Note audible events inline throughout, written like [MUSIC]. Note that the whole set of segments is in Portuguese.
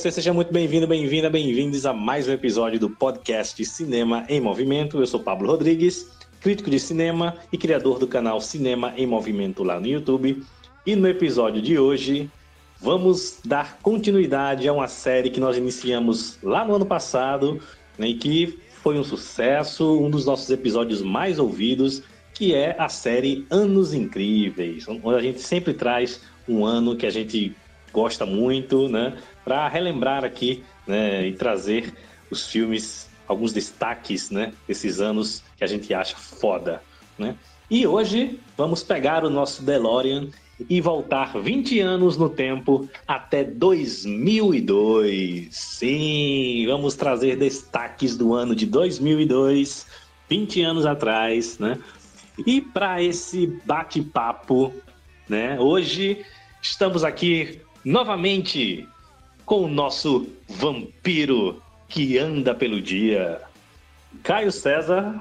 você, seja muito bem-vindo, bem-vinda, bem-vindos a mais um episódio do podcast Cinema em Movimento. Eu sou Pablo Rodrigues, crítico de cinema e criador do canal Cinema em Movimento lá no YouTube. E no episódio de hoje, vamos dar continuidade a uma série que nós iniciamos lá no ano passado né, e que foi um sucesso, um dos nossos episódios mais ouvidos, que é a série Anos Incríveis, onde a gente sempre traz um ano que a gente gosta muito, né? Para relembrar aqui né, e trazer os filmes, alguns destaques, né? Desses anos que a gente acha foda, né? E hoje vamos pegar o nosso DeLorean e voltar 20 anos no tempo até 2002. Sim, vamos trazer destaques do ano de 2002, 20 anos atrás, né? E para esse bate-papo, né? Hoje estamos aqui novamente com o nosso vampiro que anda pelo dia. Caio César.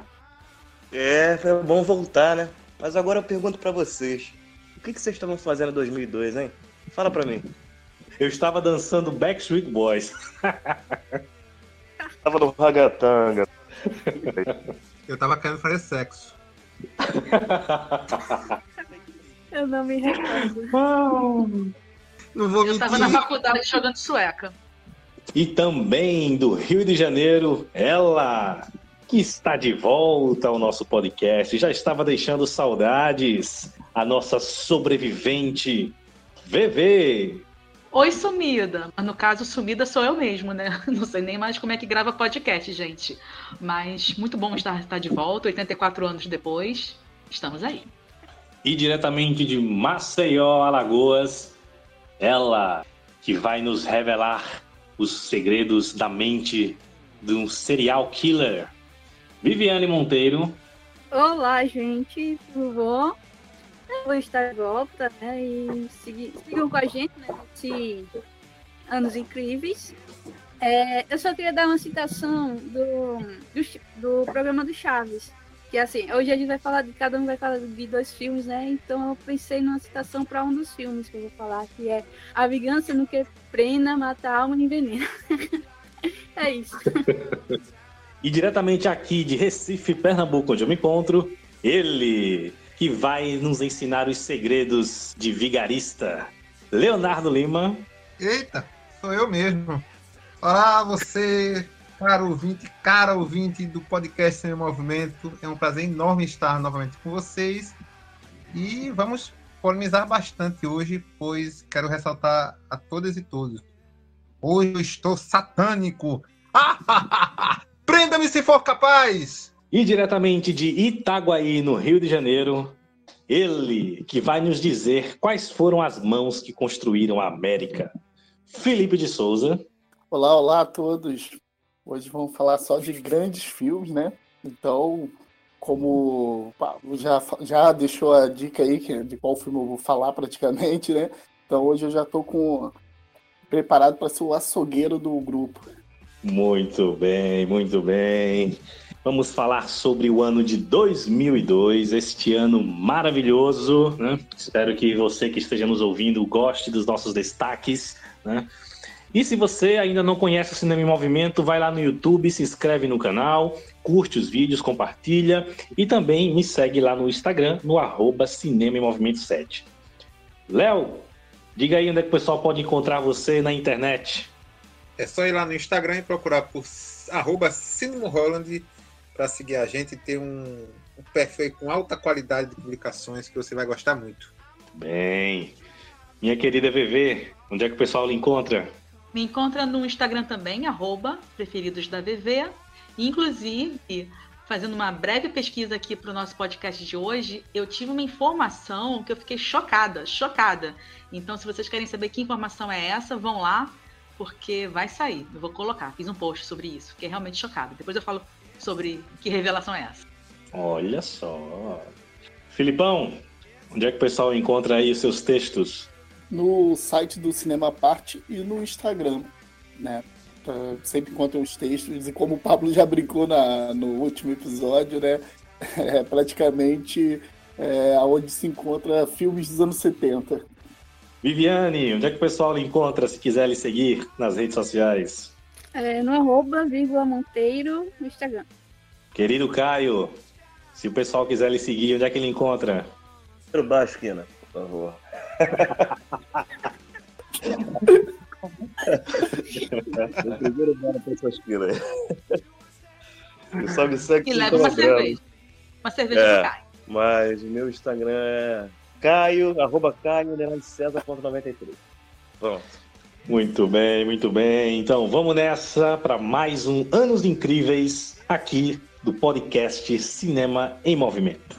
É, foi bom voltar, né? Mas agora eu pergunto para vocês. O que, que vocês estavam fazendo em 2002, hein? Fala pra mim. Eu estava dançando Backstreet Boys. [LAUGHS] tava no ragatanga. Eu tava querendo fazer sexo. [LAUGHS] Eu não me recordo. Não vou Eu mentir. tava na faculdade jogando sueca. E também do Rio de Janeiro, ela que está de volta ao nosso podcast, já estava deixando saudades, a nossa sobrevivente, VV. Oi, sumida. No caso, sumida sou eu mesmo, né? [LAUGHS] Não sei nem mais como é que grava podcast, gente. Mas muito bom estar, estar de volta, 84 anos depois. Estamos aí. E diretamente de Maceió, Alagoas, ela que vai nos revelar os segredos da mente de um serial killer, Viviane Monteiro. Olá, gente, tudo bom? Eu vou estar de volta, né? E sigam com a gente, né? Nesse Anos Incríveis. É, eu só queria dar uma citação do, do, do programa do Chaves. Que assim, hoje a gente vai falar de cada um vai falar de dois filmes, né? Então eu pensei numa citação para um dos filmes que eu vou falar, que é A Vingança no que prena, mata a alma e envenena. [LAUGHS] é isso. [LAUGHS] E diretamente aqui de Recife, Pernambuco, onde eu me encontro, ele que vai nos ensinar os segredos de vigarista, Leonardo Lima. Eita, sou eu mesmo. Olá, você, caro ouvinte, cara ouvinte do podcast Sem Movimento. É um prazer enorme estar novamente com vocês. E vamos polemizar bastante hoje, pois quero ressaltar a todas e todos. Hoje eu estou satânico. [LAUGHS] Prenda-me se for capaz! E diretamente de Itaguaí, no Rio de Janeiro, ele que vai nos dizer quais foram as mãos que construíram a América, Felipe de Souza. Olá, olá a todos. Hoje vamos falar só de grandes filmes, né? Então, como o Pablo já, já deixou a dica aí que- de qual filme eu vou falar praticamente, né? Então hoje eu já estou com preparado para ser o açougueiro do grupo. Muito bem, muito bem. Vamos falar sobre o ano de 2002, este ano maravilhoso. Né? Espero que você que esteja nos ouvindo goste dos nossos destaques. Né? E se você ainda não conhece o Cinema em Movimento, vai lá no YouTube, se inscreve no canal, curte os vídeos, compartilha e também me segue lá no Instagram, no arroba Cinema em Movimento 7. Léo, diga aí onde é que o pessoal pode encontrar você na internet. É só ir lá no Instagram e procurar por arroba Cinema Holland para seguir a gente e ter um, um perfil com alta qualidade de publicações que você vai gostar muito. Bem, minha querida VV, onde é que o pessoal lhe encontra? Me encontra no Instagram também, arroba preferidos da VV. Inclusive, fazendo uma breve pesquisa aqui para o nosso podcast de hoje, eu tive uma informação que eu fiquei chocada, chocada. Então, se vocês querem saber que informação é essa, vão lá, porque vai sair. Eu vou colocar, fiz um post sobre isso, fiquei realmente chocada. Depois eu falo sobre que revelação é essa. Olha só. Filipão, onde é que o pessoal encontra aí os seus textos? No site do Cinema Parte e no Instagram, né? Sempre encontram os textos e como o Pablo já brincou na, no último episódio, né? [LAUGHS] É praticamente é, onde se encontra filmes dos anos 70. Viviane, onde é que o pessoal lhe encontra se quiser lhe seguir nas redes sociais? É, no arroba vírgula Monteiro no Instagram. Querido Caio, se o pessoal quiser lhe seguir, onde é que ele encontra? Para baixo, Kina, por favor. O primeiro bar para essas quinas. Eu só me segue E leva uma cerveja. Uma cerveja É. Caio. Mas o meu Instagram é Caio, arroba Caio, underline César.93. Pronto. Muito bem, muito bem. Então vamos nessa para mais um Anos Incríveis aqui do podcast Cinema em Movimento.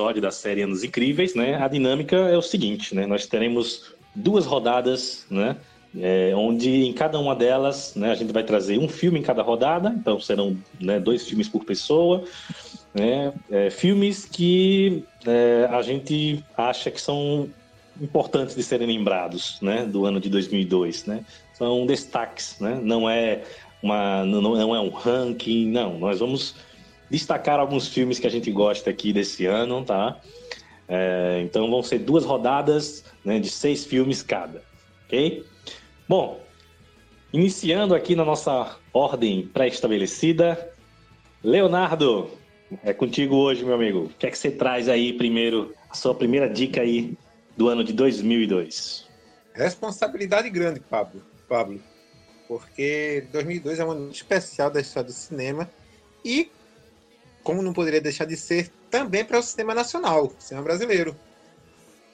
Episódio da série Anos Incríveis, né, a dinâmica é o seguinte, né, nós teremos duas rodadas, né, é, onde em cada uma delas, né, a gente vai trazer um filme em cada rodada, então serão né, dois filmes por pessoa, né, é, filmes que é, a gente acha que são importantes de serem lembrados, né, do ano de 2002, né, são destaques, né, não é uma, não, não é um ranking, não, nós vamos destacar alguns filmes que a gente gosta aqui desse ano, tá? É, então vão ser duas rodadas né, de seis filmes cada, ok? Bom, iniciando aqui na nossa ordem pré-estabelecida, Leonardo, é contigo hoje, meu amigo. O que é que você traz aí primeiro, a sua primeira dica aí do ano de 2002? Responsabilidade grande, Pablo. Pablo. Porque 2002 é um ano especial da história do cinema e, como não poderia deixar de ser, também para o cinema nacional, cinema brasileiro.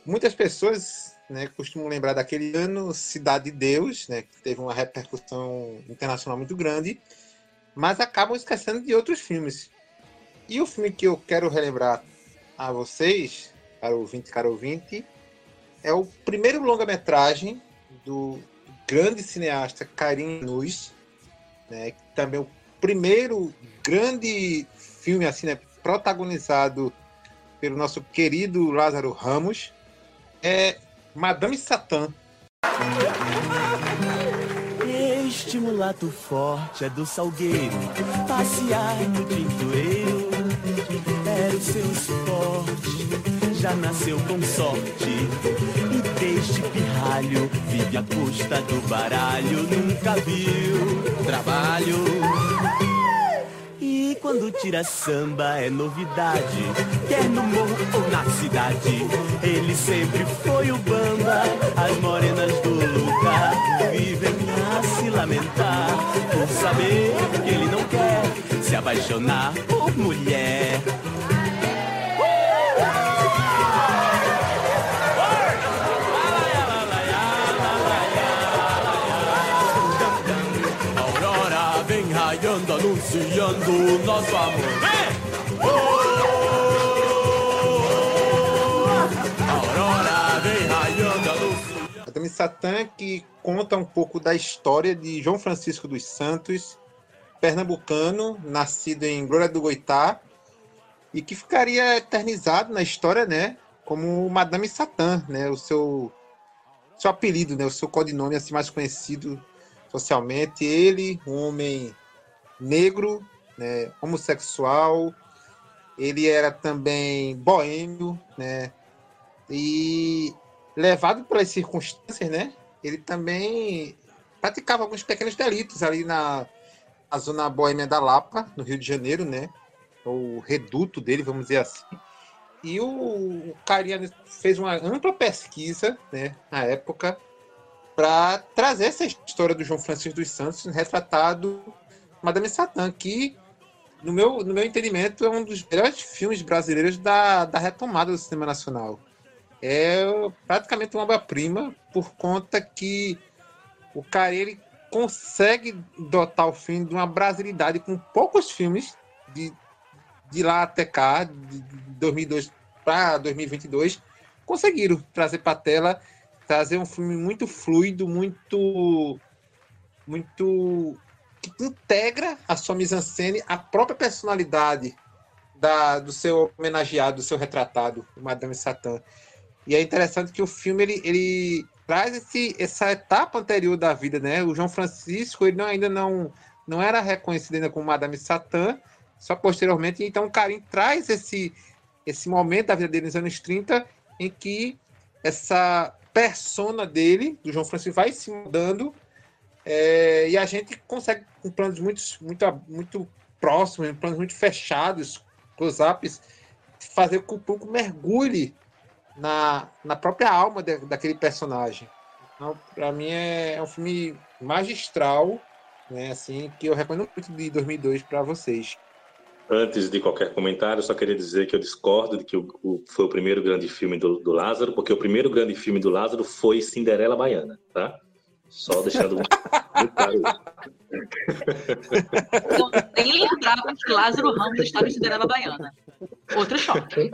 Muitas pessoas né, costumam lembrar daquele ano Cidade de Deus, né, que teve uma repercussão internacional muito grande, mas acabam esquecendo de outros filmes. E o filme que eu quero relembrar a vocês, caro ouvinte, caro ouvinte, é o primeiro longa-metragem do grande cineasta Karim Nuz, né, também é o primeiro grande filme assim, né, protagonizado pelo nosso querido Lázaro Ramos, é Madame Satã. Este mulato forte é do salgueiro, passear no tintoeiro era o seu esporte, já nasceu com sorte. E deste pirralho vive à custa do baralho, nunca viu trabalho. Quando tira samba é novidade, quer no morro ou na cidade. Ele sempre foi o bamba, as morenas do lugar vivem a se lamentar por saber que ele não quer se apaixonar por mulher. Anunciando o nosso amor. Vem! Aurora vem raiando, anunciando. Madame Satã que conta um pouco da história de João Francisco dos Santos, pernambucano, nascido em Glória do Goitá, e que ficaria eternizado na história, né, como Madame Satã, né, o seu seu apelido, né, o seu codinome assim mais conhecido socialmente. Ele, um homem negro, né, homossexual, ele era também boêmio, né, e levado pelas circunstâncias, né, ele também praticava alguns pequenos delitos ali na, na zona boêmia da Lapa, no Rio de Janeiro, né? O reduto dele, vamos dizer assim. E o, o Carinha fez uma ampla pesquisa, né, na época, para trazer essa história do João Francisco dos Santos retratado Madame Satã, que, no meu, no meu entendimento, é um dos melhores filmes brasileiros da, da retomada do cinema nacional. É praticamente uma obra-prima, por conta que o cara ele consegue dotar o filme de uma brasilidade com poucos filmes de, de lá até cá, de 2002 para 2022, conseguiram trazer para a tela, trazer um filme muito fluido, muito muito integra a sua mise-en-scène, a própria personalidade da, do seu homenageado, do seu retratado, Madame Satã. E é interessante que o filme ele, ele traz esse, essa etapa anterior da vida, né? O João Francisco ele não, ainda não, não era reconhecido ainda como Madame Satã, só posteriormente. Então o Karim traz esse, esse momento da vida dele nos anos 30 em que essa persona dele, do João Francisco, vai se mudando é, e a gente consegue, com planos muito, muito, muito próximos, planos muito fechados, close-ups, fazer com que o público mergulhe na, na própria alma de, daquele personagem. Então, para mim, é, é, um filme magistral, né, assim, que eu recomendo muito de 2002 para vocês. Antes de qualquer comentário, só queria dizer que eu discordo de que o, o, foi o primeiro grande filme do, do Lázaro, porque o primeiro grande filme do Lázaro foi Cinderela Baiana, tá? Só deixando. Eu [LAUGHS] nem lembrava que Lázaro Ramos estava em Cinderela Baiana. Outro choque.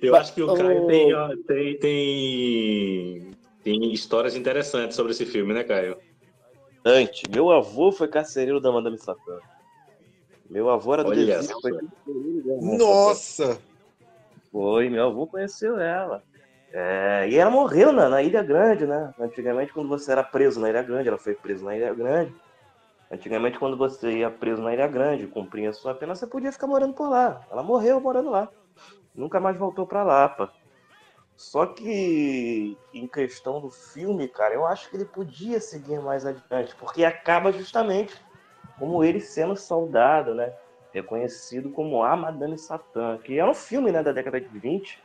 Eu acho que o Caio tem, tem, tem, tem histórias interessantes sobre esse filme, né, Caio? Antes, meu avô foi carcereiro da Madame Satã. Meu avô era do Olha Foi... Nossa! Foi, meu avô conheceu ela. É, e ela morreu na, na, Ilha Grande, né? Antigamente, quando você era preso na Ilha Grande, ela foi presa na Ilha Grande. Antigamente, quando você ia preso na Ilha Grande, cumpria sua pena, você podia ficar morando por lá. Ela morreu morando lá. Nunca mais voltou para Lapa. Só que, em questão do filme, cara, eu acho que ele podia seguir mais adiante, porque acaba justamente como ele sendo soldado, né? Reconhecido como a Madame Satã, que é um filme né, da década de 20,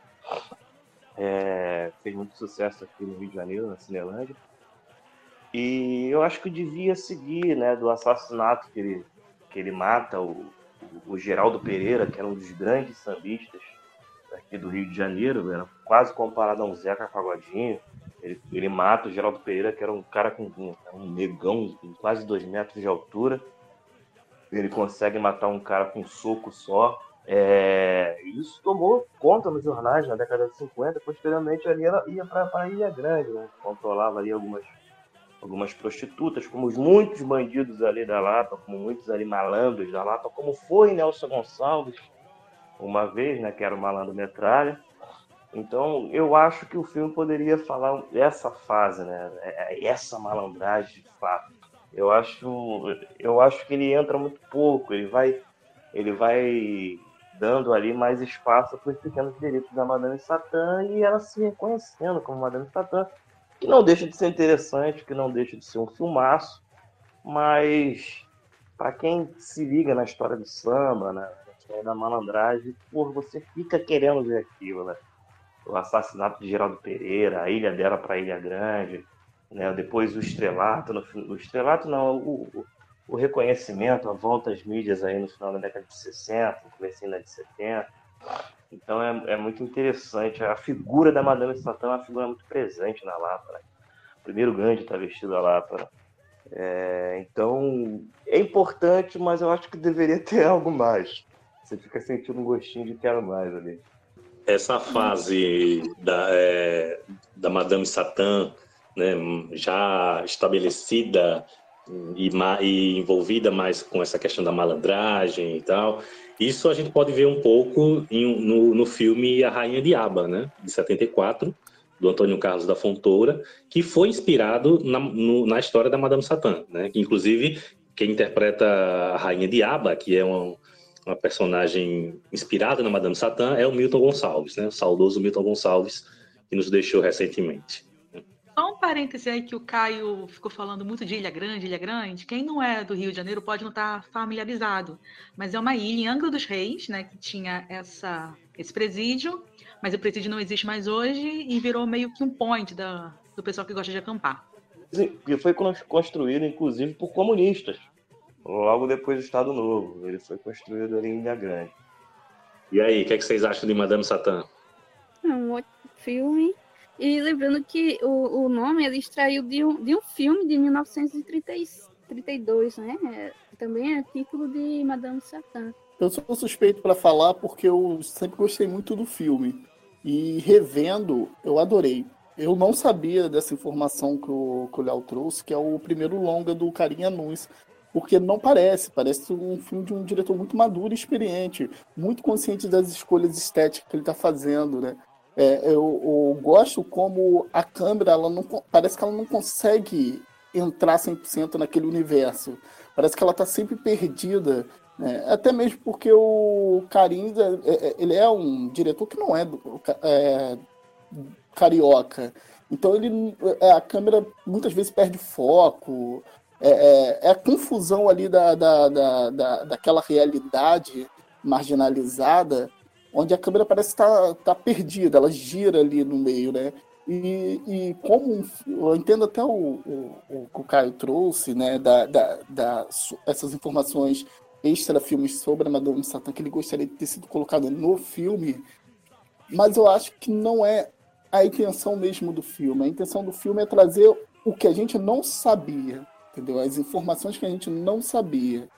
é, fez muito sucesso aqui no Rio de Janeiro, na Cinelândia. E eu acho que devia seguir, né, do assassinato que ele, que ele mata o, o Geraldo Pereira, que era um dos grandes sambistas aqui do Rio de Janeiro, era quase comparado a um Zeca Pagodinho. Ele, ele mata o Geraldo Pereira, que era um cara com um, um negão, com quase dois metros de altura. Ele consegue matar um cara com um soco só. É, isso tomou conta nos jornais na década de 50. Posteriormente, ali ela ia para a Ilha Grande, né? controlava ali algumas, algumas prostitutas, como os muitos bandidos ali da Lapa, como muitos ali malandros da Lapa, como foi Nelson Gonçalves, uma vez, né, que era o malandro metralha. Então, eu acho que o filme poderia falar essa fase, né, é, é, essa malandragem de fato. Eu acho, eu acho que ele entra muito pouco, ele vai, ele vai dando ali mais espaço para os pequenos delitos da Madame Satã e ela se reconhecendo como Madame Satã, que não deixa de ser interessante, que não deixa de ser um filmaço, mas para quem se liga na história do samba, né, na história da malandragem, por você fica querendo ver aquilo, né? O assassinato de Geraldo Pereira, a ilha dela para Ilha Grande, né? Depois o estrelato, no, o estrelato não, o, o reconhecimento, a volta às mídias aí no final da década de 60, no começo da de 70. Então é, é, muito interessante. A figura da Madame Satã é uma figura muito presente na Lapa. Né? O primeiro grande está vestido a Lapa. É, então é importante, mas eu acho que deveria ter [LAUGHS] algo mais. Você fica sentindo um gostinho de quero mais ali. Essa fase da, é, da Madame Satã, né, já estabelecida e, e, envolvida mais com essa questão da malandragem e tal. Isso a gente pode ver um pouco em, no, no filme A Rainha de Aba, né, de 74, do Antônio Carlos da Fontoura, que foi inspirado na, no, na história da Madame Satã, né, inclusive quem interpreta a Rainha de Aba, que é uma, uma personagem inspirada na Madame Satã, é o Milton Gonçalves, né, o saudoso Milton Gonçalves, que nos deixou recentemente. Só um parêntese aí que o Caio ficou falando muito de Ilha Grande, Ilha Grande. Quem não é do Rio de Janeiro pode não estar familiarizado, mas é uma ilha em Angra dos Reis, né, que tinha essa, esse presídio, mas o presídio não existe mais hoje e virou meio que um point da, do pessoal que gosta de acampar. E foi construído, inclusive, por comunistas. Logo depois do Estado Novo. Ele foi construído ali em Ilha Grande. E aí, o que, é que vocês acham de Madame Satã? É um ótimo filme. E lembrando que o, o nome ele extraiu de um, de um filme de 1932, né? É, também é título de Madame Satã. Eu sou suspeito para falar porque eu sempre gostei muito do filme. E revendo, eu adorei. Eu não sabia dessa informação que o, que o Léo trouxe, que é o primeiro longa do Carinha Nunes. Porque não parece, parece um filme de um diretor muito maduro e experiente, muito consciente das escolhas estéticas que ele está fazendo, né? É, eu, eu, gosto como a câmera, ela não, parece que ela não consegue entrar 100% naquele universo. Parece que ela está sempre perdida. Né? Até mesmo porque o Karim, é, é, ele é um diretor que não é, é carioca. Então ele, é, a câmera muitas vezes perde foco. É, é, a confusão ali da, da, da, da, daquela realidade marginalizada, onde a câmera parece estar tá, tá perdida, ela gira ali no meio, né? E, e como eu entendo até o, o, o que o Caio trouxe, né, da, da, da, essas informações extra filmes sobre a Madonna Satã que ele gostaria de ter sido colocado no filme, mas eu acho que não é a intenção mesmo do filme. A intenção do filme é trazer o que a gente não sabia, entendeu? As informações que a gente não sabia.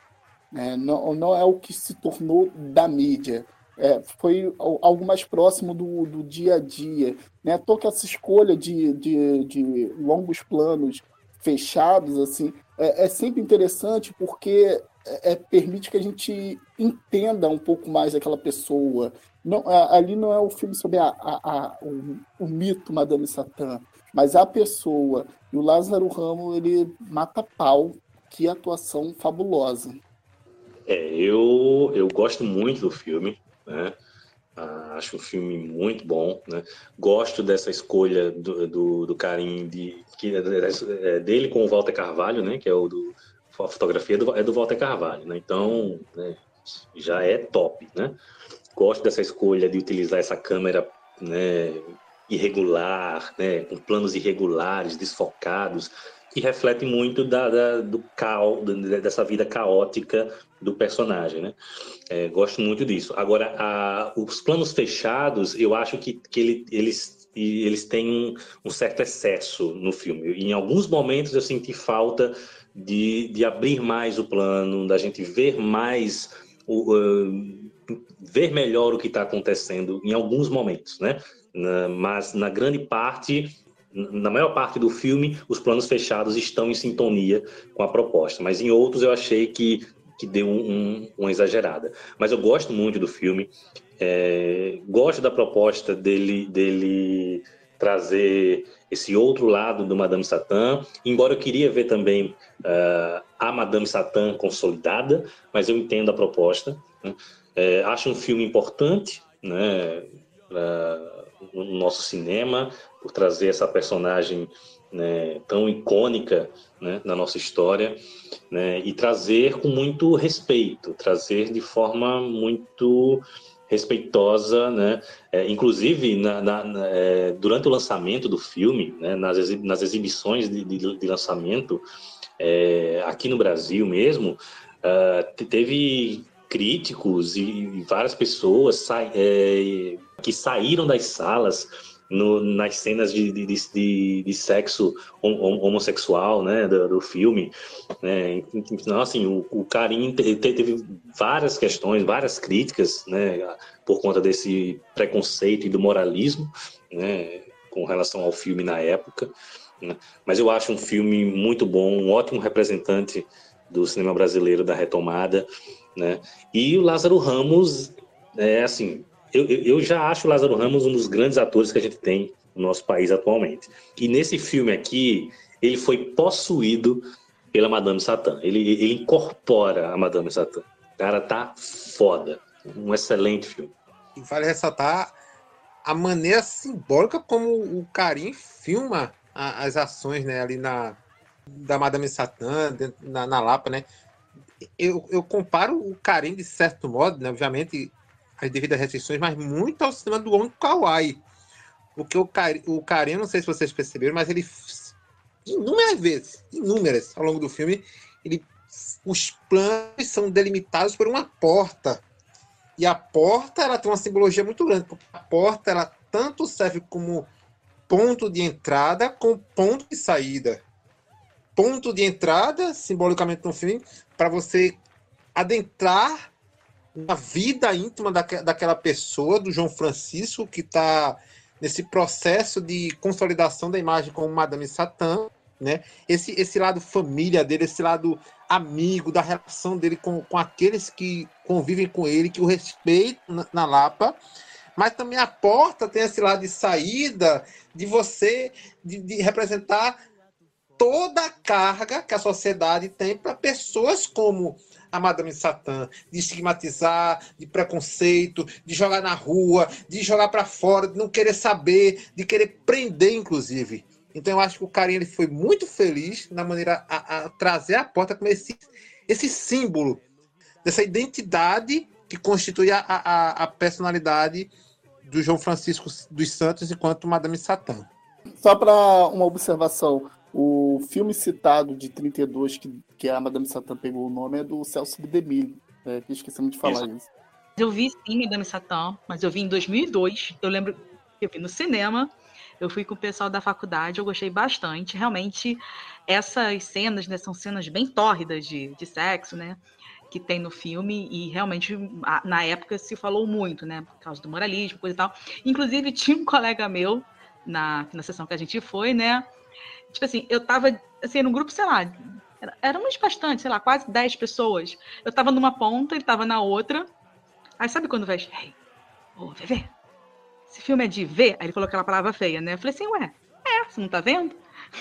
Né? Não, não é o que se tornou da mídia. É, foi algo mais próximo do, do dia a dia. Né? Toca essa escolha de, de, de longos planos fechados, assim, é, é sempre interessante porque é, é, permite que a gente entenda um pouco mais aquela pessoa. Não, ali não é o filme sobre a, a, a o, o, mito Madame Satã, mas a pessoa. E o Lázaro Ramos, ele mata pau. Que atuação fabulosa. É, eu, eu gosto muito do filme, né? Ah, acho um filme muito bom, né? Gosto dessa escolha do, do, do Karim, de, que, é, dele com o Walter Carvalho, né? Que é o do, a fotografia do, é do Walter Carvalho, né? Então, né, já é top, né? Gosto dessa escolha de utilizar essa câmera, né, irregular, né, com planos irregulares, desfocados, que reflete muito da, da do caos, dessa vida caótica do personagem, né? É, gosto muito disso. Agora, a, os planos fechados, eu acho que, que ele, eles, eles têm um, um certo excesso no filme. Em alguns momentos eu senti falta de, de abrir mais o plano, da gente ver mais, o, uh, ver melhor o que está acontecendo em alguns momentos, né? Na, mas na grande parte, na maior parte do filme, os planos fechados estão em sintonia com a proposta, mas em outros eu achei que, que deu um, um, uma exagerada. Mas eu gosto muito do filme, é, gosto da proposta dele, dele trazer esse outro lado do Madame Satã, embora eu queria ver também uh, a Madame Satã consolidada, mas eu entendo a proposta. Né? É, acho um filme importante né, no nosso cinema, por trazer essa personagem né, tão icônica né, na nossa história, né, e trazer com muito respeito, trazer de forma muito respeitosa, né? É, inclusive na, na, na, é, durante o lançamento do filme, né? nas, nas exibições de, de, de lançamento é, aqui no Brasil mesmo, uh, teve críticos e várias pessoas sa é, que saíram das salas no, nas cenas de, de, de, de sexo homossexual, né, do, do, filme, né, então, assim, o, o teve várias questões, várias críticas, né, por conta desse preconceito e do moralismo, né, com relação ao filme na época, né, mas eu acho um filme muito bom, um ótimo representante do cinema brasileiro da retomada, né, e o Lázaro Ramos, é assim, eu, eu já acho o Lázaro Ramos um dos grandes atores que a gente tem no nosso país atualmente. E nesse filme aqui, ele foi possuído pela Madame Satã. Ele, ele incorpora a Madame Satã. O cara tá foda. Um excelente filme. E vale ressaltar a maneira simbólica como o Karim filma a, as ações, né, ali na da Madame Satã, na, na Lapa, né? Eu, eu comparo o Karim de certo modo, né? Obviamente, as devidas restrições, mas muito ao cinema do Wong Kawai. Porque o, Karim, o Karim, não sei se vocês perceberam, mas ele inúmeras vezes, inúmeras ao longo do filme, ele os planos são delimitados por uma porta. E a porta ela tem uma simbologia muito grande, porque a porta ela tanto serve como ponto de entrada como ponto de saída. Ponto de entrada, simbolicamente no filme, para você adentrar na vida íntima daque, daquela pessoa, do João Francisco, que está nesse processo de consolidação da imagem como Madame Satã, né? Esse, esse lado família dele, esse lado amigo, da relação dele com, com aqueles que convivem com ele, que o respeitam na, na Lapa, mas também a porta tem esse lado de saída, de você, de, de representar toda a carga que a sociedade tem para pessoas como a Madame Satã, de estigmatizar, de preconceito, de jogar na rua, de jogar para fora, de não querer saber, de querer prender, inclusive. Então eu acho que o Carinha ele foi muito feliz na maneira a, a trazer a porta como esse, esse símbolo dessa identidade que constitui a, a, a personalidade do João Francisco dos Santos enquanto Madame Satã. Só para uma observação, o filme citado de 32 que, que a Madame Satã pegou o nome é do Celso Bidemilho. É, que esquecemos de falar isso. isso. Eu vi sim Madame Satã, mas eu vi em 2002. Eu lembro que eu vi no cinema eu fui com o pessoal da faculdade, eu gostei bastante. Realmente, essas cenas, né, são cenas bem tórridas de, de sexo, né? Que tem no filme, e realmente, na época, se falou muito, né? Por causa do moralismo, coisa e tal. Inclusive, tinha um colega meu, na, na sessão que a gente foi, né? Tipo assim, eu tava, assim, num grupo, sei lá, éramos bastante, sei lá, quase 10 pessoas. Eu tava numa ponta, ele tava na outra. Aí sabe quando vai, hey, ô, Vevê, esse filme é de ver? Aí ele falou aquela palavra feia, né? Eu falei assim, ué, é, você não tá vendo?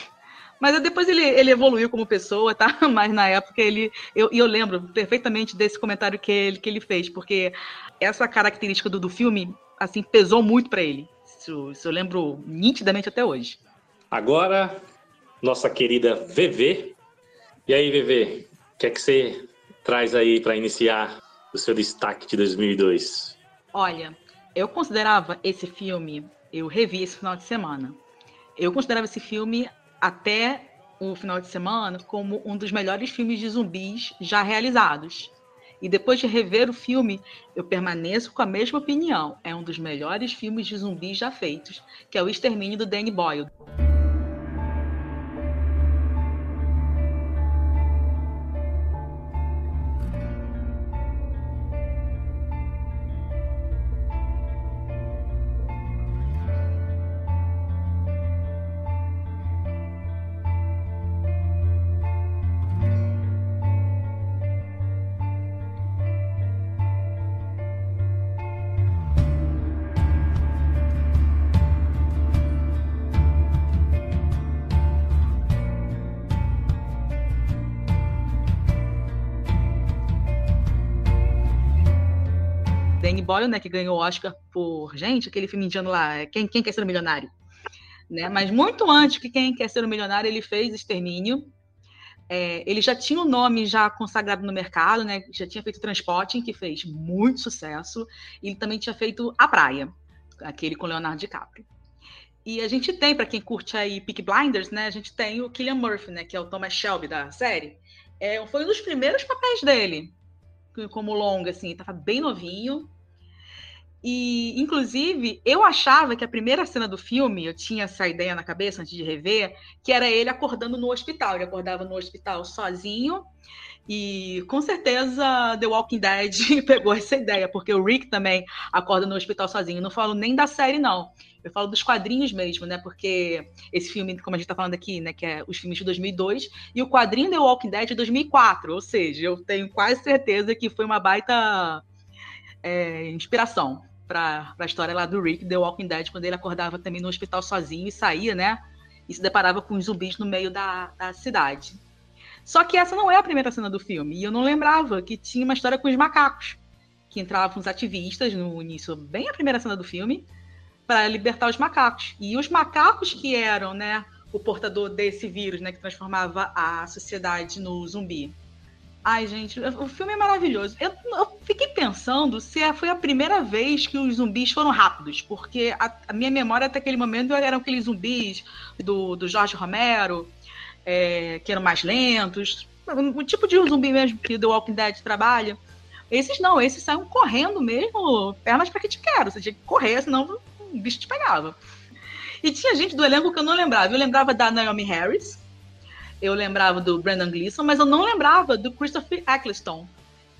[LAUGHS] Mas depois ele, ele evoluiu como pessoa, tá? [LAUGHS] Mas na época ele. Eu, eu lembro perfeitamente desse comentário que ele, que ele fez, porque essa característica do, do filme, assim, pesou muito para ele. Isso, isso eu lembro nitidamente até hoje. Agora, nossa querida VV. E aí, VV, o que é que você traz aí para iniciar o seu destaque de 2002? Olha, eu considerava esse filme, eu revi esse final de semana. Eu considerava esse filme até o final de semana como um dos melhores filmes de zumbis já realizados. E depois de rever o filme, eu permaneço com a mesma opinião. É um dos melhores filmes de zumbis já feitos, que é o Extermínio do Danny Boyle. Boyle, né, que ganhou o Oscar por, gente, aquele filme indiano lá, Quem, Quem Quer Ser um Milionário? Né? Mas muito antes que Quem Quer Ser um Milionário, ele fez Extermínio. É, ele já tinha o um nome já consagrado no mercado, né? Já tinha feito Transporting, que fez muito sucesso. Ele também tinha feito A Praia, aquele com Leonardo DiCaprio. E a gente tem, para quem curte aí Peak Blinders, né? A gente tem o Killian Murphy, né? Que é o Thomas Shelby da série. É, foi um dos primeiros papéis dele, como longa, assim. Tava bem novinho. E, inclusive, eu achava que a primeira cena do filme, eu tinha essa ideia na cabeça antes de rever, que era ele acordando no hospital. Ele acordava no hospital sozinho. E com certeza The Walking Dead [LAUGHS] pegou essa ideia, porque o Rick também acorda no hospital sozinho. Não falo nem da série, não. Eu falo dos quadrinhos mesmo, né? Porque esse filme, como a gente tá falando aqui, né? Que é os filmes de 2002, e o quadrinho The Walking Dead de 2004. Ou seja, eu tenho quase certeza que foi uma baita é, inspiração para a história lá do Rick, The Walking Dead, quando ele acordava também no hospital sozinho e saía, né? E se deparava com os zumbis no meio da, da cidade. Só que essa não é a primeira cena do filme. E eu não lembrava que tinha uma história com os macacos. Que entravam os ativistas no início, bem a primeira cena do filme, para libertar os macacos. E os macacos que eram, né, o portador desse vírus, né, que transformava a sociedade no zumbi. Ai, gente, o filme é maravilhoso. Eu, eu fiquei pensando se é, foi a primeira vez que os zumbis foram rápidos, porque a, a minha memória até aquele momento eram aqueles zumbis do, do Jorge Romero, é, que eram mais lentos, o tipo de zumbi mesmo que The Walking Dead trabalha. Esses não, esses saem correndo mesmo, pernas para que te quero. Você tinha que correr, senão o bicho te pegava. E tinha gente do elenco que eu não lembrava. Eu lembrava da Naomi Harris, eu lembrava do Brandon Gleeson, mas eu não lembrava do Christopher Eccleston,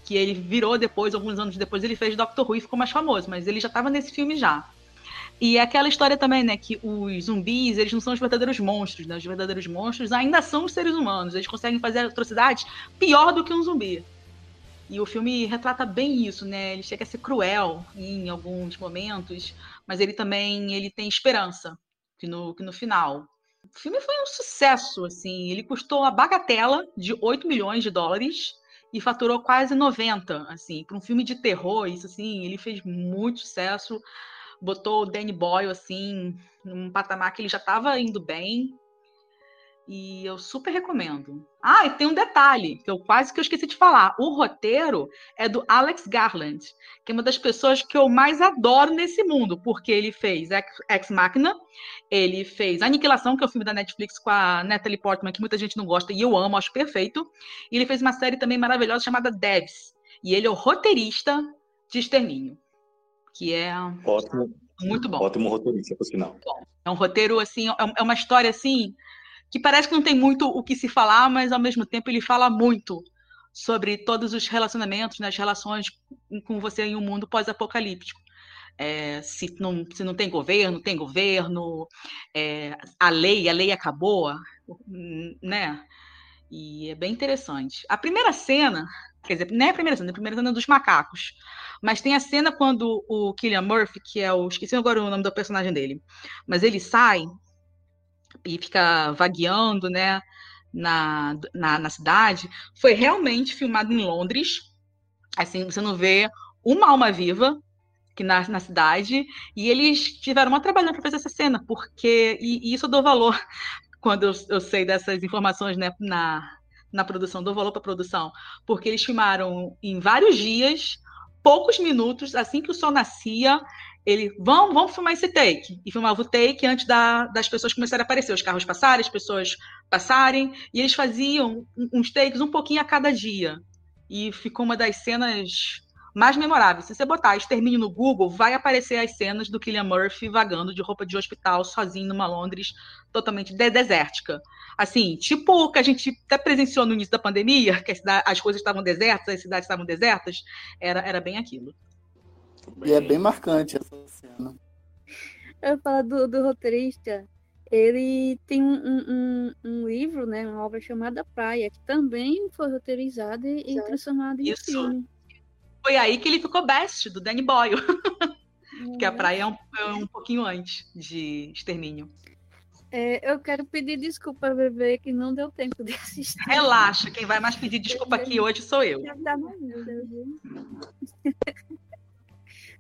que ele virou depois, alguns anos depois, ele fez Doctor Who e ficou mais famoso, mas ele já estava nesse filme já. E é aquela história também, né, que os zumbis, eles não são os verdadeiros monstros, né? Os verdadeiros monstros ainda são os seres humanos, eles conseguem fazer atrocidades pior do que um zumbi. E o filme retrata bem isso, né? Ele chega a ser cruel em alguns momentos, mas ele também ele tem esperança que no, que no final. O filme foi um sucesso, assim. Ele custou a bagatela de 8 milhões de dólares e faturou quase 90, assim. Para um filme de terror, isso assim, ele fez muito sucesso. Botou o Danny Boyle, assim, num patamar que ele já estava indo bem. E eu super recomendo. Ah, e tem um detalhe que eu quase que eu esqueci de falar. O roteiro é do Alex Garland, que é uma das pessoas que eu mais adoro nesse mundo, porque ele fez Ex Machina, ele fez Aniquilação, que é o filme da Netflix com a Natalie Portman, que muita gente não gosta e eu amo, acho perfeito. E ele fez uma série também maravilhosa chamada Devs. E ele é o roteirista de Extermínio, que é ótimo, muito bom. Ótimo roteirista, por sinal. É um roteiro assim, é, é uma história assim que parece que não tem muito o que se falar, mas ao mesmo tempo ele fala muito sobre todos os relacionamentos, nas né, relações com você em um mundo pós-apocalíptico. É, se, não, se não tem governo, tem governo, é, a lei, a lei acabou, né? E é bem interessante. A primeira cena, quer dizer, não é a primeira cena, é a primeira cena dos macacos. Mas tem a cena quando o Killian Murphy, que é o. Esqueci agora o nome do personagem dele. Mas ele sai e fica vagueando, né, na, na, na cidade, foi realmente filmado em Londres. Assim, você não vê uma alma viva que na, na cidade, e eles tiveram uma trabalhando para fazer essa cena, porque, e, e, isso eu dou valor [LAUGHS] quando eu, eu sei dessas informações, né, na, na produção, dou valor para a produção, porque eles filmaram em vários dias, poucos minutos, assim que o sol nascia, ele, vamos, vamos filmar esse take. E filmava o take antes da, das pessoas começarem a aparecer, os carros passarem, as pessoas passarem, e eles faziam uns takes um pouquinho a cada dia. E ficou uma das cenas mais memoráveis. Se você botar extermínio no Google, vai aparecer as cenas do Killian Murphy vagando de roupa de hospital, sozinho numa Londres totalmente de desértica. Assim, tipo o que a gente até presenciou no início da pandemia, [LAUGHS] que as, as coisas estavam desertas, as cidades estavam desertas, era, era bem aquilo. E é bem marcante essa cena. Eu falo do, do roteirista. Ele tem um, um, um, livro, né, uma obra chamada Praia, que também foi roteirizada e transformada em Isso. filme. Foi aí que ele ficou best, do Danny Boyle. [LAUGHS] Porque a praia é um, é um pouquinho antes de Extermínio. É, eu quero pedir desculpa, bebê, que não deu tempo de assistir. Relaxa, quem vai mais pedir desculpa [LAUGHS] aqui hoje sou eu.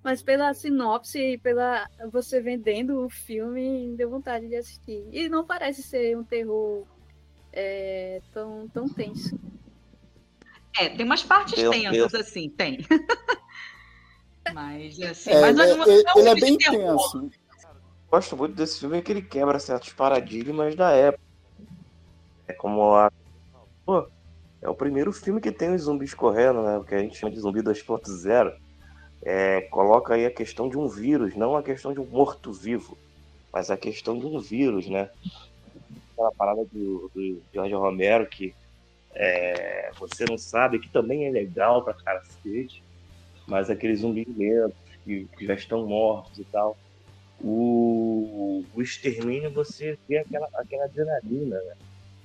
Mas pela sinopse e pela você vendendo o filme, deu vontade de assistir. E não parece ser um terror é, tão, tão tenso. É, tem umas partes Meu tensas, Deus. assim, tem. [LAUGHS] mas, assim, é, mas ele, não, é, ele é bem tenso. Gosto muito desse filme que ele quebra certos paradigmas da época. É como a. Pô, é o primeiro filme que tem os zumbis correndo, né? O que a gente chama de zumbi 2.0 é, coloca aí a questão de um vírus, não a questão de um morto-vivo, mas a questão de um vírus, né? Aquela parada do, do George Romero que é, você não sabe, que também é legal pra cacete, mas aqueles zumbis lentos que, que, já estão mortos e tal. O, o extermínio você vê aquela, aquela adrenalina, né?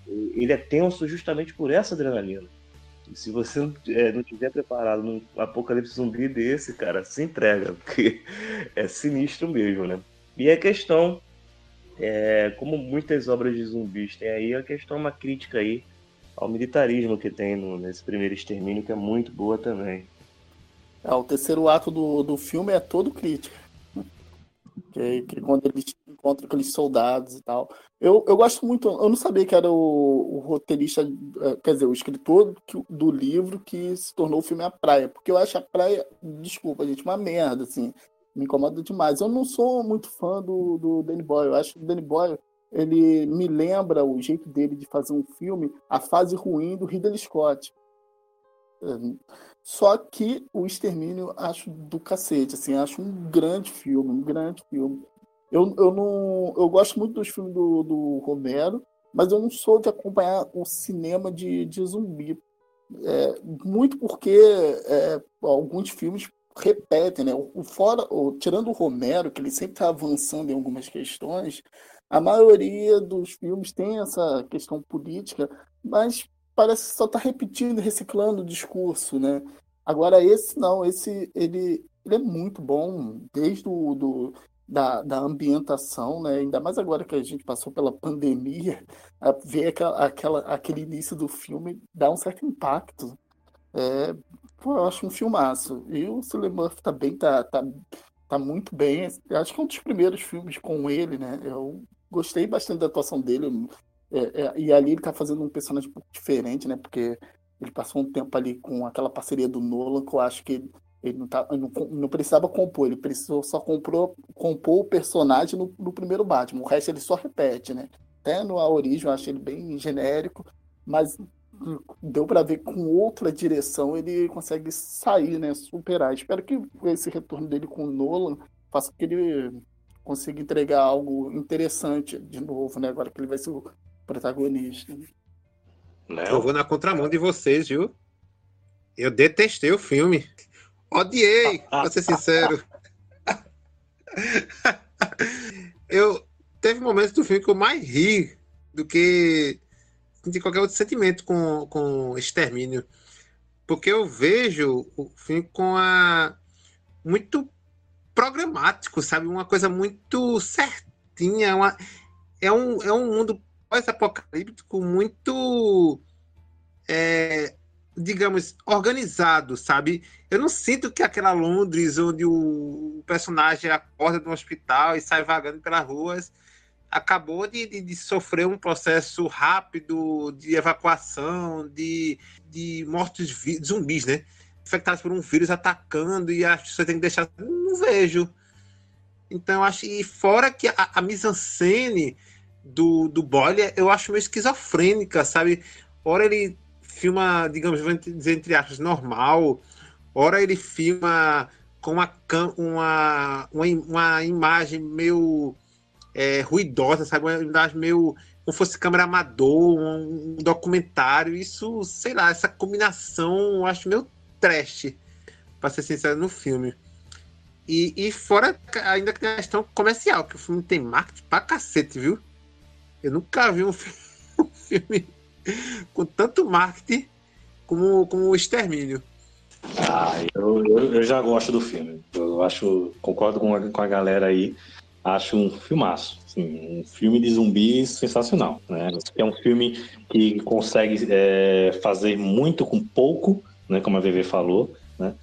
Ele é tenso justamente por essa adrenalina. Se você não, é, não tiver preparado num apocalipse zumbi desse, cara, se entrega, porque é sinistro mesmo, né? E a questão, é, como muitas obras de zumbis tem aí, a questão é uma crítica aí ao militarismo que tem no, nesse primeiro extermínio, que é muito boa também. É, o terceiro ato do, do filme é todo crítica. Que, que quando eles encontram aqueles soldados e tal. Eu, eu gosto muito, eu não sabia que era o, o roteirista, eh, quer dizer, o escritor do livro que se tornou o filme A Praia, porque eu acho a praia, desculpa, gente, uma merda, assim, me incomoda demais. Eu não sou muito fã do, do Danny Boyle, eu acho que o Danny Boyle, ele me lembra o jeito dele de fazer um filme, a fase ruim do Ridley Scott. Só que o Extermínio acho do cacete, assim, acho um grande filme, um grande filme. Eu, eu não eu gosto muito dos filmes do, do Romero, mas eu não sou de acompanhar o cinema de, de zumbi. É, muito porque é, alguns filmes repetem, né? O, fora, o, tirando o Romero, que ele sempre está avançando em algumas questões, a maioria dos filmes tem essa questão política, mas parece que só está repetindo, reciclando o discurso, né? Agora esse não, esse ele, ele é muito bom desde o do, da, da ambientação, né? Ainda mais agora que a gente passou pela pandemia, ver aquela, aquela, aquele início do filme dá um certo impacto. É, pô, eu acho um filmaço. E o Cillian Murphy também tá, tá, tá muito bem. Eu acho que é um dos primeiros filmes com ele, né? Eu gostei bastante da atuação dele. É, é, e ali ele tá fazendo um personagem diferente, né? Porque ele passou um tempo ali com aquela parceria do Nolan, que eu acho que ele, não, tá, não, não, precisava compor, ele precisou só comprou, compor o personagem no, no, primeiro Batman. O resto ele só repete, né? Até no A Origem eu acho ele bem genérico, mas deu para ver com outra direção ele consegue sair, né? Superar. Espero que esse retorno dele com o Nolan faça com que ele consiga entregar algo interessante de novo, né? Agora que ele vai ser o protagonista. Eu vou na contramão de vocês, viu? Eu detestei o filme. Odiei, pra ser sincero. [LAUGHS] eu teve momentos do filme que eu mais ri do que de qualquer outro sentimento com, com extermínio. Porque eu vejo o filme com a muito programático, sabe? Uma coisa muito certinha. Uma, é, um, é um mundo pós-apocalíptico muito, é, digamos, organizado, sabe? Eu não sinto que aquela Londres onde o personagem acorda no hospital e sai vagando pelas ruas acabou de, de, de, sofrer um processo rápido de evacuação, de, de mortos zumbis, né? Infectados por um vírus atacando e as pessoas têm que deixar. Não vejo. Então, acho. E fora que a, a mise-en-scène do, do Boyle, eu acho meio esquizofrênica, sabe? Ora ele filma, digamos, entre aspas, normal, ora ele filma com uma, uma, uma, uma imagem meio é, ruidosa, sabe? Uma imagem meio como fosse câmera amador, um, um documentário. Isso, sei lá, essa combinação eu acho meio trash, pra ser sincero, no filme. E, e fora ainda que tem a questão comercial, que o filme tem marketing pra cacete, viu? Eu nunca vi [LAUGHS] um filme, com tanto marketing como, como o Extermínio. Ah, eu, eu, eu, já gosto do filme. Eu acho, concordo com a, com a galera aí. Acho um filmaço. Assim, um filme de zumbis sensacional. Né? É um filme que consegue é, fazer muito com pouco, né? como a VV falou. Né?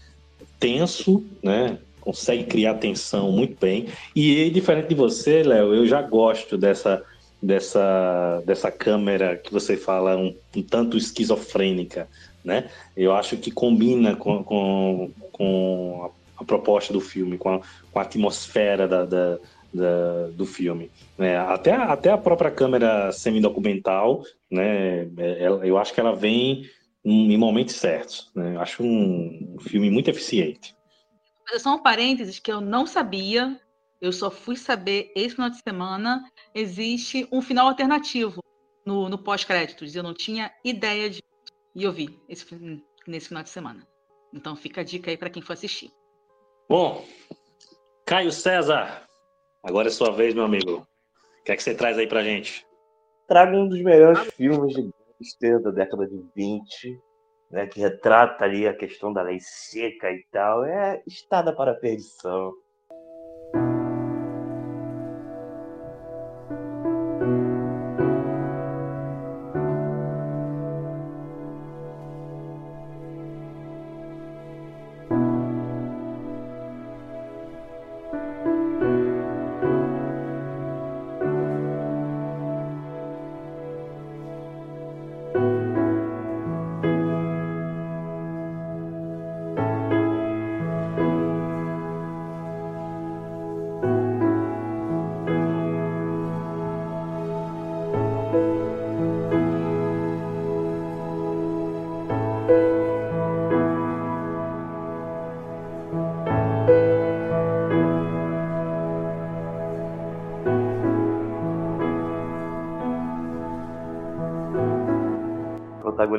Tenso, né? consegue criar tensão muito bem. E diferente de você, Léo, eu já gosto dessa dessa, dessa câmera que você fala um, um tanto esquizofrênica, né? Eu acho que combina com, com, com a, proposta do filme, com a, com a atmosfera da, da, da do filme. Né? Até, até a própria câmera semi-documental, né? Ela, eu acho que ela vem em momentos certos. Né? Eu acho um, um filme muito eficiente. Só um parênteses que eu não sabia, eu só fui saber esse final de semana existe um final alternativo no, no pós-créditos. Eu não tinha ideia de. E eu vi esse, nesse final de semana. Então fica a dica aí para quem for assistir. Bom, Caio César, agora é sua vez, meu amigo. O que é que você traz aí pra gente? Trago um dos melhores filmes de gangster da década de 20, né, que retrata ali a questão da lei seca e tal. É Estada para a Perdição.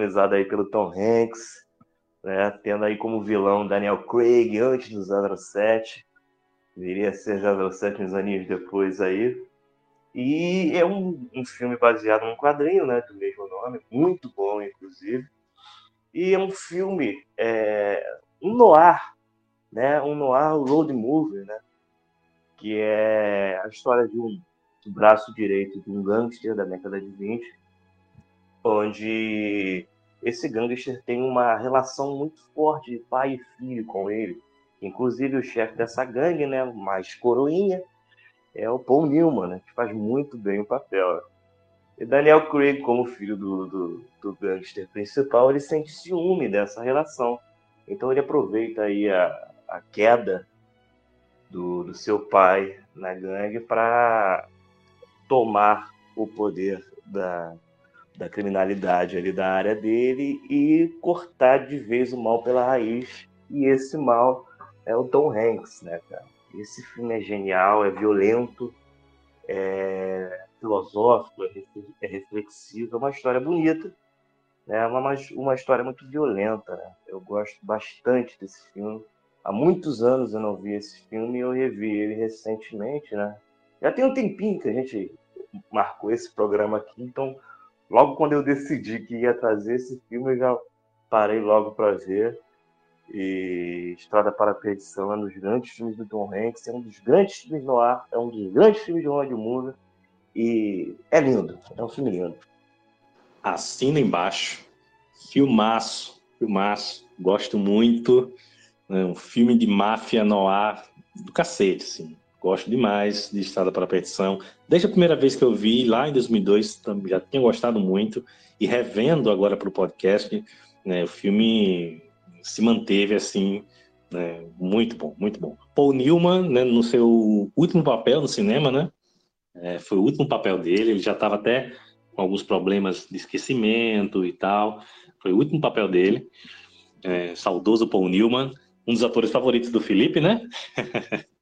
Protagonizada aí pelo Tom Hanks, né, tendo aí como vilão Daniel Craig antes do 007, viria a ser 007 uns aninhos depois aí. E é um, um filme baseado num quadrinho, né, do mesmo nome, muito bom, inclusive. E é um filme, é, um noir, né, um noir road movie, né, que é a história de um braço direito de um gangster da década de 20, onde esse gangster tem uma relação muito forte de pai e filho com ele. Inclusive o chefe dessa gangue, né, mais coroinha, é o Paul Newman, né, que faz muito bem o papel. E Daniel Craig, como filho do, do, do gangster principal, ele sente ciúme dessa relação. Então ele aproveita aí a, a queda do, do seu pai na gangue para tomar o poder da, da criminalidade ali da área dele e cortar de vez o mal pela raiz. E esse mal é o Tom Hanks, né, cara? Esse filme é genial, é violento, é filosófico, é reflexivo, é uma história bonita, né? É uma, uma história muito violenta, né? Eu gosto bastante desse filme. Há muitos anos eu não vi esse filme e eu revi ele recentemente, né? Já tem um tempinho que a gente marcou esse programa aqui, então logo quando eu decidi que ia trazer esse filme, eu já parei logo para ver. E Estrada para a Perdição é um dos grandes filmes do Tom Hanks, é um dos grandes filmes no ar, é um dos grandes filmes de Ronald Movie. E é lindo, é um filme lindo. Assina embaixo. Filmaço, filmaço. Gosto muito. É um filme de máfia no ar do cacete, assim. Gosto demais de Estrada para a Perdição. Desde a primeira vez que eu vi, lá em 2002, já tinha gostado muito. E revendo agora para o podcast, né, o filme se manteve assim, né, muito bom, muito bom. Paul Newman, né, no seu último papel no cinema, né, é, foi o último papel dele, ele já estava até com alguns problemas de esquecimento e tal, foi o último papel dele. É, saudoso Paul Newman, um dos atores favoritos do Felipe, né? [LAUGHS]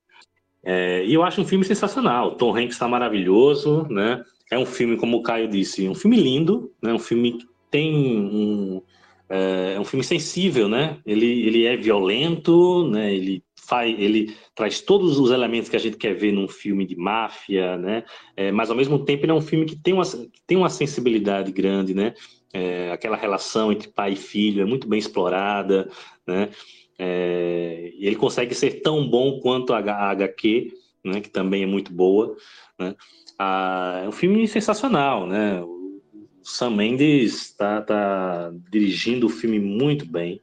É, e eu acho um filme sensacional. Tom Hanks está maravilhoso, né? É um filme, como o Caio disse, um filme lindo, né? Um filme que tem um, é, é um filme sensível, né? Ele, ele é violento, né? Ele faz, ele traz todos os elementos que a gente quer ver num filme de máfia, né? É, mas ao mesmo tempo ele é um filme que tem uma, que tem uma sensibilidade grande, né? É, aquela relação entre pai e filho é muito bem explorada, né? É, ele consegue ser tão bom quanto a HQ, né, que também é muito boa. Né? Ah, é um filme sensacional, né? O Sam Mendes está tá dirigindo o filme muito bem.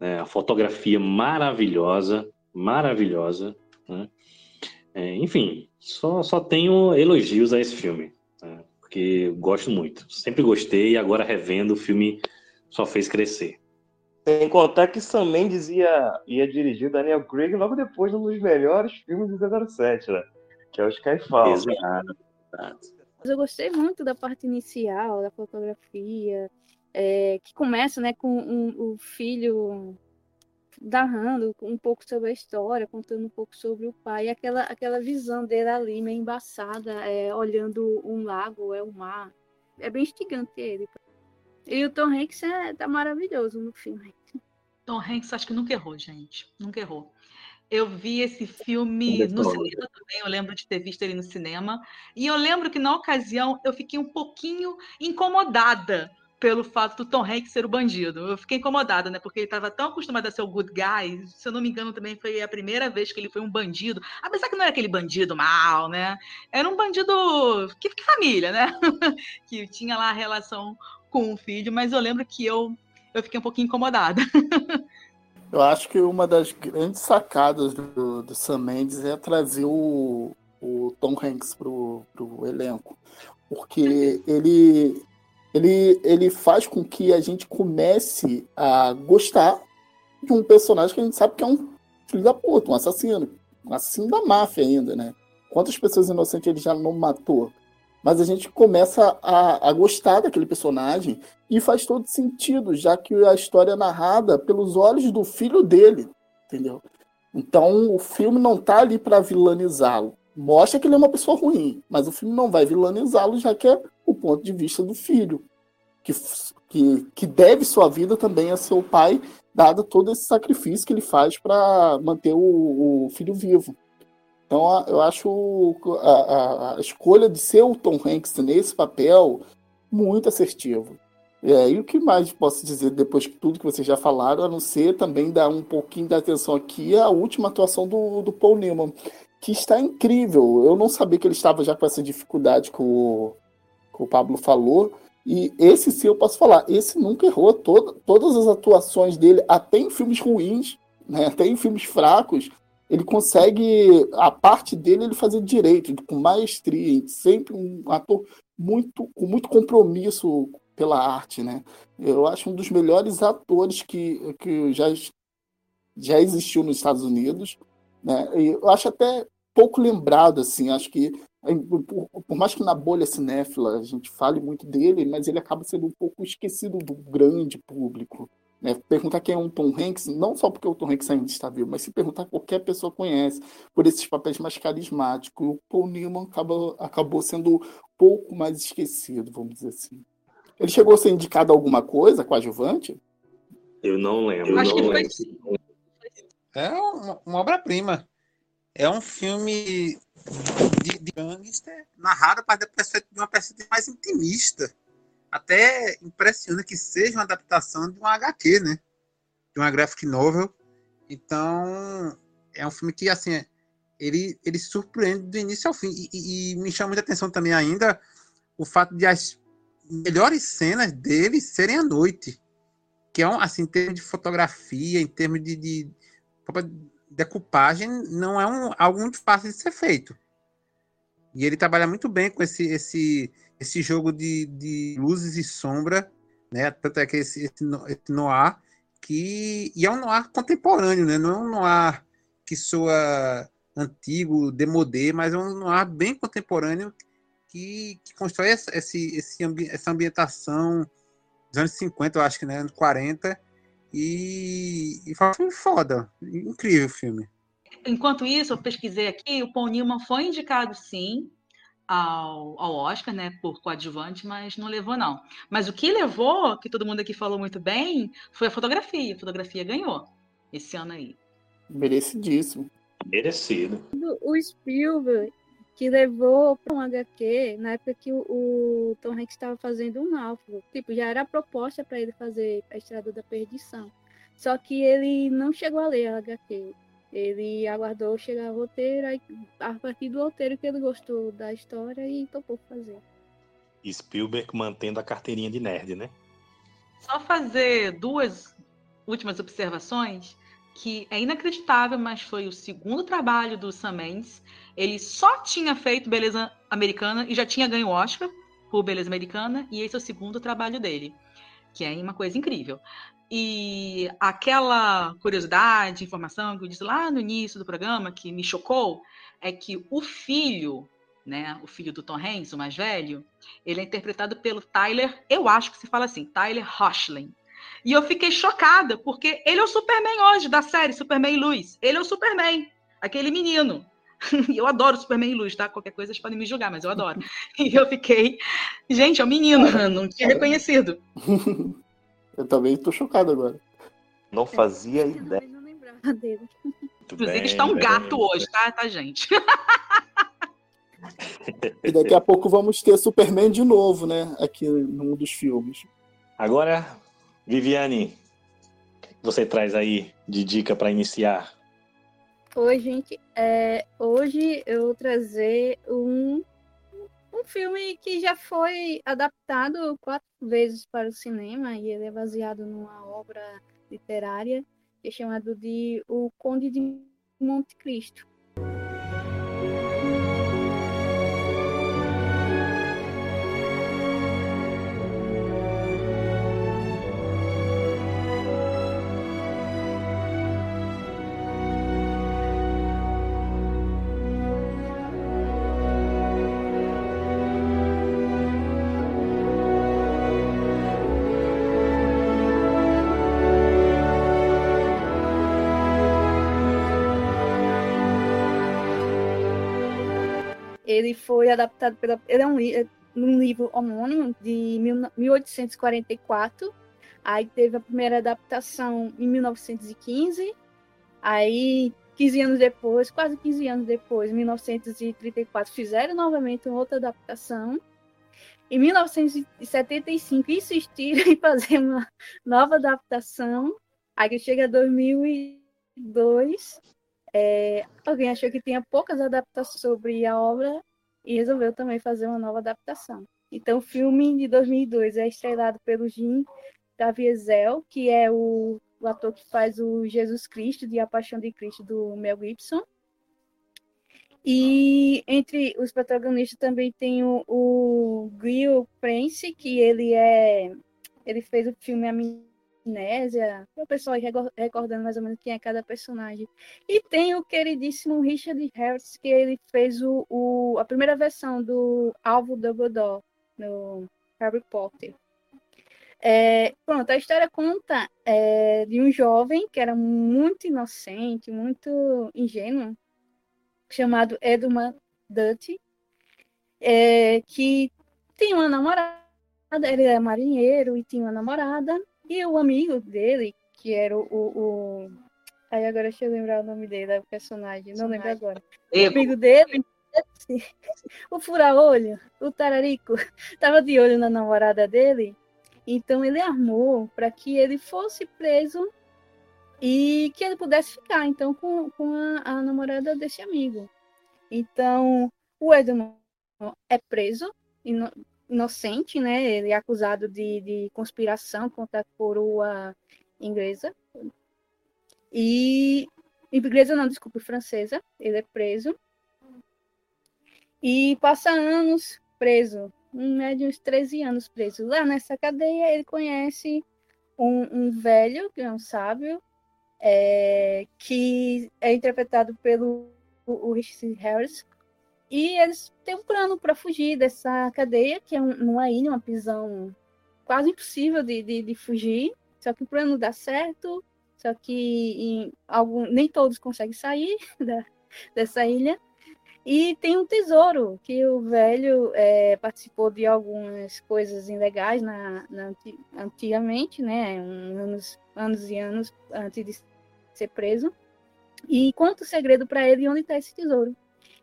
Né? A fotografia maravilhosa, maravilhosa. Né? É, enfim, só, só tenho elogios a esse filme, né? porque gosto muito. Sempre gostei e agora revendo o filme só fez crescer. Sem contar que Sam Mendes ia, ia dirigir Daniel Craig logo depois de um dos melhores filmes do 007, né? Que é o Skyfall. Exato. Eu gostei muito da parte inicial, da fotografia, é, que começa né, com um, o filho narrando um pouco sobre a história, contando um pouco sobre o pai, aquela, aquela visão dele ali, meio embaçada, é, olhando um lago, é o um mar. É bem instigante ele. E o Tom Hanks é, tá maravilhoso no filme. Tom Hanks acho que nunca errou, gente. Nunca errou. Eu vi esse filme no cinema também, eu lembro de ter visto ele no cinema. E eu lembro que na ocasião eu fiquei um pouquinho incomodada pelo fato do Tom Hanks ser o bandido. Eu fiquei incomodada, né? Porque ele estava tão acostumado a ser o good guy. Se eu não me engano, também foi a primeira vez que ele foi um bandido. Apesar que não era aquele bandido mal, né? Era um bandido que, que família, né? [LAUGHS] que tinha lá a relação com o filho, mas eu lembro que eu, eu fiquei um pouquinho incomodada. [LAUGHS] eu acho que uma das grandes sacadas do, do Sam Mendes é trazer o, o Tom Hanks pro, pro elenco. Porque ele, ele, ele faz com que a gente comece a gostar de um personagem que a gente sabe que é um filho da puta, um assassino. Um assassino da máfia ainda, né? Quantas pessoas inocentes ele já não matou? Mas a gente começa a, a gostar daquele personagem e faz todo sentido, já que a história é narrada pelos olhos do filho dele, entendeu? Então o filme não tá ali para vilanizá-lo. Mostra que ele é uma pessoa ruim, mas o filme não vai vilanizá-lo, já que é o ponto de vista do filho, que, que, que deve sua vida também a seu pai, dado todo esse sacrifício que ele faz para manter o, o filho vivo. Então, eu acho a, a, a, escolha de ser o Tom Hanks nesse papel muito assertivo. É, e o que mais posso dizer depois de tudo que vocês já falaram, a não ser também dar um pouquinho de atenção aqui à última atuação do, do Paul Newman, que está incrível. Eu não sabia que ele estava já com essa dificuldade que o, que o Pablo falou. E esse sim eu posso falar, esse nunca errou. Todo, todas as atuações dele, até em filmes ruins, né, até em filmes fracos, ele consegue a parte dele ele fazer direito, com maestria, sempre um ator muito com muito compromisso pela arte, né? Eu acho um dos melhores atores que, que já já existiu nos Estados Unidos, né? E eu acho até pouco lembrado assim, acho que por, por, mais que na bolha cinéfila a gente fale muito dele, mas ele acaba sendo um pouco esquecido do grande público. Né? Perguntar quem é um Tom Hanks, não só porque o Tom Hanks ainda está vivo, mas se perguntar qualquer pessoa conhece, por esses papéis mais carismáticos. O Paul Newman acabou, acabou sendo um pouco mais esquecido, vamos dizer assim. Ele chegou a ser indicado a alguma coisa, coadjuvante? Eu não lembro. Acho não que lembro. foi- É uma, uma obra-prima. É um filme de, de gangster narrado para de uma perspectiva mais intimista. Até impressiona que seja uma adaptação de uma HQ, né? De uma graphic novel. Então, é um filme que, assim, ele, ele surpreende do início ao fim. E, e- e me chama muita atenção também ainda o fato de as melhores cenas dele serem à noite. Que é, um, assim, em termos de fotografia, em termos de, de própria decupagem, não é um, algo muito fácil de ser feito. E ele trabalha muito bem com esse, esse, esse jogo de, de luzes e sombra, né? Tanto é que esse, esse, esse noir, que e é um noir contemporâneo, né? Não é um noir que soa antigo, demodê, mas é um noir bem contemporâneo que, que constrói essa, esse, esse, ambi- essa ambientação dos anos 50, eu acho que, né? Anos 40. E, e foi um filme foda. Incrível o filme. Enquanto isso, eu pesquisei aqui, o Paul Newman foi indicado sim ao, ao Oscar, né, por coadjuvante, mas não levou não. Mas o que levou, que todo mundo aqui falou muito bem, foi a fotografia. A fotografia ganhou esse ano aí. Merecidíssimo. Merecido. o Spielberg que levou para um HQ na época que o, o Tom Hanks estava fazendo um náufrago. Tipo, já era a proposta para ele fazer a Estrada da Perdição. Só que ele não chegou a ler a HQ. Ele aguardou chegar o roteiro, aí, a partir do roteiro que ele gostou da história e topou fazer. Spielberg mantendo a carteirinha de nerd, né? Só fazer duas últimas observações que é inacreditável, mas foi o segundo trabalho do Sam Mendes. Ele só tinha feito Beleza Americana e já tinha ganho o Oscar por Beleza Americana, e esse é o segundo trabalho dele, que é uma coisa incrível. E aquela curiosidade, informação que eu disse lá no início do programa, que me chocou, é que o filho, né, o filho do Tom Hanks, o mais velho, ele é interpretado pelo Tyler, eu acho que se fala assim, Tyler Hoechlin. E eu fiquei chocada, porque ele é o Superman hoje, da série Superman e Luz. Ele é o Superman, aquele menino. [LAUGHS] E eu adoro Superman e Luz, tá? Qualquer coisa vocês podem me julgar, mas eu adoro. [LAUGHS] E eu fiquei, gente, é o menino, não tinha reconhecido. [LAUGHS] Eu também tô chocado agora. Não fazia Eu ideia. não lembrava dele. Muito Inclusive, bem, está um bem. gato hoje, tá, tá, gente? E daqui a pouco vamos ter Superman de novo, né? Aqui num dos filmes. Agora, Viviane, o que você traz aí de dica para iniciar? Oi, gente. É, hoje eu vou trazer um, um filme que já foi adaptado quatro vezes para o cinema e ele é baseado numa obra literária que é chamado de O Conde de Monte Cristo. Foi adaptado pela. Ele é um, li- um livro homônimo de mil- 1844. Aí teve a primeira adaptação em 1915. Aí, 15 anos depois, quase 15 anos depois, em 1934, fizeram novamente outra adaptação. Em 1975, insistiram [LAUGHS] em fazer uma nova adaptação. Aí chega 2002, é, alguém achou que tinha poucas adaptações sobre a obra e resolveu também fazer uma nova adaptação. Então, o filme de 2002 é estrelado pelo Jim Caviezel, que é o, o ator que faz o Jesus Cristo, de A Paixão de Cristo, do Mel Gibson. E entre os protagonistas também tem o, o Gil Prince, que ele é ele fez o filme Amnésia, o pessoal rego- recordando mais ou menos quem é cada personagem. E tem o queridíssimo Richard Harris, que ele fez o, o- a primeira versão do Alvo Dumbledore no Harry Potter. É, pronto, a história conta é, de um jovem que era muito inocente, muito ingênuo, chamado Edmund Dutt, é, que tem uma namorada, ele é marinheiro e tinha uma namorada, e o amigo dele, que era o. o, o- Aí agora deixa eu lembrar o nome dele, o personagem, não lembro agora. O amigo dele, [LAUGHS] o fura-olho, o tararico, [LAUGHS] estava de olho na namorada dele, então ele armou para que ele fosse preso e que ele pudesse ficar então com, com a, a namorada desse amigo. Então o Edmund é preso, ino- inocente, né? Ele é acusado de, de conspiração contra a coroa inglesa. E inglesa não, desculpe, francesa. Ele é preso. E passa anos preso, em média uns 13 anos preso. Lá nessa cadeia ele conhece um, um velho, que é um sábio, é, que é interpretado pelo o, o Richard Harris. E eles têm um plano para fugir dessa cadeia, que é um, uma ilha, uma prisão quase impossível de, de, de fugir. Só que o plano dá certo, só que algum, nem todos conseguem sair [LAUGHS] da, dessa ilha. E tem um tesouro, que o velho é, participou de algumas coisas ilegais na, na anti- antigamente, né? um- Anos, anos e anos antes de ser preso. E conta o segredo para ele onde está esse tesouro.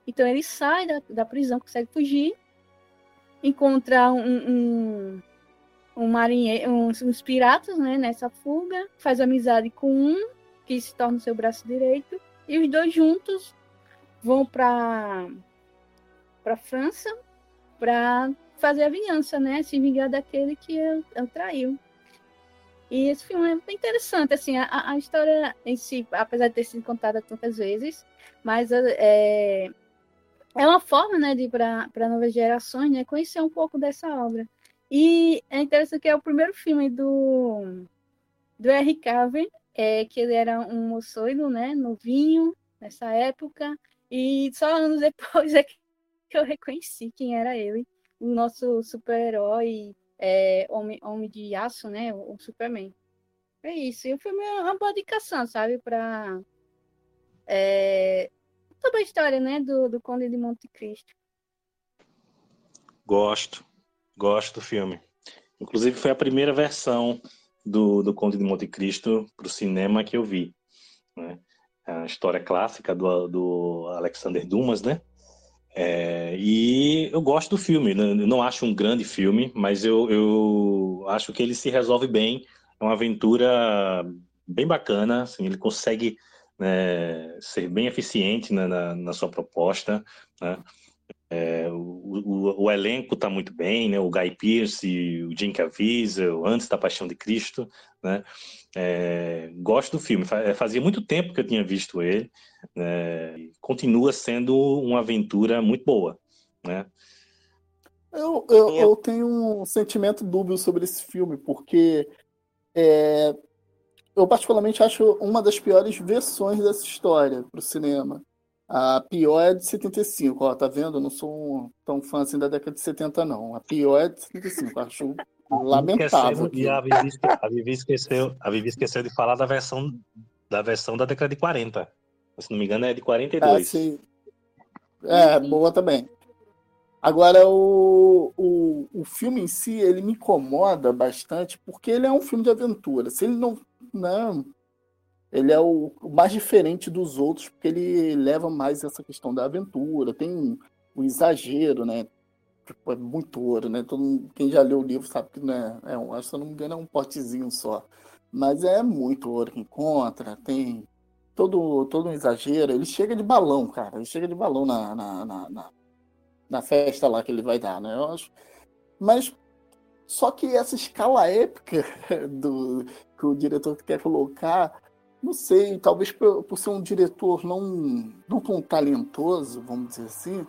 Então ele sai da, da prisão, consegue fugir, encontra um, um, um marinheiro, uns, uns piratas né, nessa fuga, faz amizade com um, que se torna seu braço direito, e os dois juntos vão para para França para fazer a vingança, né? Se vingar daquele que o o traiu. E esse filme é interessante, assim, a, a história em si, apesar de ter sido contada tantas vezes, mas é, é uma forma, né, de para novas gerações, né, conhecer um pouco dessa obra. E é interessante que é o primeiro filme do do R. Carver, é, que ele era um moçoido, né, novinho nessa época, e só anos [LAUGHS] depois é que eu reconheci quem era ele, o nosso super-herói, é, homem, homem de aço, né, o, o Superman. É isso, e o filme é uma boa indicação, sabe, para é, toda a história, né, do, do Conde de Monte Cristo. Gosto, gosto do filme. Inclusive foi a primeira versão do, do Conde de Monte Cristo para o cinema que eu vi. Né? A história clássica do, do Alexander Dumas, né? É, e eu gosto do filme. né? Eu não acho um grande filme, mas eu, eu acho que ele se resolve bem. É uma aventura bem bacana. Assim, ele consegue né, ser bem eficiente na, na, na sua proposta. Né? É, o, o, o, elenco está muito bem, né? O Guy Pearce, o Jim Caviezel, antes da Paixão de Cristo, né? É, gosto do filme. Fazia muito tempo que eu tinha visto ele. Né? Continua sendo uma aventura muito boa, né? Eu, eu, eu tenho um sentimento dúbio sobre esse filme, porque é, eu particularmente acho uma das piores versões dessa história para o cinema. A pior é de 75, ó, tá vendo? Eu não sou um, tão fã assim da década de 70, não. A pior é de 75, acho lamentável. E a Vivi, a, Vivi esqueceu, a Vivi esqueceu de falar da versão da versão da década de 40. Se não me engano, é de 42. Ah, sim. É, boa também. Agora, o, o, o filme em si, ele me incomoda bastante, porque ele é um filme de aventura. Se ele não. Não ele é o, mais diferente dos outros, porque ele leva mais essa questão da aventura. Tem o exagero, né? Tipo, é muito ouro, né? Todo, quem já leu o livro sabe que não é, é um, se eu não me engano é um potezinho só. Mas é muito ouro que encontra, tem todo, todo um exagero. Ele chega de balão, cara. Ele chega de balão na, na, na, na, na festa lá que ele vai dar, né? Eu acho. Mas só que essa escala épica [LAUGHS] do que o diretor quer colocar, não sei, talvez por, por ser um diretor não, não tão talentoso, vamos dizer assim,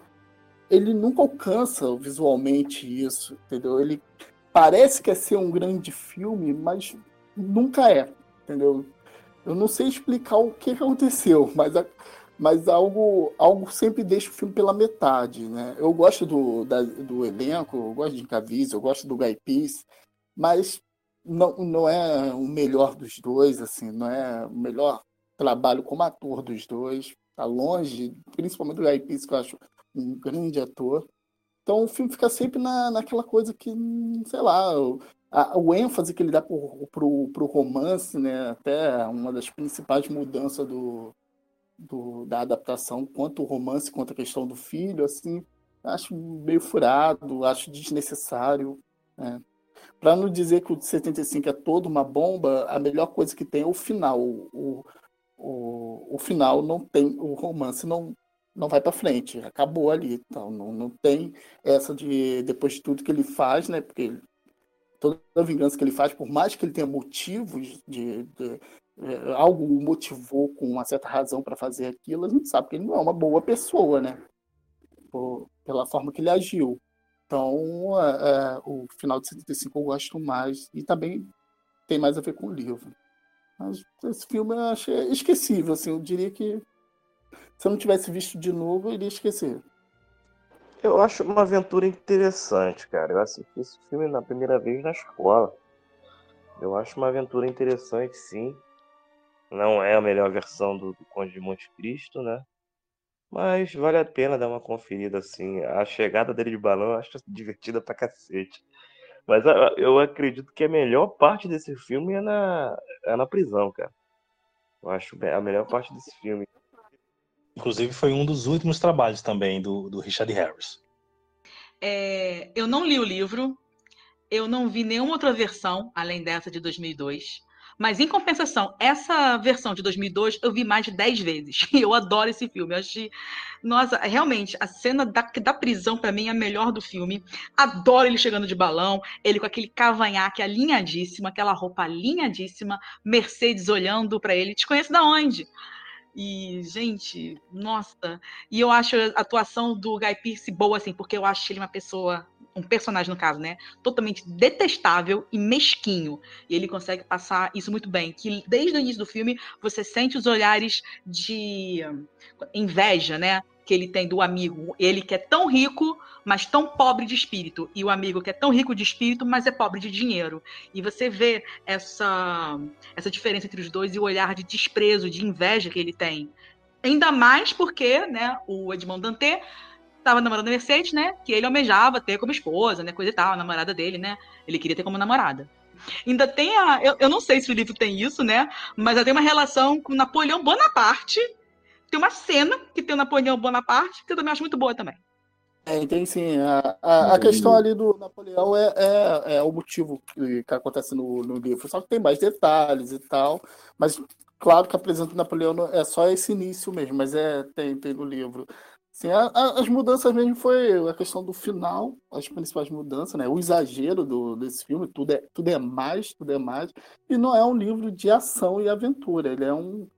ele nunca alcança visualmente isso, entendeu? Ele parece que é ser um grande filme, mas nunca é, entendeu? Eu não sei explicar o que aconteceu, [LAUGHS] mas, mas algo, algo sempre deixa o filme pela metade, né? Eu gosto do, da, do elenco, eu gosto de Caviezel, eu gosto do Guy Pearce, mas não, não é o melhor dos dois, assim, não é o melhor trabalho como ator dos dois, tá longe, principalmente do Guy Pearce, que eu acho um grande ator. Então o filme fica sempre na, naquela coisa que, sei lá, a, o ênfase que ele dá pro, pro, pro romance, né? Até uma das principais mudanças do, do, da adaptação, quanto o romance, quanto a questão do filho, assim, acho meio furado, acho desnecessário. Né? Para não dizer que o de 75 é todo uma bomba, a melhor coisa que tem é o final. O, o, o final não tem, o romance não, não vai para frente, acabou ali. Então, não, não tem essa de, depois de tudo que ele faz, né? Porque toda a vingança que ele faz, por mais que ele tenha motivos de, de é, algo o motivou com uma certa razão para fazer aquilo, a gente sabe que ele não é uma boa pessoa, né? Por, pela forma que ele agiu. Então, é, é, o final de 75 eu gosto mais e também tem mais a ver com o livro. Mas esse filme eu achei esquecível, assim, eu diria que se eu não tivesse visto de novo, eu iria esquecer. Eu acho uma aventura interessante, cara. Eu assisti esse filme na primeira vez na escola. Eu acho uma aventura interessante, sim. Não é a melhor versão do, do Conde de Monte Cristo, né? Mas vale a pena dar uma conferida, assim. A chegada dele de balão eu acho divertida pra cacete. Mas eu acredito que a melhor parte desse filme é na, é na prisão, cara. Eu acho a melhor parte desse filme. Inclusive, foi um dos últimos trabalhos também do, do Richard Harris. É, eu não li o livro, eu não vi nenhuma outra versão além dessa de 2002. Mas, em compensação, essa versão de 2002 eu vi mais de 10 vezes. [LAUGHS] E eu adoro esse filme. Eu achei. Nossa, realmente, a cena da, da prisão, para mim, é a melhor do filme. Adoro ele chegando de balão, ele com aquele cavanhaque alinhadíssimo, aquela roupa alinhadíssima, Mercedes olhando para ele. Te conheço da onde? E, gente, nossa. E eu acho a atuação do Guy Pearce boa, assim, porque eu acho ele uma pessoa, um personagem no caso, né? Totalmente detestável e mesquinho. E ele consegue passar isso muito bem. Que desde o início do filme você sente os olhares de inveja, né? Que ele tem do amigo. Ele que é tão rico, mas tão pobre de espírito. E o amigo que é tão rico de espírito, mas é pobre de dinheiro. E você vê essa, essa diferença entre os dois e o olhar de desprezo, de inveja que ele tem. Ainda mais porque né, o Edmond Dantê estava namorando a Mercedes, né? Que ele almejava ter como esposa, né? Coisa e tal, a namorada dele, né? Ele queria ter como namorada. Ainda tem a. Eu, eu não sei se o livro tem isso, né? Mas ela tem uma relação com Napoleão Bonaparte. Tem uma cena que tem o Napoleão Bonaparte, que eu também acho muito boa também. É, tem sim. A, a, a, questão ali do Napoleão é, é, é o motivo que, que acontece no, no, livro. Só que tem mais detalhes e tal. Mas claro que apresenta o Napoleão é só esse início mesmo, mas é tem, tem no livro. Sim, a, as mudanças mesmo foi a questão do final, as principais mudanças, né? O exagero do, desse filme, tudo é, tudo é mais, tudo é mais. E não é um livro de ação e aventura, ele é um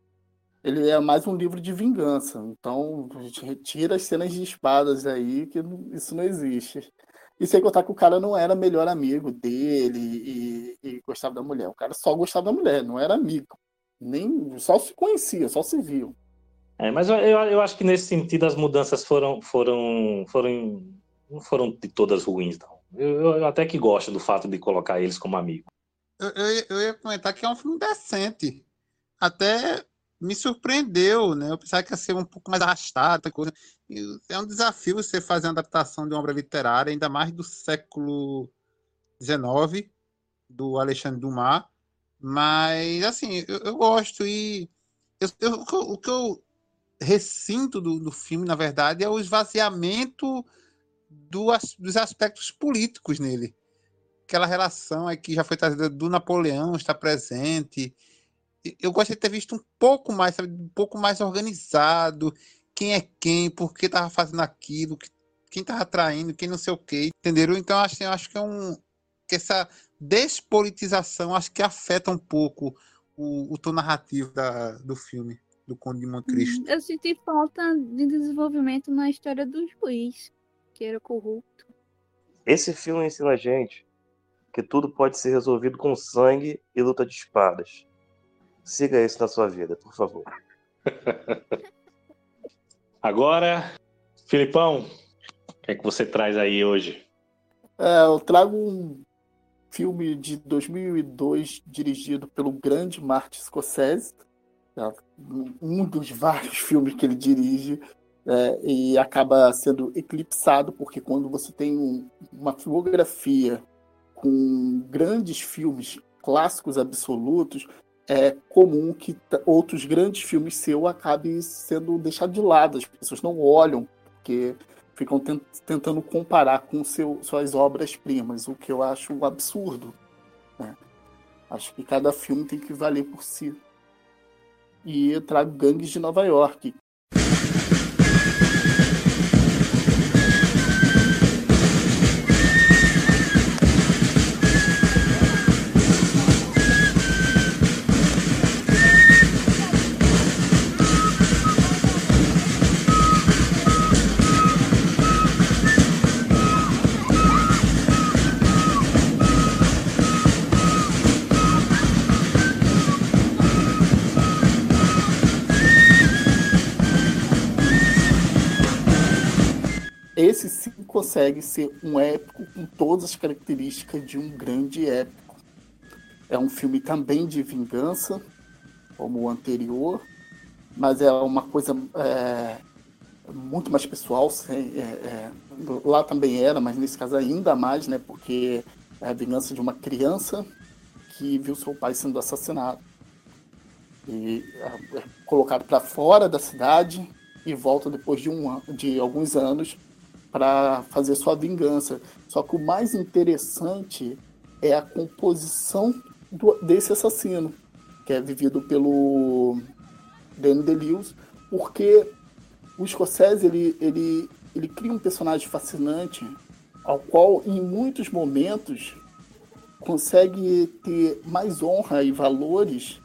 ele é mais um livro de vingança. Então, a gente retira as cenas de espadas aí, que isso não existe. E sem contar que o cara não era melhor amigo dele e, e, gostava da mulher. O cara só gostava da mulher, não era amigo. Nem, só se conhecia, só se viu. É, mas eu, eu acho que nesse sentido as mudanças foram, foram, foram não foram de todas ruins, não. Eu, eu até que gosto do fato de colocar eles como amigo. Eu, eu, eu ia comentar que é um filme decente. Até me surpreendeu, né? Eu pensava que ia ser um pouco mais arrastado, coisa. é um desafio você fazer uma adaptação de uma obra literária, ainda mais do século XIX, do Alexandre Dumas. Mas, assim, eu, eu gosto e eu, eu, o que eu recinto do, do filme, na verdade, é o esvaziamento do, dos aspectos políticos nele. Aquela relação aí que já foi trazida do Napoleão está presente. Eu gostaria de ter visto um pouco mais, sabe, um pouco mais organizado. Quem é quem, por que estava fazendo aquilo, quem estava traindo, quem não sei o quê, entenderam? Então, acho, acho que é um. que essa despolitização acho que afeta um pouco o, o tom narrativo da, do filme, do Conde de Monte Cristo. Hum, eu senti falta de desenvolvimento na história do juiz, que era corrupto. Esse filme ensina a gente que tudo pode ser resolvido com sangue e luta de espadas. Siga isso na sua vida, por favor. [LAUGHS] Agora, Filipão, o que é que você traz aí hoje? É, eu trago um filme de 2002 dirigido pelo grande Martin Scorsese? Um dos vários [LAUGHS] filmes que ele dirige é, e acaba sendo eclipsado porque quando você tem um, uma filmografia com grandes filmes clássicos absolutos, é comum que outros grandes filmes seu acabem sendo deixados de lado. As pessoas não olham, porque ficam tentando comparar com seu, suas obras-primas, o que eu acho um absurdo. Né? Acho que cada filme tem que valer por si. E eu trago Gangues de Nova York, esse sim consegue ser um épico com todas as características de um grande épico. É um filme também de vingança, como o anterior, mas é uma coisa é, muito mais pessoal. É, é, lá também era, mas nesse caso ainda mais, né? Porque é a vingança de uma criança que viu seu pai sendo assassinado e é, é colocado para fora da cidade e volta depois de, um, de alguns anos para fazer sua vingança. Só que o mais interessante é a composição do, desse assassino, que é vivido pelo Danny DeLewis, porque o Scorsese ele, ele, ele cria um personagem fascinante, ao qual em muitos momentos consegue ter mais honra e valores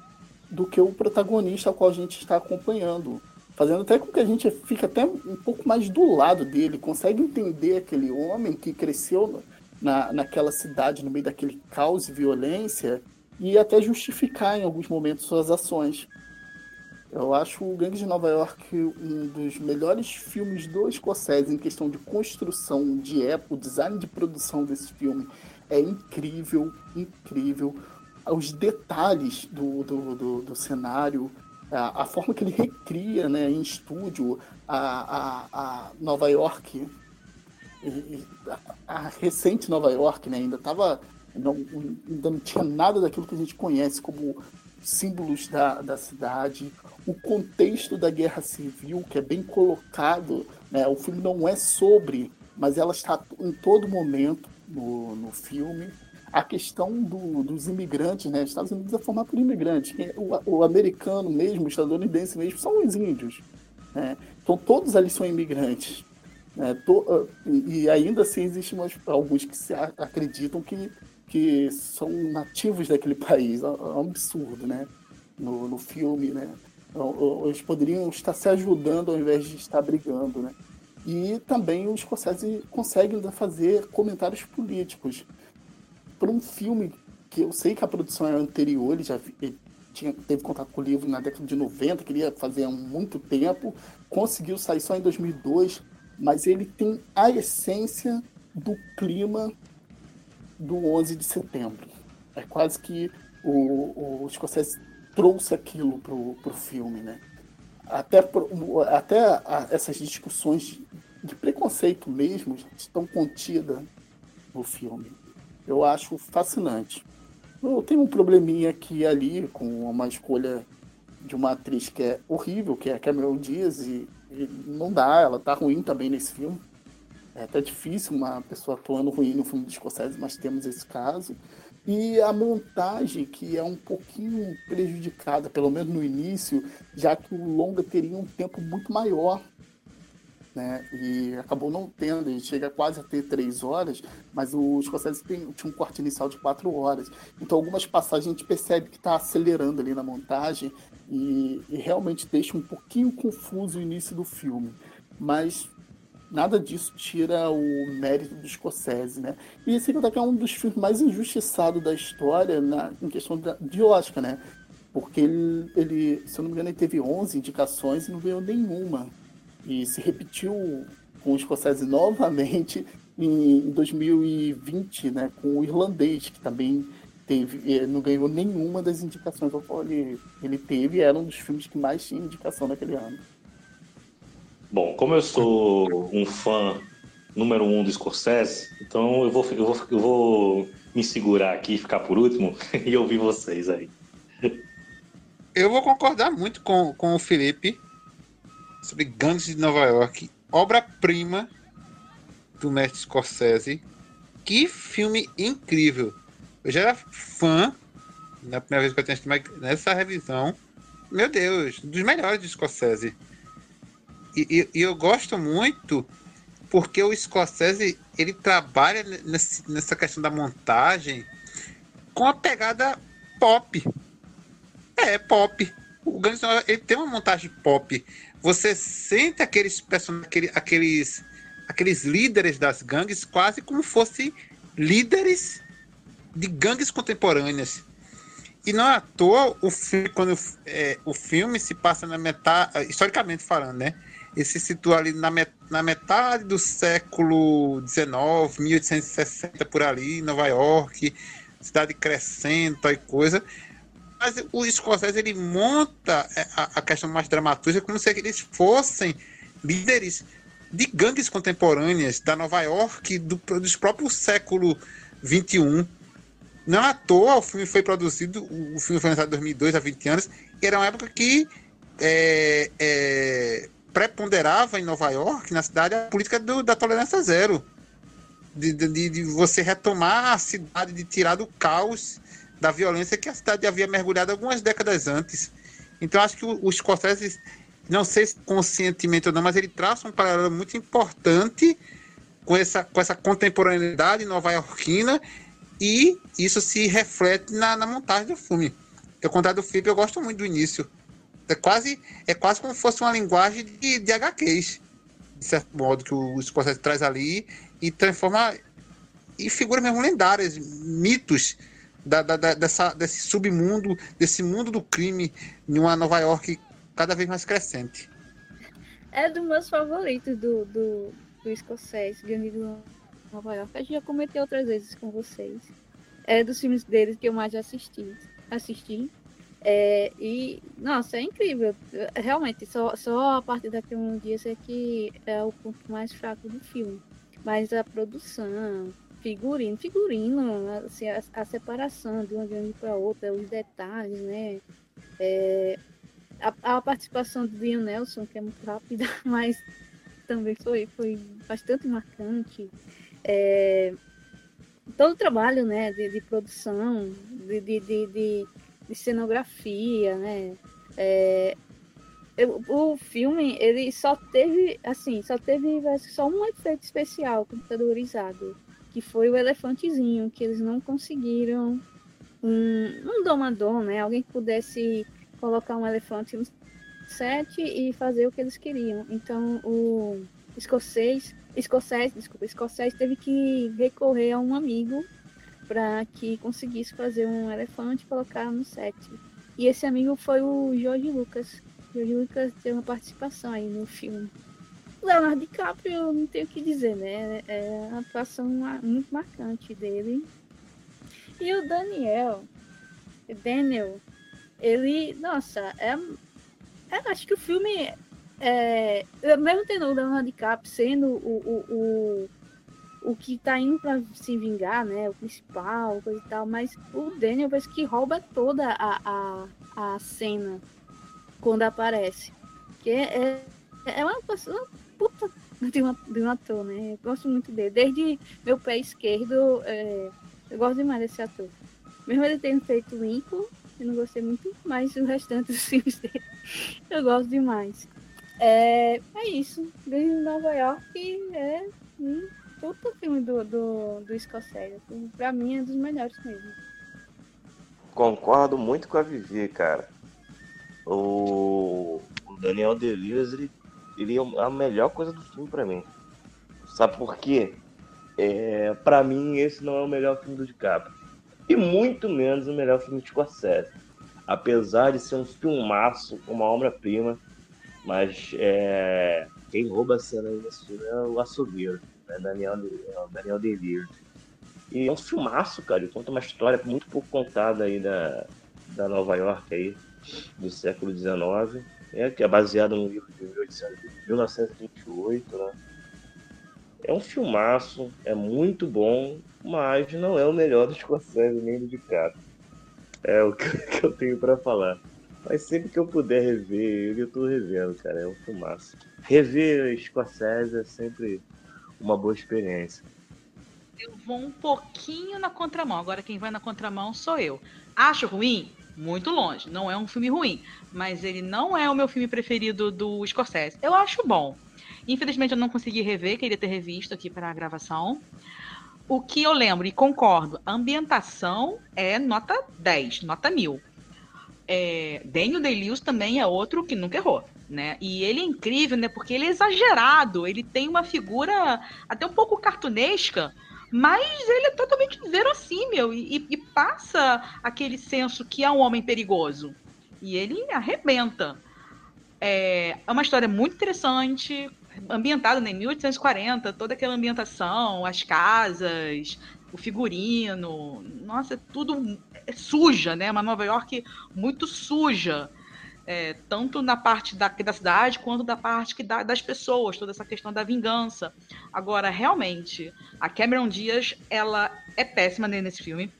do que o protagonista ao qual a gente está acompanhando fazendo até com que a gente fique até um pouco mais do lado dele, consegue entender aquele homem que cresceu na, naquela cidade, no meio daquele caos e violência, e até justificar em alguns momentos suas ações. Eu acho o Gangue de Nova York um dos melhores filmes do Scorsese em questão de construção, de época, o design de produção desse filme é incrível, incrível. Os detalhes do, do, do, do cenário, a, a, forma que ele recria né, em estúdio a, a, a Nova York, a, a, recente Nova York, né, ainda estava não, ainda não tinha nada daquilo que a gente conhece como símbolos da, da cidade, o contexto da guerra civil, que é bem colocado, né, o filme não é sobre, mas ela está em todo momento no, no filme a questão do, dos imigrantes, né? Os Estados Unidos é formado por imigrantes. O, o, americano mesmo, o estadunidense mesmo, são os índios. Né? Então todos ali são imigrantes. Né? To, e ainda assim existem alguns que se acreditam que, que são nativos daquele país. É, é um absurdo, né? No, no filme, né? Então, eles poderiam estar se ajudando ao invés de estar brigando, né? E também os Scorsese conseguem fazer comentários políticos para um filme que eu sei que a produção é anterior, ele já ele tinha, teve contato com o livro na década de 90, queria fazer há muito tempo, conseguiu sair só em 2002, mas ele tem a essência do clima do 11 de setembro. É quase que o, o Scorsese trouxe aquilo pro, pro filme, né? Até, até a, essas discussões de, de preconceito mesmo estão contidas no filme. Eu acho fascinante. Eu tenho um probleminha aqui e ali com uma escolha de uma atriz que é horrível, que é a Cameron Diaz, e, e não dá, ela tá ruim também nesse filme. É até difícil uma pessoa atuando ruim no filme de Scorsese, mas temos esse caso. E a montagem, que é um pouquinho prejudicada, pelo menos no início, já que o longa teria um tempo muito maior. Né? E acabou não tendo, ele chega quase a ter três horas, mas o Scorsese tem, tinha um corte inicial de quatro horas. Então, algumas passagens a gente percebe que está acelerando ali na montagem e, e realmente deixa um pouquinho confuso o início do filme. Mas nada disso tira o mérito do Scorsese, né? E esse aqui é um dos filmes mais injustiçados da história na, em questão de Oscar, né? Porque ele, ele, se eu não me engano, ele teve 11 indicações e não ganhou nenhuma. E se repetiu com o Scorsese novamente em 2020, né? Com o Irlandês, que também teve, não ganhou nenhuma das indicações que ele, ele teve. Era um dos filmes que mais tinha indicação naquele ano. Bom, como eu sou um fã número um do Scorsese, então eu vou, eu vou, eu vou me segurar aqui, ficar por último [LAUGHS] e ouvir vocês aí. Eu vou concordar muito com, com o Felipe sobre Gangues de Nova York, obra-prima do mestre Scorsese. Que filme incrível! Eu já era fã na primeira vez que eu assisti nessa revisão. Meu Deus, dos melhores de Scorsese. E, e, eu gosto muito porque o Scorsese ele trabalha nesse, nessa questão da montagem com a pegada pop. É, pop. O Guns ele tem uma montagem pop. Você sente aqueles personagens, aqueles, aqueles líderes das gangues quase como fossem líderes de gangues contemporâneas. E não é à toa o filme, quando é, o filme se passa na metade, historicamente falando, né? Ele se situa ali na, met na metade do século XIX, 1860, por ali, em Nova York, cidade crescendo e coisa. Mas o Scorsese ele monta é, a, a questão mais dramatúrgica como se eles fossem líderes de gangues contemporâneas da Nova York do, dos próprios século 21. Não à toa o filme foi produzido, o filme foi lançado em 2002, há 20 anos, e era uma época que é, é, preponderava em Nova York, na cidade, a política do, da tolerância zero. De, de, de, você retomar a cidade, de tirar do caos, da violência que a cidade havia mergulhado algumas décadas antes. Então, acho que os Scorsese, não sei se conscientemente ou não, mas ele traça um paralelo muito importante com essa, com essa contemporaneidade nova-iorquina e isso se reflete na, na montagem do filme. Eu, contrário do Felipe, eu gosto muito do início é quase, é quase como se fosse uma linguagem de, de HQs, de certo modo, que o Scorsese traz ali e transforma em figuras mesmo lendárias, mitos da, da, da, dessa, desse submundo, desse mundo do crime em uma Nova York cada vez mais crescente. É dos meus favoritos do, do, do Scorsese, Gangue do Nova York. Gente já comentei outras vezes com vocês. É dos filmes deles que eu mais assisti. assisti. É, e, nossa, é incrível. Realmente, só, só a parte da cronologia é que é o ponto mais fraco do filme. Mas a produção, figurino, figurino, assim, a, a separação de uma grande para outra, os detalhes, né? É, a, a, participação do Ian Nelson, que é muito rápida, [LAUGHS] mas também foi, foi bastante marcante. É, todo o trabalho né, de, de produção, de, de, de de cenografia, né? É, o filme ele só teve assim só teve só um efeito especial computadorizado que foi o elefantezinho que eles não conseguiram um, um domador né alguém que pudesse colocar um elefante no set e fazer o que eles queriam então o escocês escocês desculpa escocês teve que recorrer a um amigo para que conseguisse fazer um elefante e colocar no set. E esse amigo foi o Jorge Lucas. O Jorge Lucas teve uma participação aí no filme. Leonardo DiCaprio, não tenho o que dizer, né? É uma atuação muito marcante dele. E o Daniel, Daniel, ele, nossa, é, é acho que o filme é, é mesmo tendo o Leonardo DiCaprio sendo o, o, o o que tá indo pra se vingar, né? O principal, coisa e tal, mas o Daniel parece que rouba toda a, a, a cena quando aparece. Que é, é, é uma pessoa puta [LAUGHS] de, uma, de um ator, né? Eu gosto muito dele. Desde meu pé esquerdo, é, eu gosto demais desse ator. Mesmo ele tendo feito Lincoln, eu não gostei muito, mas o restante dos [LAUGHS] filmes dele eu gosto demais. É, é isso. Desde Nova York é um puta filme do, do, do Scorsese. Assim, pra mim é dos melhores mesmo. Concordo muito com a Vivi, cara. O, Daniel Deleuze, ele, é a melhor coisa do filme pra mim. Sabe por quê? É, pra mim, esse não é o melhor filme do DiCaprio. E muito menos o melhor filme de Scorsese. Apesar de ser um filmaço, uma obra-prima, mas é, quem rouba a cena nesse filme é o Assobiro né? Daniel, é Daniel Delir. E é um filmaço, cara. Ele conta uma história muito pouco contada aí da, da Nova York aí, do século XIX, é, que é baseado no livro de 1928, né? É um filmaço, é muito bom, mas não é o melhor do Scorsese nem do DiCaprio. É o que [LAUGHS] eu tenho para falar. Mas sempre que eu puder rever ele, eu tô revendo, cara. É um filmaço. Rever Scorsese é sempre uma boa experiência. Eu vou um pouquinho na contramão. Agora quem vai na contramão sou eu. Acho ruim? Muito longe. Não é um filme ruim. Mas ele não é o meu filme preferido do Scorsese. Eu acho bom. Infelizmente eu não consegui rever, queria ter revisto aqui para a gravação. O que eu lembro e concordo, a ambientação é nota 10, nota 1000. É, Daniel Day-Lewis também é outro que nunca errou né? E ele é incrível, né? Porque ele é exagerado, ele tem uma figura até um pouco cartunesca, mas ele é totalmente verossímil e, e passa aquele senso que é um homem perigoso. E ele arrebenta. É, é uma história muito interessante, ambientada né, em 1840, toda aquela ambientação, as casas, o figurino, nossa, é tudo é suja, né? Uma Nova York muito suja é, tanto na parte da, da cidade quanto da parte que da, das pessoas, toda essa questão da vingança. Agora, realmente, a Cameron Diaz, ela é péssima nesse filme.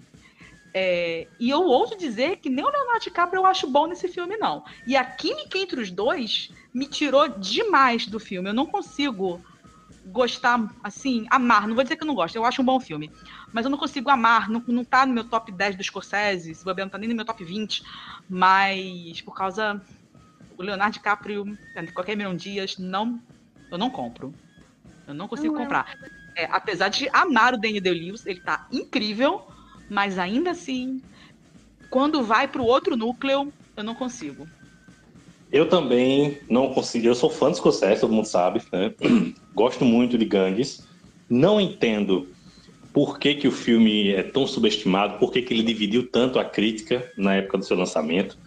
É, e eu ouso dizer que nem o Leonardo DiCaprio eu acho bom nesse filme, não. E a química entre os dois me tirou demais do filme. Eu não consigo gostar, assim, amar. Não vou dizer que eu não gosto, eu acho um bom filme. Mas eu não consigo amar, não, não tá no meu top 10 do Scorsese, se não tá nem no meu top 20. Mas por causa. O Leonardo DiCaprio, qualquer Cameron Dias, não, eu não compro. Eu não consigo não, comprar. É, apesar de amar o Daniel Day-Lewis, ele tá incrível, mas ainda assim, quando vai pro outro núcleo, eu não consigo. Eu também não consigo. Eu sou fã do Scorsese, todo mundo sabe, né? [CLEARS THROAT] Gosto muito de Gangues. Não entendo por que, que o filme é tão subestimado, por que, que ele dividiu tanto a crítica na época do seu lançamento.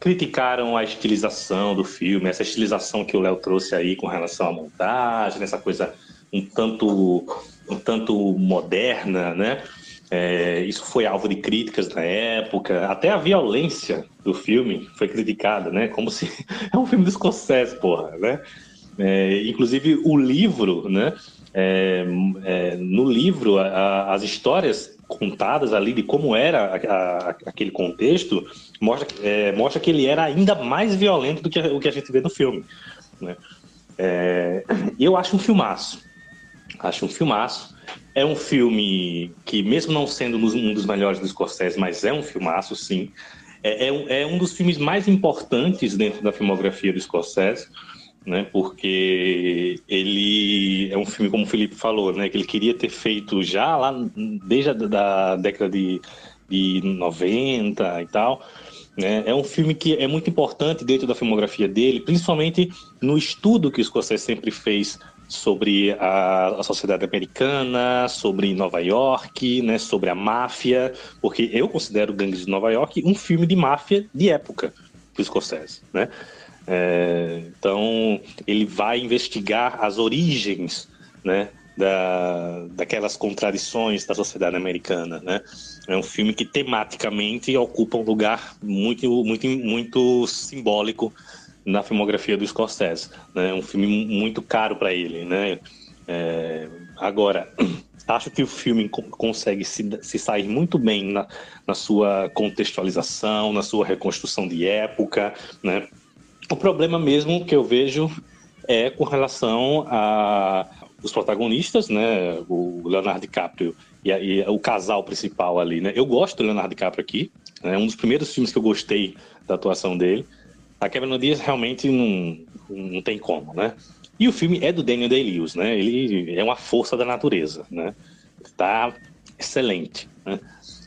Criticaram a estilização do filme, essa estilização que o Léo trouxe aí com relação à montagem, essa coisa um tanto, um tanto moderna, né? É, isso foi alvo de críticas na época. Até a violência do filme foi criticada, né? Como se [LAUGHS] é um filme do Scorsese, porra, né? É, inclusive o livro, né? É, é no livro, a, a, as histórias contadas ali de como era a, aquele contexto mostra, é, mostra que ele era ainda mais violento do que o que a gente vê no filme. Né? É, eu acho um filmaço. Acho um filmaço. É um filme que, mesmo não sendo um dos melhores dos Scorsese, mas é um filmaço, sim. É, é, é um dos filmes mais importantes dentro da filmografia do Scorsese, né? Porque ele é um filme, como o Felipe falou, né? Que ele queria ter feito já lá desde a da década de, de 90 e tal. Né? É um filme que é muito importante dentro da filmografia dele, principalmente no estudo que o Scorsese sempre fez sobre a, a, sociedade americana, sobre Nova York, né, sobre a máfia, porque eu considero Gangues de Nova York um filme de máfia de época do Scorsese, né? É, então ele vai investigar as origens, né, da, daquelas contradições da sociedade americana, né? É um filme que tematicamente ocupa um lugar muito, muito, muito simbólico na filmografia do Scorsese. Né? É um filme muito caro para ele, né? É, agora, [CLEARS THROAT] acho que o filme consegue se, se sair muito bem na, na, sua contextualização, na sua reconstrução de época, né? O problema mesmo que eu vejo é com relação a os protagonistas, né? O Leonardo DiCaprio e, a, e, o casal principal ali, né? Eu gosto do Leonardo DiCaprio aqui. É um dos primeiros filmes que eu gostei da atuação dele. A Cameron Diaz realmente não, não tem como, né? E o filme é do Daniel Day-Lewis, né? Ele é uma força da natureza, né? Tá excelente, né?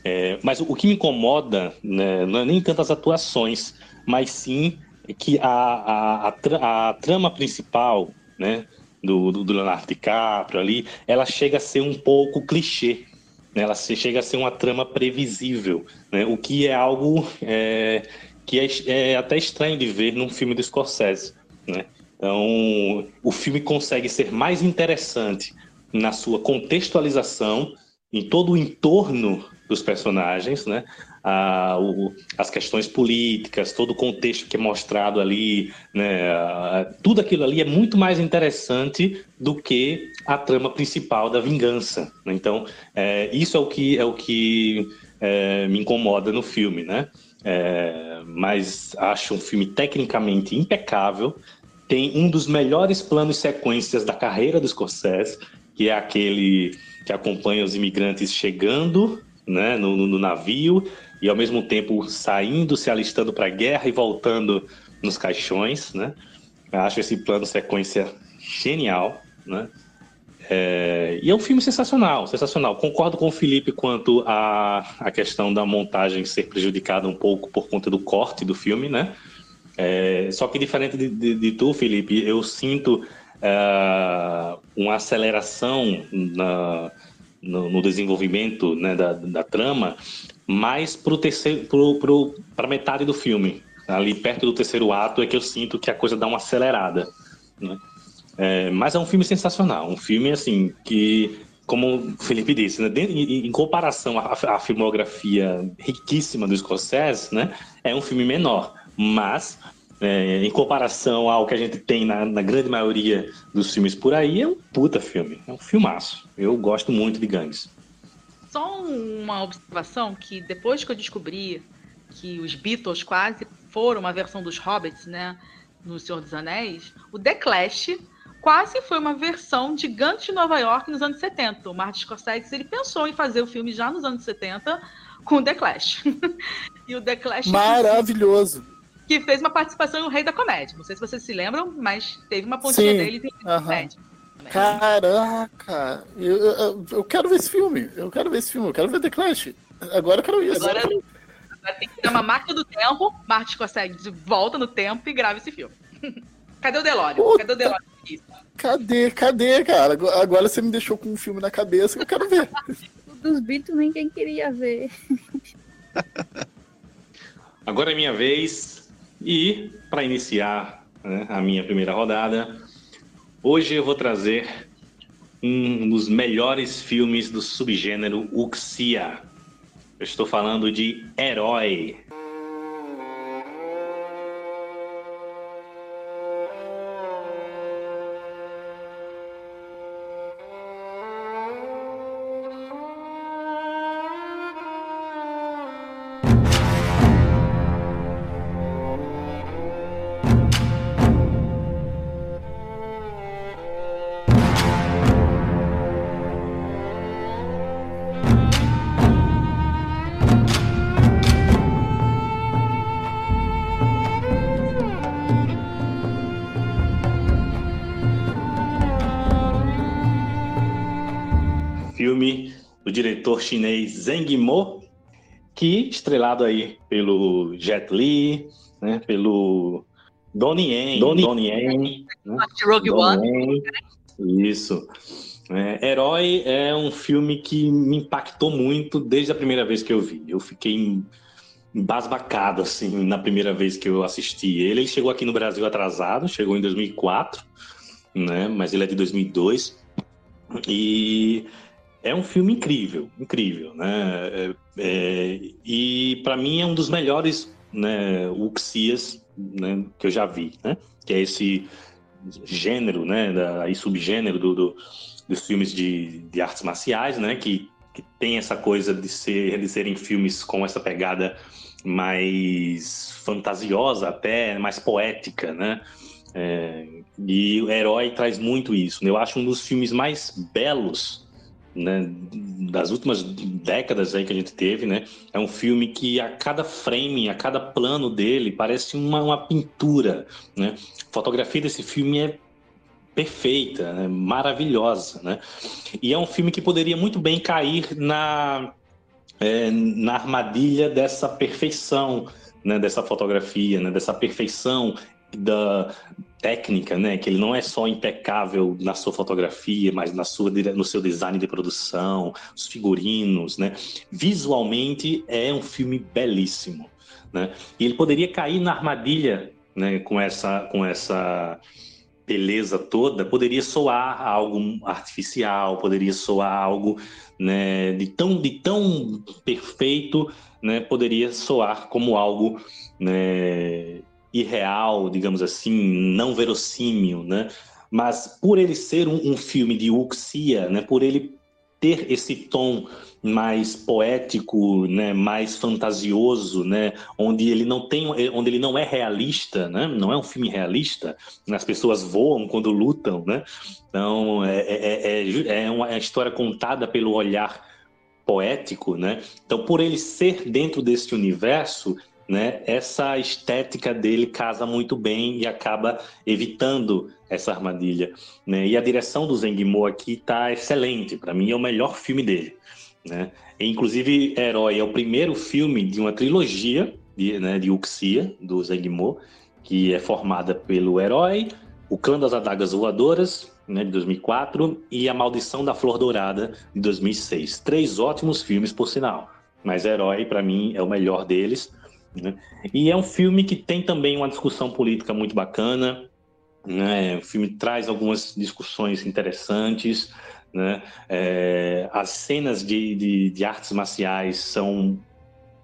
É, mas o que me incomoda né, não é nem tanto as atuações, mas sim que a, a, a, a trama principal, né? Do, do, Leonardo DiCaprio ali, ela chega a ser um pouco clichê. Né? Ela chega a ser uma trama previsível, né? o que é algo é, que é, é, até estranho de ver num filme do Scorsese. Né? Então, o filme consegue ser mais interessante na sua contextualização, em todo o entorno dos personagens, né? A, o, as questões políticas, todo o contexto que é mostrado ali, né, a, tudo aquilo ali é muito mais interessante do que a trama principal da vingança. Né? Então, é, isso é o que, é o que é, me incomoda no filme, né? É, mas acho um filme tecnicamente impecável. Tem um dos melhores planos sequências da carreira do Scorsese, que é aquele que acompanha os imigrantes chegando né, no, no, navio e ao mesmo tempo saindo, se alistando para a guerra e voltando nos caixões, né? Eu acho esse plano sequência genial, né? É, e é um filme sensacional, sensacional. Concordo com o Felipe quanto a, a questão da montagem ser prejudicada um pouco por conta do corte do filme, né? É, só que diferente de, de, de, tu, Felipe, eu sinto é, uma aceleração na, no, no, desenvolvimento né, da, da trama mais para terceiro, pro, pro, metade do filme. Ali perto do terceiro ato é que eu sinto que a coisa dá uma acelerada. Né? É, mas é um filme sensacional, um filme assim que, como o Felipe disse, né, em, em, comparação à, à, filmografia riquíssima do Scorsese, né, é um filme menor, mas é, em comparação ao que a gente tem na, na, grande maioria dos filmes por aí, é um puta filme, é um filmaço. Eu gosto muito de Gangues. Só uma observação que depois que eu descobri que os Beatles quase foram uma versão dos Hobbits, né, no Senhor dos Anéis, o The Clash quase foi uma versão de Gantt de Nova York nos anos 70. O Martin Scorsese ele pensou em fazer o filme já nos anos 70 com o The Clash. [LAUGHS] e o The Clash maravilhoso. Que fez uma participação em O Rei da Comédia. Não sei se vocês se lembram, mas teve uma pontinha Sim. dele em O Rei da Comédia. Caraca! Eu, eu, eu, quero ver esse filme. Eu quero ver esse filme. Eu quero ver The Clash. Agora eu quero isso. Agora, agora tem que ter uma máquina do tempo. Martin consegue de volta no tempo e grava esse filme. [LAUGHS] Cadê o Delório? Puta. Cadê o Delório? Cadê? Cadê, cara? Agora você me deixou com um filme na cabeça que eu quero ver. O [LAUGHS] dos Beatles ninguém queria ver. Agora é minha vez. E, para iniciar né, a minha primeira rodada, Hoje eu vou trazer um dos melhores filmes do subgênero Uxia. Eu estou falando de Herói, chinês Zheng Mo, que estrelado aí pelo Jet Li, né, pelo Donnie Yen, Donnie, Donnie Yen, né, Rogue One. Isso. É, Herói é um filme que me impactou muito desde a primeira vez que eu vi. Eu fiquei embasbacado, assim, na primeira vez que eu assisti ele. Ele chegou aqui no Brasil atrasado, chegou em 2004, né? Mas ele é de 2002. E é um filme incrível, incrível, né? É, é, e para mim é um dos melhores né, Uxias né, que eu já vi, né? Que é esse gênero, né? Da, e subgênero do, do, dos filmes de, de artes marciais, né? Que, que tem essa coisa de, ser, de serem filmes com essa pegada mais fantasiosa até, mais poética, né? É, e o Herói traz muito isso. Né? Eu acho um dos filmes mais belos né, das últimas décadas aí que a gente teve, né? É um filme que a cada frame, a cada plano dele parece uma, uma pintura, né? A fotografia desse filme é perfeita, né? maravilhosa, né? E é um filme que poderia muito bem cair na é, na armadilha dessa perfeição, né? Dessa fotografia, né? Dessa perfeição da técnica, né? Que ele não é só impecável na sua fotografia, mas na sua, no seu design de produção, os figurinos, né? Visualmente é um filme belíssimo, né? E ele poderia cair na armadilha, né? Com essa, com essa beleza toda, poderia soar algo artificial, poderia soar algo, né? De tão, de tão perfeito, né? Poderia soar como algo, né? Irreal, digamos assim, não verossímil, né? Mas por ele ser um, um filme de uxia, né? Por ele ter esse tom mais poético, né, mais fantasioso, né, onde ele não tem, onde ele não é realista, né, não é um filme realista. As pessoas voam quando lutam, né. Então é, é, é, é uma história contada pelo olhar poético, né. Então por ele ser dentro desse universo, né, essa estética dele casa muito bem e acaba evitando essa armadilha. Né? E a direção do Zengmo aqui está excelente, para mim é o melhor filme dele. Né? E, inclusive, Herói é o primeiro filme de uma trilogia de, né, de Uxia, do Zengmo, que é formada pelo Herói, O Clã das Adagas Voadoras, né, de 2004, e A Maldição da Flor Dourada, de 2006. Três ótimos filmes, por sinal. Mas Herói, para mim, é o melhor deles. Né? E é um filme que tem também uma discussão política muito bacana. Né? O filme traz algumas discussões interessantes. Né? É, as cenas de, de, de, artes marciais são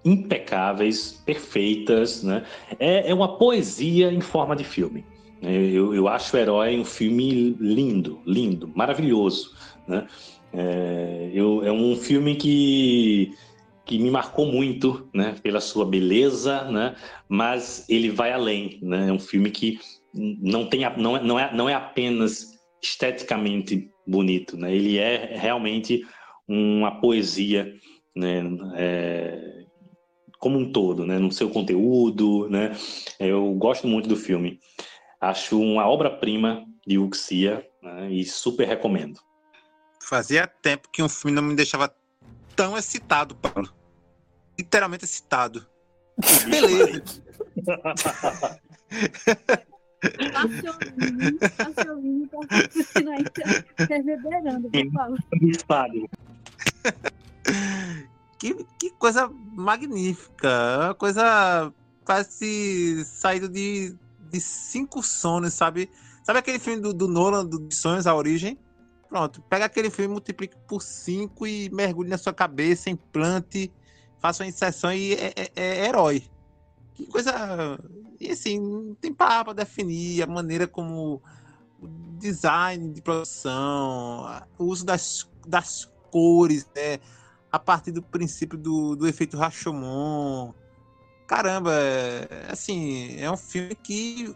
impecáveis, perfeitas. Né? É, é uma poesia em forma de filme. Eu, eu acho o Herói um filme lindo, lindo, maravilhoso. Né? É, eu, é um filme que que me marcou muito, né, pela sua beleza, né, mas ele vai além, né, é um filme que não tem, não é, não é, não é apenas esteticamente bonito, né, ele é realmente uma poesia, né, é, como um todo, né, no seu conteúdo, né, eu gosto muito do filme, acho uma obra-prima de Uxia né, e super recomendo. Fazia tempo que um filme não me deixava tão excitado, Paulo literalmente excitado. Beleza. reverberando, Que, que coisa magnífica. Uma coisa parece saído de, de cinco sonhos, sabe? Sabe aquele filme do, do Nolan, do, de Sonhos, A Origem? Pronto, pega aquele filme, multiplique por cinco e mergulhe na sua cabeça, implante faça uma inserção e é, é, é, herói. Que coisa. E assim, não tem palavra para definir a maneira como o design de produção, o uso das, das cores, né? a partir do princípio do, do efeito Rashomon. Caramba, é, assim, é um filme que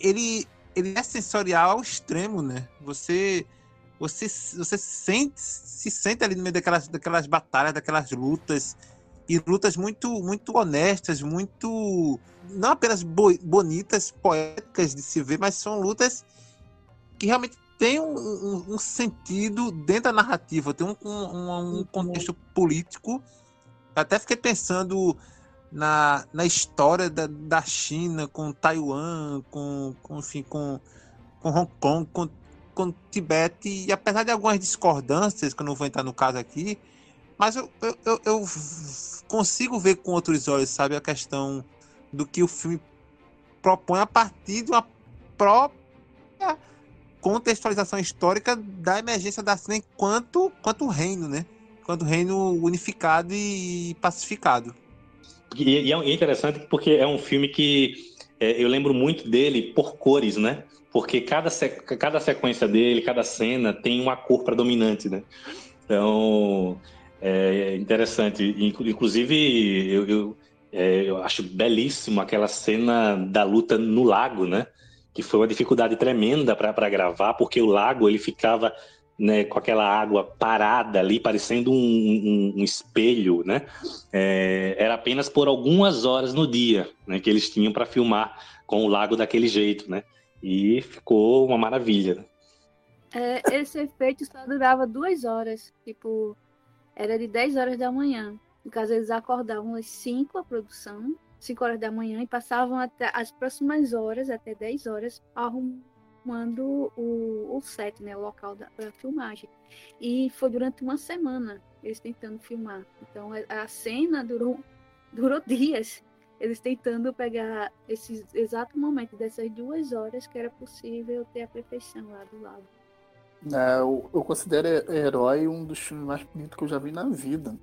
ele, ele é sensorial ao extremo, né? Você você, você sente, se sente ali no meio daquelas, daquelas batalhas, daquelas lutas, e lutas muito, muito honestas, muito. não apenas bo bonitas, poéticas de se ver, mas são lutas que realmente têm um, um, um sentido dentro da narrativa, tem um, um, contexto político. Até fiquei pensando na, na história da, da China com Taiwan, com, com, enfim, com, com Hong Kong, com, com Tibete, e apesar de algumas discordâncias, que eu não vou entrar no caso aqui, mas eu, eu, eu, eu consigo ver com outros olhos, sabe, a questão do que o filme propõe a partir de uma própria contextualização histórica da emergência da cena enquanto, enquanto reino, né? Enquanto reino unificado e pacificado. E, e é interessante porque é um filme que é, eu lembro muito dele por cores, né? Porque cada, cada sequência dele, cada cena tem uma cor predominante, né? Então, é interessante. Inclusive, eu, eu, é, eu acho belíssimo aquela cena da luta no lago, né? Que foi uma dificuldade tremenda para gravar, porque o lago ele ficava né, com aquela água parada ali, parecendo um, um, um espelho, né? É, era apenas por algumas horas no dia né, que eles tinham para filmar com o lago daquele jeito, né? E ficou uma maravilha. É, esse efeito só durava duas horas, tipo, era de 10 horas da manhã. No caso, eles acordavam às 5 a produção, 5 horas da manhã, e passavam até as próximas horas, até 10 horas, arrumando o, o set, né, o local da filmagem. E foi durante uma semana eles tentando filmar. Então a cena durou, [LAUGHS] durou dias. Eles tentando pegar esse exato momento dessas duas horas que era possível ter a perfeição lá do lado. É, eu, eu considero Herói um dos filmes mais bonitos que eu já vi na vida.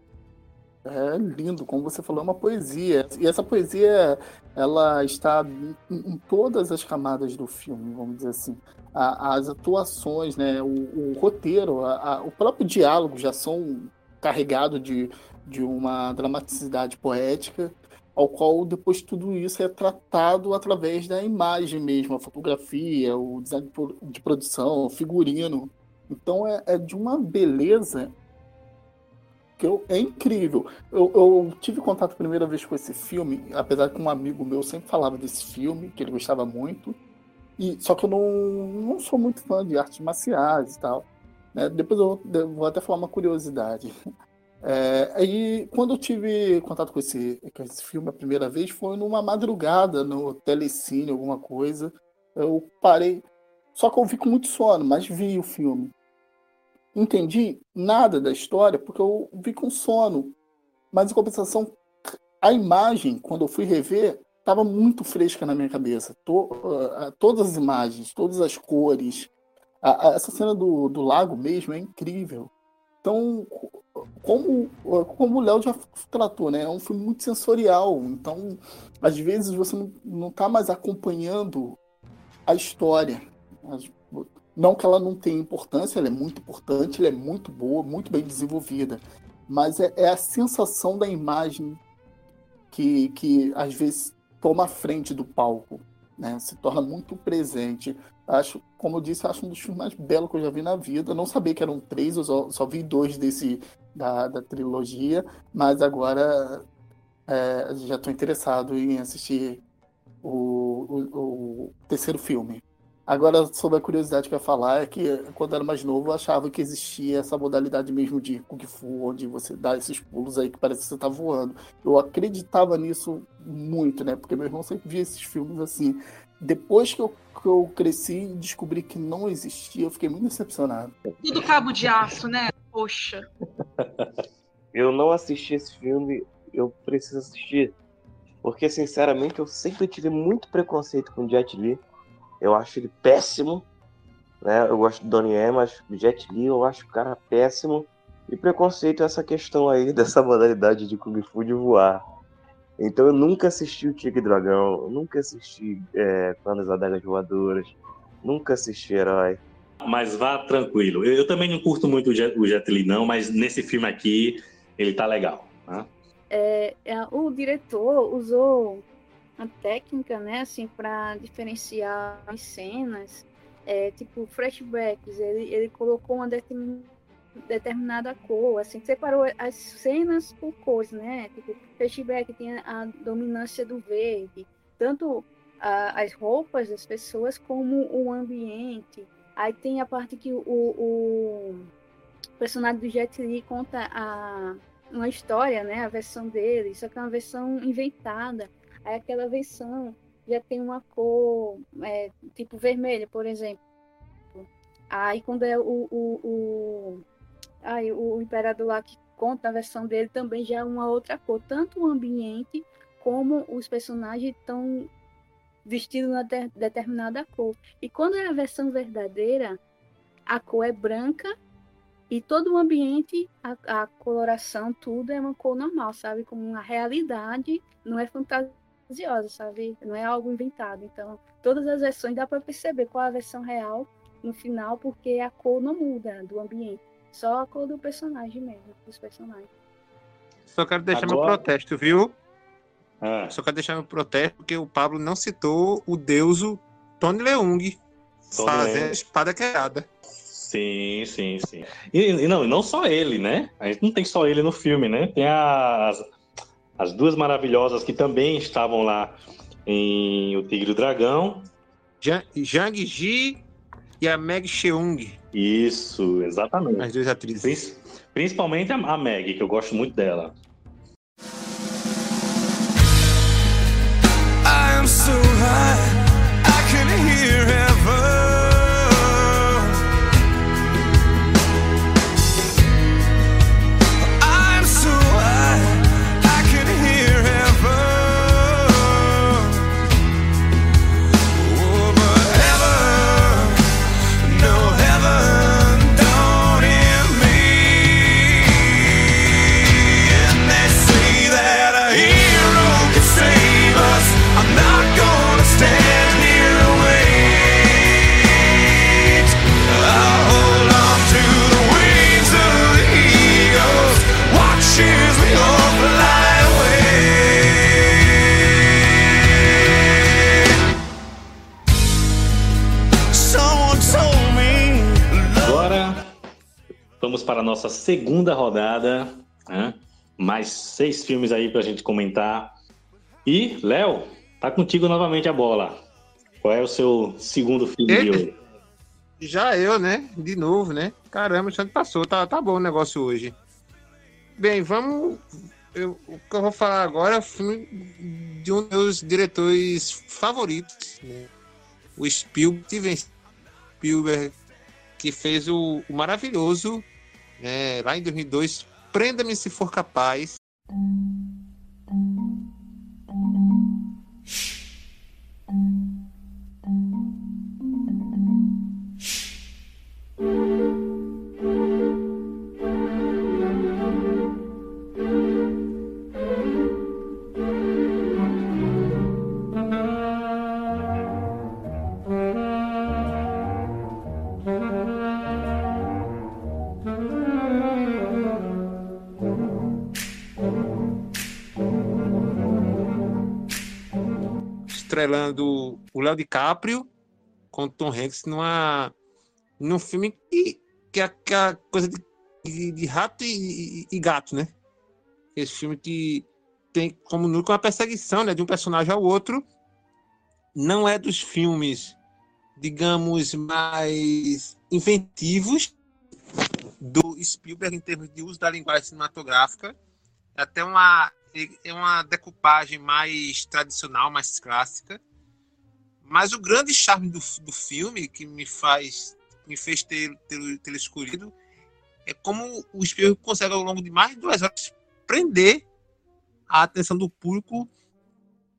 É lindo, como você falou, é uma poesia. E essa poesia, ela está em, em todas as camadas do filme, vamos dizer assim. A, as atuações, né, o, o roteiro, a, a, o próprio diálogo já são carregados de, de uma dramaticidade poética, ao qual depois tudo isso é tratado através da imagem mesmo, a fotografia, o design de produção, o figurino. Então é, é de uma beleza que eu, é incrível. Eu, eu, tive contato a primeira vez com esse filme, apesar que um amigo meu sempre falava desse filme, que ele gostava muito. E, só que eu não, não sou muito fã de artes marciais e tal. Né? Depois eu, vou até falar uma curiosidade. É, aí, quando eu tive contato com esse, com esse filme a primeira vez, foi numa madrugada no Telecine, alguma coisa. Eu parei. Só que eu vi com muito sono, mas vi o filme entendi nada da história porque eu vi com sono. Mas em compensação, a imagem, quando eu fui rever, estava muito fresca na minha cabeça. To, uh, todas as imagens, todas as cores. A, a, essa cena do, do lago mesmo é incrível. Então, como, como o Léo já tratou, né? É um filme muito sensorial. Então, às vezes você não está mais acompanhando a história. Não que ela não tenha importância, ela é muito importante, ela é muito boa, muito bem desenvolvida. Mas é, é a sensação da imagem que, que às vezes toma a frente do palco, né? Se torna muito presente. Acho, como eu disse, acho um dos filmes mais belos que eu já vi na vida. não sabia que eram três, eu só, só vi dois desse da, da trilogia, mas agora é, já estou interessado em assistir o, o, o terceiro filme. Agora, sobre a curiosidade que eu ia falar, é que quando eu era mais novo, eu achava que existia essa modalidade mesmo de Kung Fu, onde você dá esses pulos aí que parece que você tá voando. Eu acreditava nisso muito, né? Porque meu irmão sempre via esses filmes assim. Depois que eu, que eu cresci e descobri que não existia, eu fiquei muito decepcionado. Tudo cabo de aço, né? Poxa. eu não assisti esse filme, eu preciso assistir. Porque, sinceramente, eu sempre tive muito preconceito com Jet Li eu acho ele péssimo. Né? Eu gosto do Donnie Yen, mas Jet Li eu acho o cara péssimo. E preconceito é essa questão aí [LAUGHS] dessa modalidade de Kung Fu de voar. Então eu nunca assisti o Tigre Dragão, nunca assisti é, Quando as Adagas Voadoras, nunca assisti Herói. Mas vá tranquilo. Eu, eu também não curto muito o Jet, o Jet, Li, não, mas nesse filme aqui ele tá legal. Né? É, é, o diretor usou uma técnica, né, assim, para diferenciar as cenas, é, tipo flashbacks. Ele, ele colocou uma determinada cor, assim, separou as cenas por cores, né? Tipo, flashback tem a dominância do verde, tanto a, as roupas das pessoas como o ambiente. Aí tem a parte que o, o personagem do Jet Li conta a, uma história, né? A versão dele, só que é uma versão inventada. Aí aquela versão já tem uma cor, é, tipo vermelha, por exemplo. Aí quando é o, o, o, aí, o imperador lá que conta a versão dele também já é uma outra cor. Tanto o ambiente como os personagens estão vestido uma de determinada cor. E quando é a versão verdadeira, a cor é branca e todo o ambiente, a, a coloração, tudo é uma cor normal, sabe? Como uma realidade, não é fantasiosa, sabe? Não é algo inventado. Então, todas as versões dá para perceber qual é a versão real no final, porque a cor não muda do ambiente, só a cor do personagem mesmo, dos personagens. Só quero deixar Agora- meu protesto, viu? Ah, Só quero deixar meu protesto porque o Pablo não citou o deuso Tony Leung Tony fazendo Leung. espada quebrada. sim, sim, sim. E, e não, não só ele, né? A gente não tem só ele no filme, né? Tem as, as duas maravilhosas que também estavam lá em O Tigre e o Dragão. Jan- Jang Ji e a Meg Cheung, Isso, exatamente. as duas atrizes. Prin- Principalmente a, Meg, que eu gosto muito dela. I am so high, I can hear heaven. Segunda rodada. né? Mais seis filmes aí pra gente comentar. E, Léo, tá contigo novamente a bola. Qual é o seu segundo filme de Eita. hoje? Já eu, né? De novo, né? Caramba, o Santo passou. Tá, tá bom o negócio hoje. Bem, vamos. eu- o que eu vou falar agora é o filme de um dos meus diretores favoritos, né? O Spielberg, Steven Spielberg, que fez o, o maravilhoso, né, lá em 2002, Prenda-me se for capaz. Estrelando o Léo DiCaprio com o Tom Hanks numa, num filme que, que é aquela coisa de, de, de rato e, e- gato, né? Esse filme que tem como núcleo uma perseguição né, de um personagem ao outro. Não é dos filmes, digamos, mais inventivos do Spielberg em termos de uso da linguagem cinematográfica. É até uma, é uma decupagem mais tradicional, mais clássica. Mas o grande charme do, do filme que me faz me fez ter, ter, ter escolhido é como o Spielberg consegue ao longo de mais de duas horas prender a atenção do público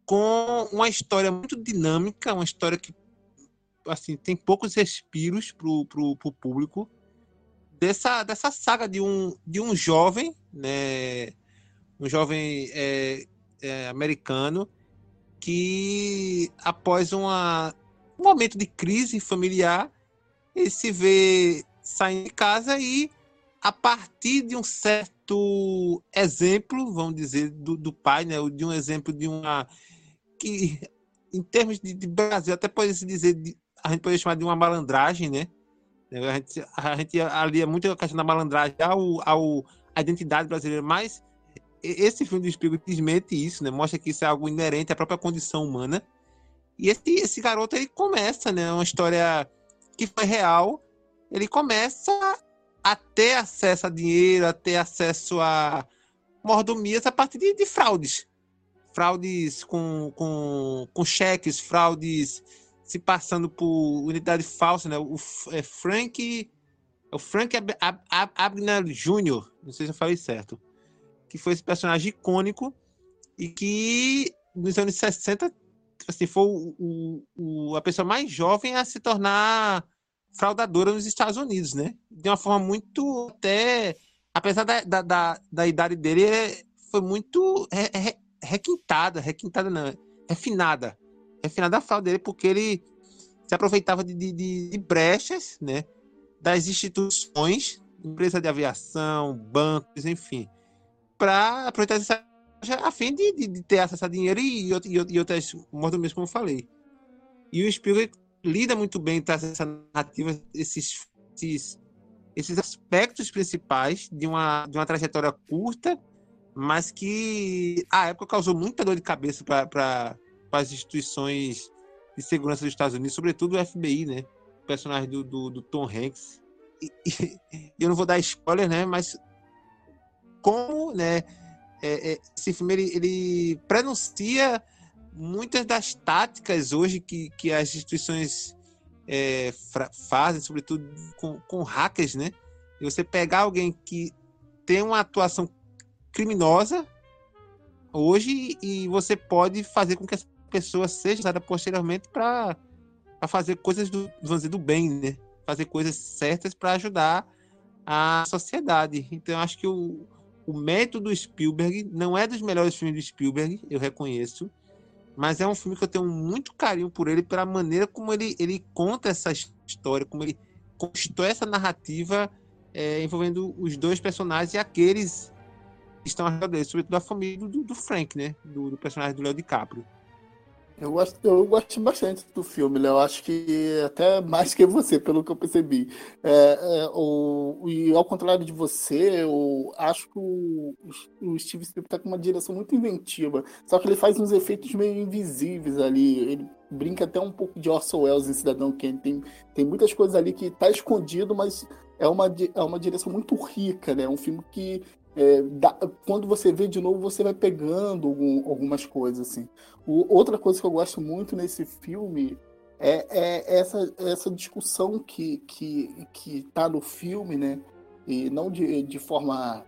com uma história muito dinâmica, uma história que assim tem poucos respiros pro, pro, pro público dessa, dessa saga de um, de um jovem, né, um jovem é, é, americano que após uma, um momento de crise familiar ele se vê saindo de casa e a partir de um certo exemplo, vamos dizer, do, do pai, né, de um exemplo de uma que em termos de, de Brasil até pode se dizer de, a gente pode chamar de uma malandragem, né? A gente, a gente alia muito a questão da malandragem ao, ao à identidade brasileira, mas esse filme do Spielberg desmente isso, né? Mostra que isso é algo inerente à própria condição humana. E esse, esse garoto ele começa, né? Uma história que foi real. Ele começa a ter acesso a dinheiro, a ter acesso a mordomias a partir de, de fraudes. Fraudes com, com, com cheques, fraudes se passando por unidade falsa, né? O é Frank. É o Frank Ab Ab Ab Abner Jr., não sei se eu falei certo. Que foi esse personagem icônico e que nos anos 60 assim, foi o, o, o, a pessoa mais jovem a se tornar fraudadora nos Estados Unidos, né? De uma forma muito até, apesar da, da, da, da idade dele, foi muito re, re, requintada, requintada não, refinada, refinada a fraude dele, porque ele se aproveitava de, de, de brechas, né? Das instituições, empresa de aviação, bancos, enfim, para aproveitar essa a fim de, de, de, ter acesso a dinheiro e, e, e outras mordomias, como eu falei. E o Spielberg lida muito bem traz essa narrativa, esses, esses, esses aspectos principais de uma, de uma trajetória curta, mas que à época causou muita dor de cabeça para as instituições de segurança dos Estados Unidos, sobretudo o FBI, né? O personagem do, do, do Tom Hanks. E, e, eu não vou dar spoiler, né? Mas como, né? É, é, esse filme ele, ele prenuncia muitas das táticas hoje que, que as instituições é, fazem, sobretudo com, com hackers, né? E você pegar alguém que tem uma atuação criminosa hoje e você pode fazer com que essa pessoa seja usada posteriormente para fazer coisas do, vamos dizer, do bem, né? Fazer coisas certas para ajudar a sociedade. Então, acho que o, o método Spielberg não é dos melhores filmes do Spielberg, eu reconheço, mas é um filme que eu tenho muito carinho por ele, pela maneira como ele, ele conta essa história, como ele constrói essa narrativa é, envolvendo os dois personagens e aqueles que estão ao redor dele, sobretudo a família do, do Frank, né? Do, do personagem do Leo DiCaprio. Eu gosto, eu gosto bastante do filme, Léo. Acho que até mais que você, pelo que eu percebi. É, é, o, e ao contrário de você, eu acho que o, o Steve Spielberg está com uma direção muito inventiva. Só que ele faz uns efeitos meio invisíveis ali. Ele brinca até um pouco de Orson Welles em Cidadão Kane. Tem, tem muitas coisas ali que tá escondido, mas é uma, é uma direção muito rica, né? É um filme que é, dá, quando você vê de novo, você vai pegando algum, algumas coisas, assim. O, outra coisa que eu gosto muito nesse filme é, é essa, essa discussão que, que, que tá no filme, né? E não de, de forma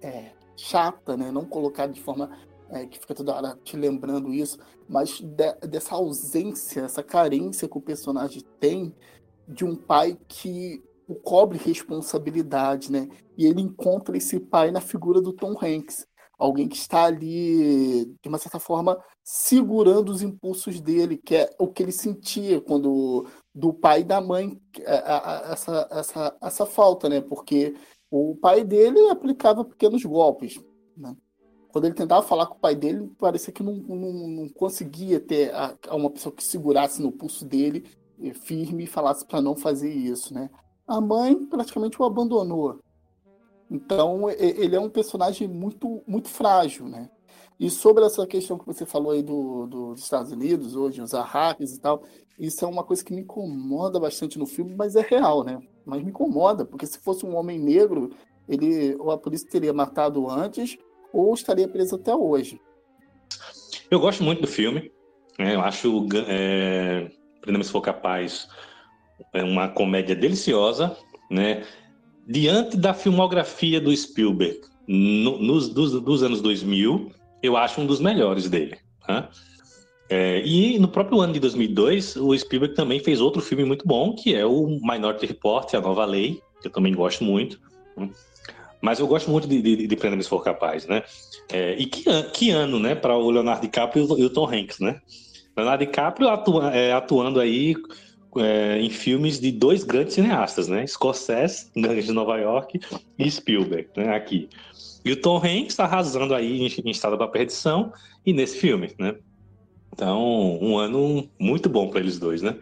é, chata, né? Não colocar de forma é, que fica toda hora te lembrando isso, mas de, dessa ausência, essa carência que o personagem tem de um pai que cobre responsabilidade, né? E ele encontra esse pai na figura do Tom Hanks, alguém que está ali, de uma certa forma, segurando os impulsos dele, que é o que ele sentia quando do pai e da mãe é, essa, essa, essa falta, né? Porque o pai dele aplicava pequenos golpes, né? Quando ele tentava falar com o pai dele, parecia que não, não, não conseguia ter a, uma pessoa que segurasse no pulso dele firme e falasse para não fazer isso, né? A mãe praticamente o abandonou. Então, ele é um personagem muito, muito frágil, né? E sobre essa questão que você falou aí do, do, dos Estados Unidos, hoje, os hackers e tal, isso é uma coisa que me incomoda bastante no filme, mas é real, né? Mas me incomoda, porque se fosse um homem negro, ele ou a polícia teria matado antes, ou estaria preso até hoje. Eu gosto muito do filme. Né? Eu acho é, se for capaz é uma comédia deliciosa, né? Diante da filmografia do Spielberg no, nos, dos, dos, anos 2000, eu acho um dos melhores dele. Né? É, e no próprio ano de 2002, o Spielberg também fez outro filme muito bom, que é o Minority Report, A Nova Lei, que eu também gosto muito. Né? Mas eu gosto muito de, de, de Prenda-me se for capaz, né? É, e que, que ano, né, para o Leonardo DiCaprio e o Tom Hanks, né? Leonardo DiCaprio atua, é, atuando aí é, em filmes de dois grandes cineastas, né? Scorsese, Gangues [LAUGHS] de Nova York, e Spielberg, né? Aqui. E o Tom Hanks está arrasando aí em, em Estado da Perdição e nesse filme, né? Então, um ano muito bom para eles dois, né?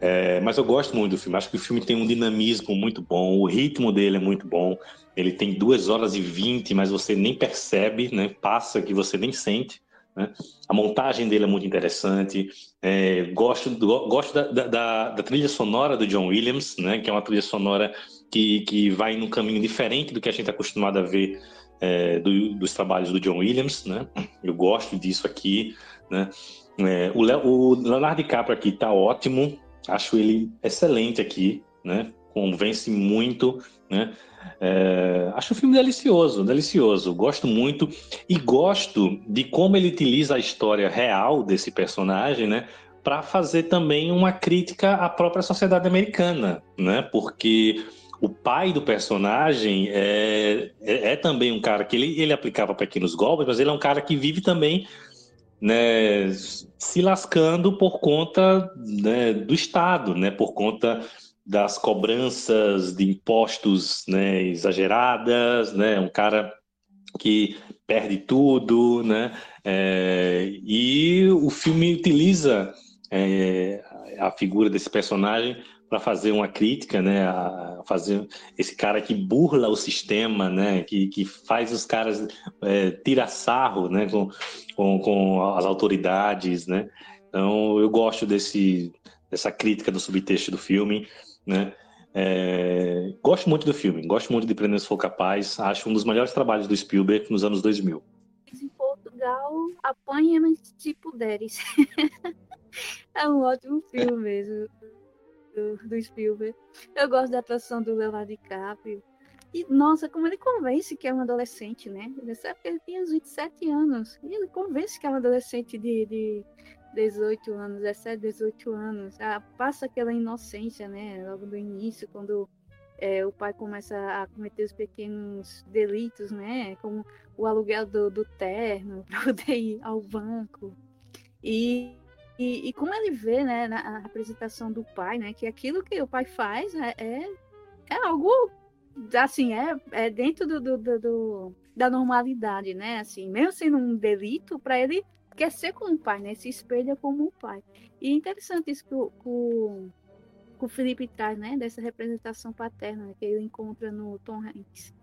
É, mas eu gosto muito do filme. Acho que o filme tem um dinamismo muito bom, o ritmo dele é muito bom. Ele tem duas horas e vinte, mas você nem percebe, né? Passa que você nem sente. Né? A montagem dele é muito interessante. É, gosto gosto da, da, da, trilha sonora do John Williams, né? que é uma trilha sonora que, que vai num caminho diferente do que a gente está acostumado a ver é, do, dos trabalhos do John Williams. Né? Eu gosto disso aqui. Né? É, o, o, Leonardo DiCaprio aqui está ótimo. Acho ele excelente aqui, né? convence muito, né? É, acho o filme delicioso, delicioso. Gosto muito e gosto de como ele utiliza a história real desse personagem, né? Para fazer também uma crítica à própria sociedade americana, né? Porque o pai do personagem é, é, é, também um cara que ele, ele aplicava pequenos golpes, mas ele é um cara que vive também né, se lascando por conta né, do Estado, né, por conta das cobranças de impostos né, exageradas, né, um cara que perde tudo, né, é, e o filme utiliza é, a figura desse personagem para fazer uma crítica, né, a fazer esse cara que burla o sistema, né, que, que faz os caras é, tirar sarro, né, com, com, com, as autoridades, né. Então eu gosto desse dessa crítica do subtexto do filme, né. É, gosto muito do filme, gosto muito de Prender se for capaz, acho um dos melhores trabalhos do Spielberg nos anos 2000. Em Portugal, apanha-me se puderes. [LAUGHS] é um ótimo filme mesmo do, do Spielberg. Eu gosto da atuação do Leonardo DiCaprio. E, nossa, como ele convence que é um adolescente, né? Nessa época ele tinha uns 27 anos. E ele convence que é um adolescente de, de 18 anos, 17, 18 anos. Ah, passa aquela inocência, né? Logo do início, quando é, o pai começa a cometer os pequenos delitos, né? Como o aluguel do, do terno [LAUGHS] para poder ir ao banco. E e, e, como ele vê, né, na representação do pai, né, que aquilo que o pai faz é, é, é algo, assim, é, é dentro do, do, do, da normalidade, né, assim, mesmo sendo um delito, para ele quer ser como o pai, né, se espelha como o pai. E é interessante isso que o, o, o Felipe traz, né, dessa representação paterna né, que ele encontra no Tom Hanks.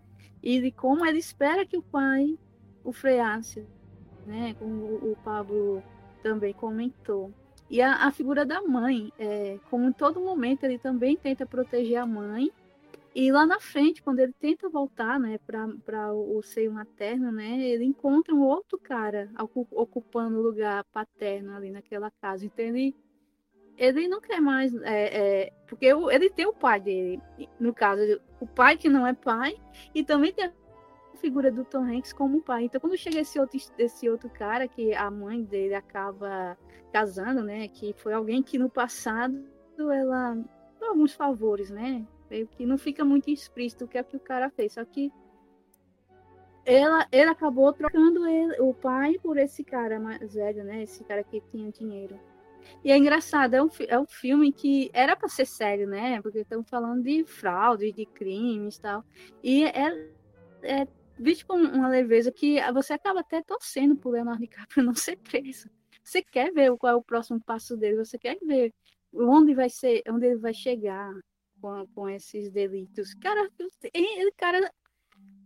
E de como ele espera que o pai o freasse, né, como o, o Pablo também comentou. E a, a figura da mãe, é, como em todo momento ele também tenta proteger a mãe. E lá na frente, quando ele tenta voltar né, para o seio materno, né, ele encontra um outro cara ocupando o lugar paterno ali naquela casa. Então ele, ele não quer mais. É, é, porque ele tem o pai dele, no caso, o pai que não é pai, e também tem figura do Tom Hanks como pai. Então, quando chega esse outro, esse outro cara, que a mãe dele acaba casando, né? Que foi alguém que no passado ela deu alguns favores, né? Meio que não fica muito explícito o que é que o cara fez. Só que ela, ele acabou trocando ele, o pai por esse cara mais velho, né? Esse cara que tinha dinheiro. E é engraçado, é um, é um filme que era para ser sério, né? Porque estamos falando de fraude, de crimes e tal. E é, é visto com uma leveza que você acaba até torcendo por Leonardo DiCaprio [LAUGHS] não ser preso. Você quer ver qual é o próximo passo dele, você quer ver onde vai ser, onde ele vai chegar com, com esses delitos. Cara, ele, cara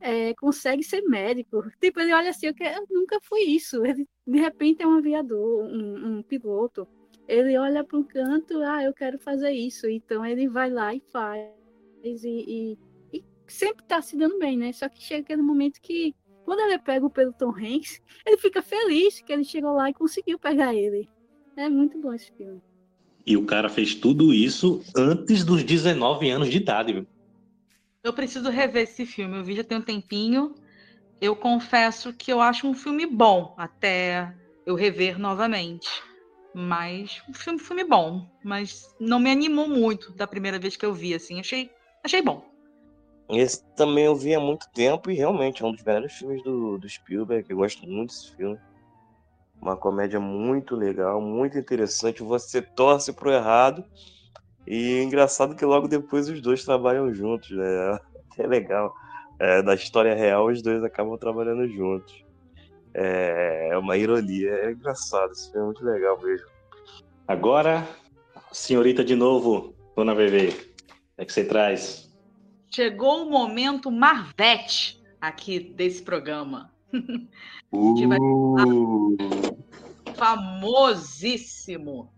é, consegue ser médico. Tipo, ele olha assim, eu, quero, eu nunca fui isso. Ele, de repente, é um aviador, um, um piloto. Ele olha para um canto, ah, eu quero fazer isso. Então, ele vai lá e faz. E, e sempre tá se dando bem, né? Só que chega aquele momento que, quando ele pega pelo Tom Hanks, [LAUGHS] ele fica feliz que ele chegou lá e conseguiu pegar ele. É muito bom esse filme. E o cara fez tudo isso antes dos 19 anos de idade, viu? Eu preciso rever esse filme. Eu vi já tem um tempinho. Eu confesso que eu acho um filme bom até eu rever novamente. Mas um filme, filme bom, mas não me animou muito da primeira vez que eu vi assim. Achei, achei bom. Esse também eu vi há muito tempo e realmente é um dos melhores filmes do, do Spielberg. Eu gosto muito desse filme. Uma comédia muito legal, muito interessante. Você torce pro errado. E é engraçado que logo depois os dois trabalham juntos, né? [LAUGHS] É legal. É, na história real, os dois acabam trabalhando juntos. É, é uma ironia. É engraçado. Filme é muito legal mesmo. Agora, senhorita de novo, Dona VV. O é que você traz? Chegou o momento Marvete aqui desse programa. [LAUGHS] Uh. famosíssimo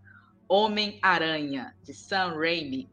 Homem-Aranha, de Sam Raimi.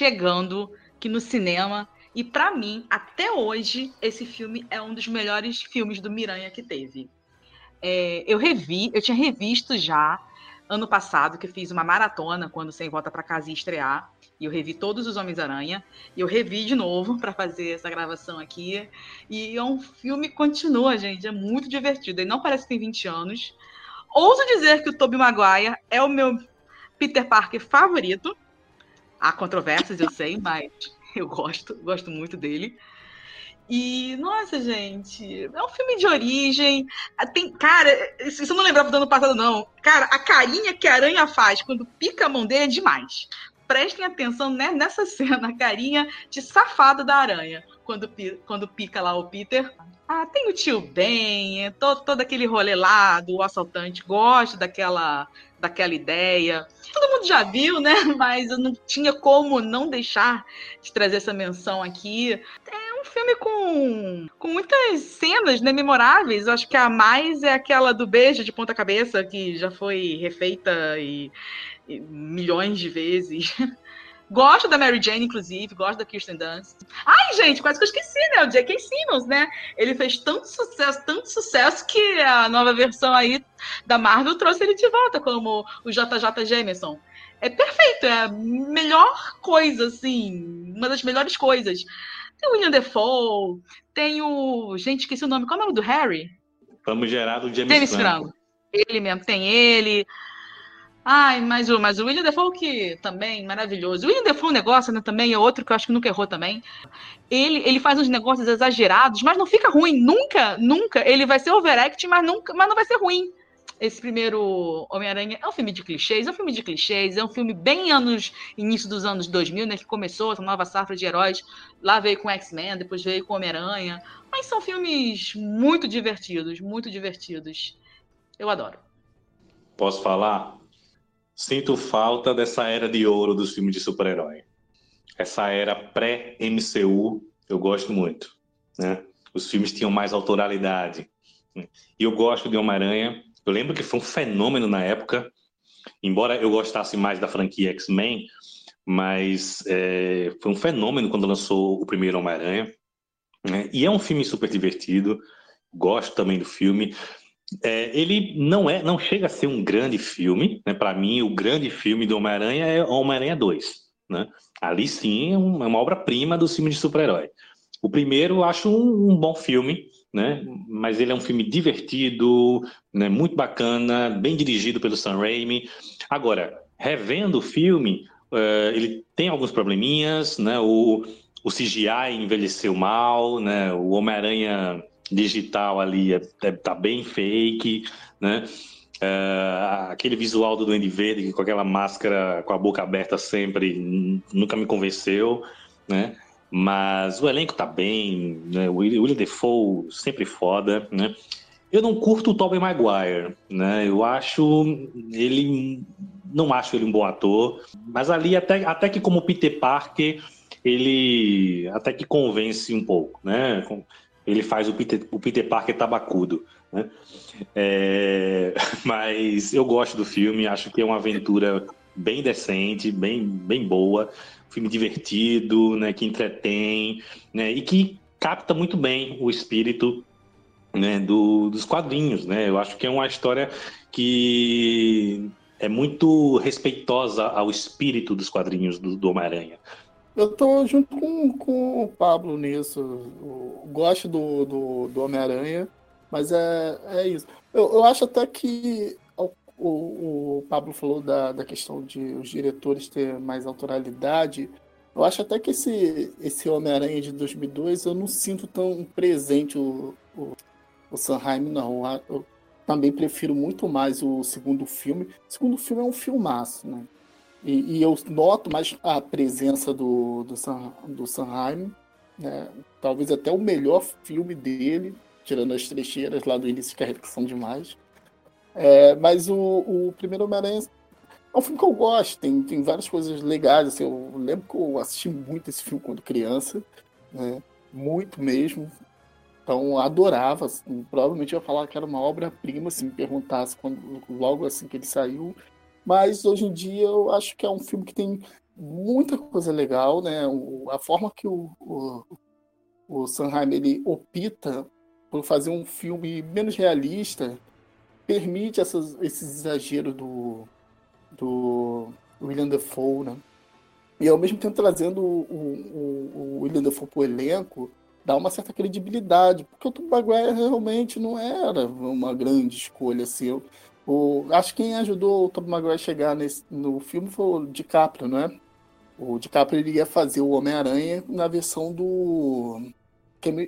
Chegando aqui no cinema. E para mim, até hoje, esse filme é um dos melhores filmes do Miranha que teve. É, eu revi, eu tinha revisto já ano passado, que eu fiz uma maratona quando Sem Volta para Casa ia estrear. E eu revi todos os Homens-Aranha. E eu revi de novo [LAUGHS] para fazer essa gravação aqui. E é um filme que continua, gente. É muito divertido. Ele não parece que tem 20 anos. Ouso dizer que o Tobey Maguire é o meu Peter Parker favorito. Há controvérsias, eu sei, mas [LAUGHS] eu gosto, gosto muito dele. E, nossa, gente, é um filme de origem. Tem, cara, isso eu não lembrava do ano passado, não. Cara, a carinha que a aranha faz quando pica a mão dele é demais. Prestem atenção né, nessa [LAUGHS] cena, a carinha de safado da aranha, quando, quando pica lá o Peter. Ah, tem o tio Ben, é todo, todo aquele rolê lá do assaltante, gosto daquela, daquela ideia. Todo mundo já viu, né? [LAUGHS] Mas eu não tinha como não deixar de trazer essa menção aqui. É um filme com, com muitas cenas né, memoráveis. Eu acho que a mais é aquela do beijo de ponta cabeça, que já foi refeita e, e milhões de vezes. [LAUGHS] Gosto da Mary Jane, inclusive, gosto da Kirsten Dunst. Ai, gente, quase que eu esqueci, né? O J.K. Simmons, né? Ele fez tanto sucesso, tanto sucesso que a nova versão aí da Marvel trouxe ele de volta como o JJ Jameson. É perfeito, é a melhor coisa, assim, uma das melhores coisas. Tem o William Defoe, tem o. Gente, esqueci o nome. Qual é o nome do Harry? Vamos gerar do James, James Franco. Franco. Ele mesmo, tem ele. Ai, mas o, mas o William Defoe que também maravilhoso. O William Defoe é um negócio, né, também é outro que eu acho que nunca errou também. Ele, ele faz uns negócios exagerados, mas não fica ruim, nunca, nunca. Ele vai ser overact, mas nunca, mas não vai ser ruim. Esse primeiro Homem-Aranha é um filme de clichês, é um filme de clichês, é um filme bem anos início dos anos 2000, né, que começou essa nova safra de heróis. Lá veio com X-Men, depois veio com Homem-Aranha, mas são filmes muito divertidos, muito divertidos. Eu adoro. Posso falar? Sinto falta dessa era de ouro dos filmes de super-herói. Essa era pré-MCU, eu gosto muito. Né? Os filmes tinham mais autoralidade. E eu gosto de Homem-Aranha. Eu lembro que foi um fenômeno na época, embora eu gostasse mais da franquia X-Men, mas é, foi um fenômeno quando lançou o primeiro Homem-Aranha. Né? E é um filme super divertido. Gosto também do filme. É, ele não é, não chega a ser um grande filme, né? Para mim, o grande filme do Homem-Aranha é Homem-Aranha 2, né? Ali sim é, é uma obra-prima do filme de super-herói. O primeiro eu acho um, um, bom filme, né? Mas ele é um filme divertido, né? Muito bacana, bem dirigido pelo Sam Raimi. Agora, revendo o filme, uh, ele tem alguns probleminhas, né? O, o CGI envelheceu mal, né? O Homem-Aranha digital ali é, é, tá bem fake, né? É, aquele visual do Duende Verde com aquela máscara com a boca aberta sempre nunca me convenceu, né? Mas o elenco tá bem, né? O William Defoe sempre foda, né? Eu não curto o Tobey Maguire, né? Eu acho ele não acho ele um bom ator, mas ali até, até que como Peter Parker ele até que convence um pouco, né? Ele faz o Peter, o Peter Parker tabacudo. Né? É, [LAUGHS] mas eu gosto do filme, acho que é uma aventura bem decente, bem, bem boa, filme divertido, né, que entretém, né, e que capta muito bem o espírito né, do, dos quadrinhos, né? Eu acho que é uma história que é muito respeitosa ao espírito dos quadrinhos do, do Homem-Aranha. Eu tô junto com, com o Pablo nisso. Eu gosto do, do, do Homem-Aranha, mas é, é isso. Eu, eu acho até que o, o Pablo falou da, da questão de os diretores ter mais autoralidade. Eu acho até que esse, esse Homem-Aranha de 2002 eu não sinto tão presente o, o, o Sanheim, não. Eu também prefiro muito mais o segundo filme. O segundo filme é um filmaço, né? E, e, eu noto mais a presença do, do, San, do Sanheim, né? talvez até o melhor filme dele, tirando as trecheiras lá do início que são demais. É, mas o, o primeiro Homem-Aranha é um filme que eu gosto, tem, tem várias coisas legais. Assim, eu lembro que eu assisti muito esse filme quando criança, né? muito mesmo. Então adorava, assim, provavelmente ia falar que era uma obra-prima se me perguntasse quando, logo assim que ele saiu. Mas hoje em dia eu acho que é um filme que tem muita coisa legal, né? A forma que o, o, o Sanheim ele opta por fazer um filme menos realista permite essas, esse exagero do, do William Dafoe, né? E ao mesmo tempo trazendo o, o, o William Dafoe pro elenco, dá uma certa credibilidade, porque o Tom Maguire realmente não era uma grande escolha, assim. Eu- o, acho que quem ajudou o Tom Maguire a chegar nesse, no filme foi o DiCaprio, é? O DiCaprio ele ia fazer o Homem-Aranha na versão do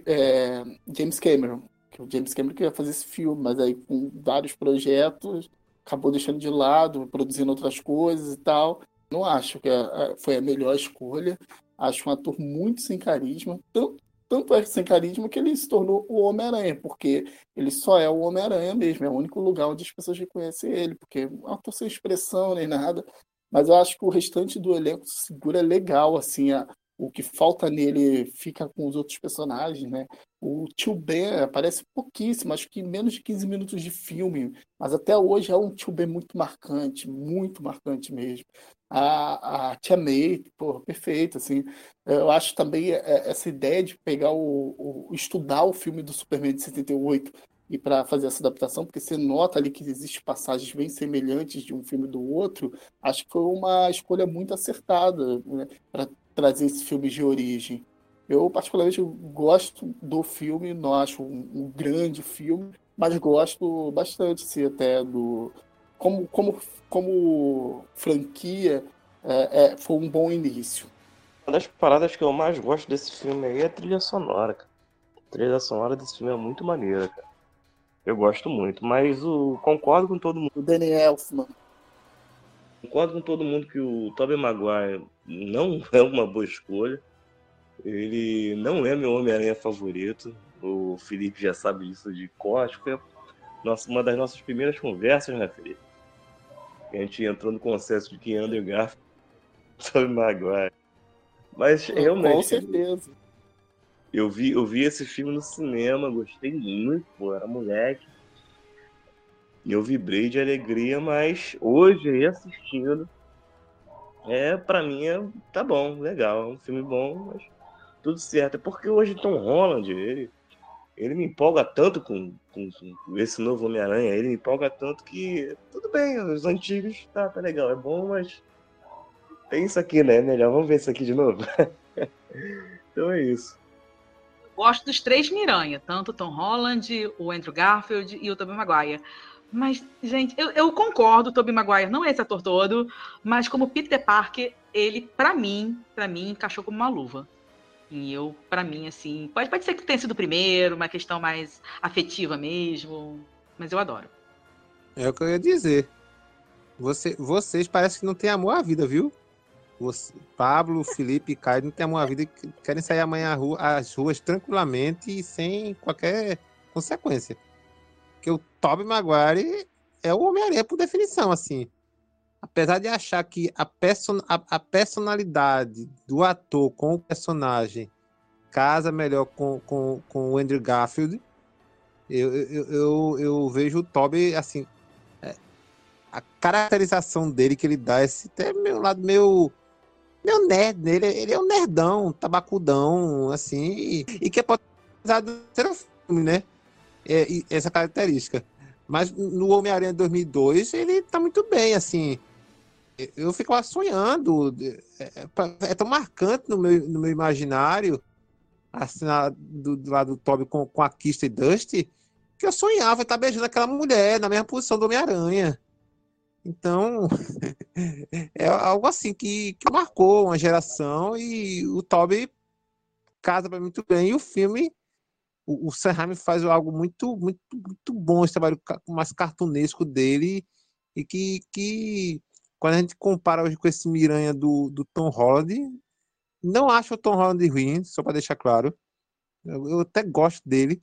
é, James Cameron. Que o James Cameron queria fazer esse filme, mas aí com vários projetos, acabou deixando de lado, produzindo outras coisas e tal. Não acho que a- a- foi a melhor escolha. Acho um ator muito sem carisma. Tanto, tanto é sem carisma que ele se tornou o Homem-Aranha, porque ele só é o Homem-Aranha mesmo. É o único lugar onde as pessoas reconhecem ele, porque um ator sem expressão nem nada. Mas eu acho que o restante do elenco segura legal, assim, a- o que falta nele fica com os outros personagens, né? O tio Ben aparece pouquíssimo, acho que menos de 15 minutos de filme, mas até hoje é um tio Ben muito marcante, muito marcante mesmo. A, a Tia May, pô, perfeito, assim. Eu acho também é, essa ideia de pegar o, o- estudar o filme do Superman de 78 e para fazer essa adaptação, porque você nota ali que existem passagens bem semelhantes de um filme do outro, acho que foi uma escolha muito acertada, né, para trazer esse filme de origem. Eu, particularmente, gosto do filme, não acho um, um grande filme, mas gosto bastante, sim, até do. Como, como, como franquia, é, é, foi um bom início. Uma das paradas que eu mais gosto desse filme aí é a trilha sonora, cara. A trilha sonora desse filme é muito maneira, cara. Eu gosto muito, mas o concordo com todo mundo. O Danny Elfman. Concordo com todo mundo que o Tobey Maguire não [LAUGHS] é uma boa escolha. Ele não é meu Homem-Aranha favorito. O Felipe já sabe disso de cor. Acho que foi nossa, uma das nossas primeiras conversas, né, Felipe? A gente entrou no consenso de que Andrew Garfield [LAUGHS] e Tobey Maguire. Mas realmente, Com certeza. eu vi, eu vi esse filme no cinema, gostei muito, pô, era moleque. E eu vibrei de alegria, mas hoje aí assistindo, é, pra mim, é, tá bom, legal, é um filme bom, mas tudo certo. É porque hoje Tom Holland, ele, ele me empolga tanto com, com, com esse novo Homem-Aranha, ele me empolga tanto que tudo bem, os antigos, tá, tá legal, é bom, mas tem isso aqui, né? Melhor, vamos ver isso aqui de novo. [LAUGHS] então é isso. Gosto dos três Miranha, tanto o Tom Holland, o Andrew Garfield e o Tobey Maguire. Mas, gente, eu, eu concordo, o Tobey Maguire não é esse ator todo, mas como Peter Parker, ele, pra mim, para mim, encaixou como uma luva. E eu, pra mim, assim, pode, pode ser que tenha sido o primeiro, uma questão mais afetiva mesmo, mas eu adoro. É o que eu ia dizer. Você, vocês parecem que não têm amor à vida, viu? Você- Pablo, [LAUGHS] Felipe e Caio não têm amor à vida e querem sair amanhã rua- às ruas tranquilamente e sem qualquer consequência. Porque o Tobey Maguire é o Homem-Aranha por definição, assim. Apesar de achar que a, person a, a personalidade do ator com o personagem casa melhor com, com, com o Andrew Garfield, eu, eu, eu, eu vejo o Tobey, assim, é, a caracterização dele que ele dá, esse até meu lado meio, meio nerd, né? ele, ele é um nerdão, tabacudão, assim, e, e que é potencializado um filme, né? É, essa característica. Mas no Homem-Aranha 2002, ele tá muito bem, assim. Eu fico lá sonhando, é, é tão marcante no meu, no meu imaginário, a cena do, do lado do Toby com, com a Kista e Dusty, que eu sonhava estar beijando aquela mulher na mesma posição do Homem-Aranha. Então, [LAUGHS] é algo assim que, que marcou uma geração e o Toby casa mim muito bem. E o filme, o, o Sam faz algo muito, muito, muito bom, esse trabalho mais cartunesco dele e que, que quando a gente compara hoje com esse Miranha do, do Tom Holland, não acho o Tom Holland ruim, só para deixar claro. Eu, eu até gosto dele,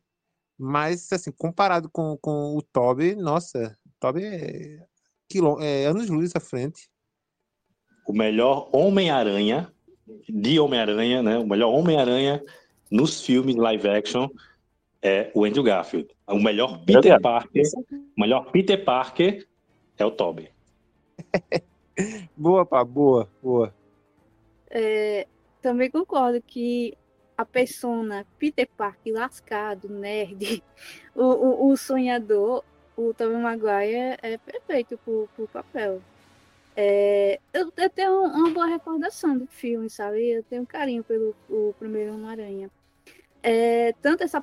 mas assim, comparado com, com o Toby, nossa, o Toby é, quilô- é anos luz à frente. O melhor Homem-Aranha, de Homem-Aranha, né? O melhor Homem-Aranha nos filmes live action é o Andrew Garfield. O melhor Peter. Parker, o melhor Peter Parker é o Tobey. [LAUGHS] Boa, pá, boa, boa. é, também concordo que a persona Peter Parker lascado, nerd, [LAUGHS] o, o, o sonhador, o Tobey Maguire é perfeito pro, pro papel. É, eu, eu, tenho uma boa recordação do filme, sabe? Eu tenho um carinho pelo primeiro Homem-Aranha. É, tanto essa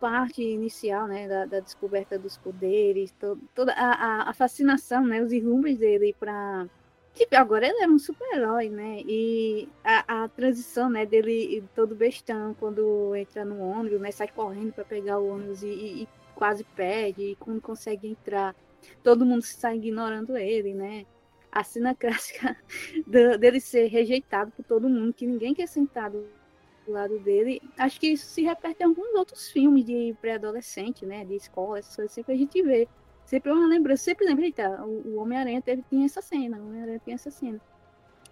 parte inicial, né, da, da descoberta dos poderes, to, toda a, a, fascinação, né, os irrumbos dele para Tipo, agora ele era um super-herói, né? E a, a, transição, né, dele todo bestão, quando entra no ônibus, né? Sai correndo para pegar o ônibus e, e, e, quase perde, e quando consegue entrar, todo mundo sai ignorando ele, né? A cena [LAUGHS] clássica dele ser rejeitado por todo mundo, que ninguém quer sentar do lado dele. Acho que isso se repete em alguns outros filmes de pré-adolescente, né? De escola, essas coisas, sempre a gente vê Sempre uma lembrança, sempre lembro, eita, o, Homem-Aranha tinha essa cena, o Homem-Aranha tinha essa cena.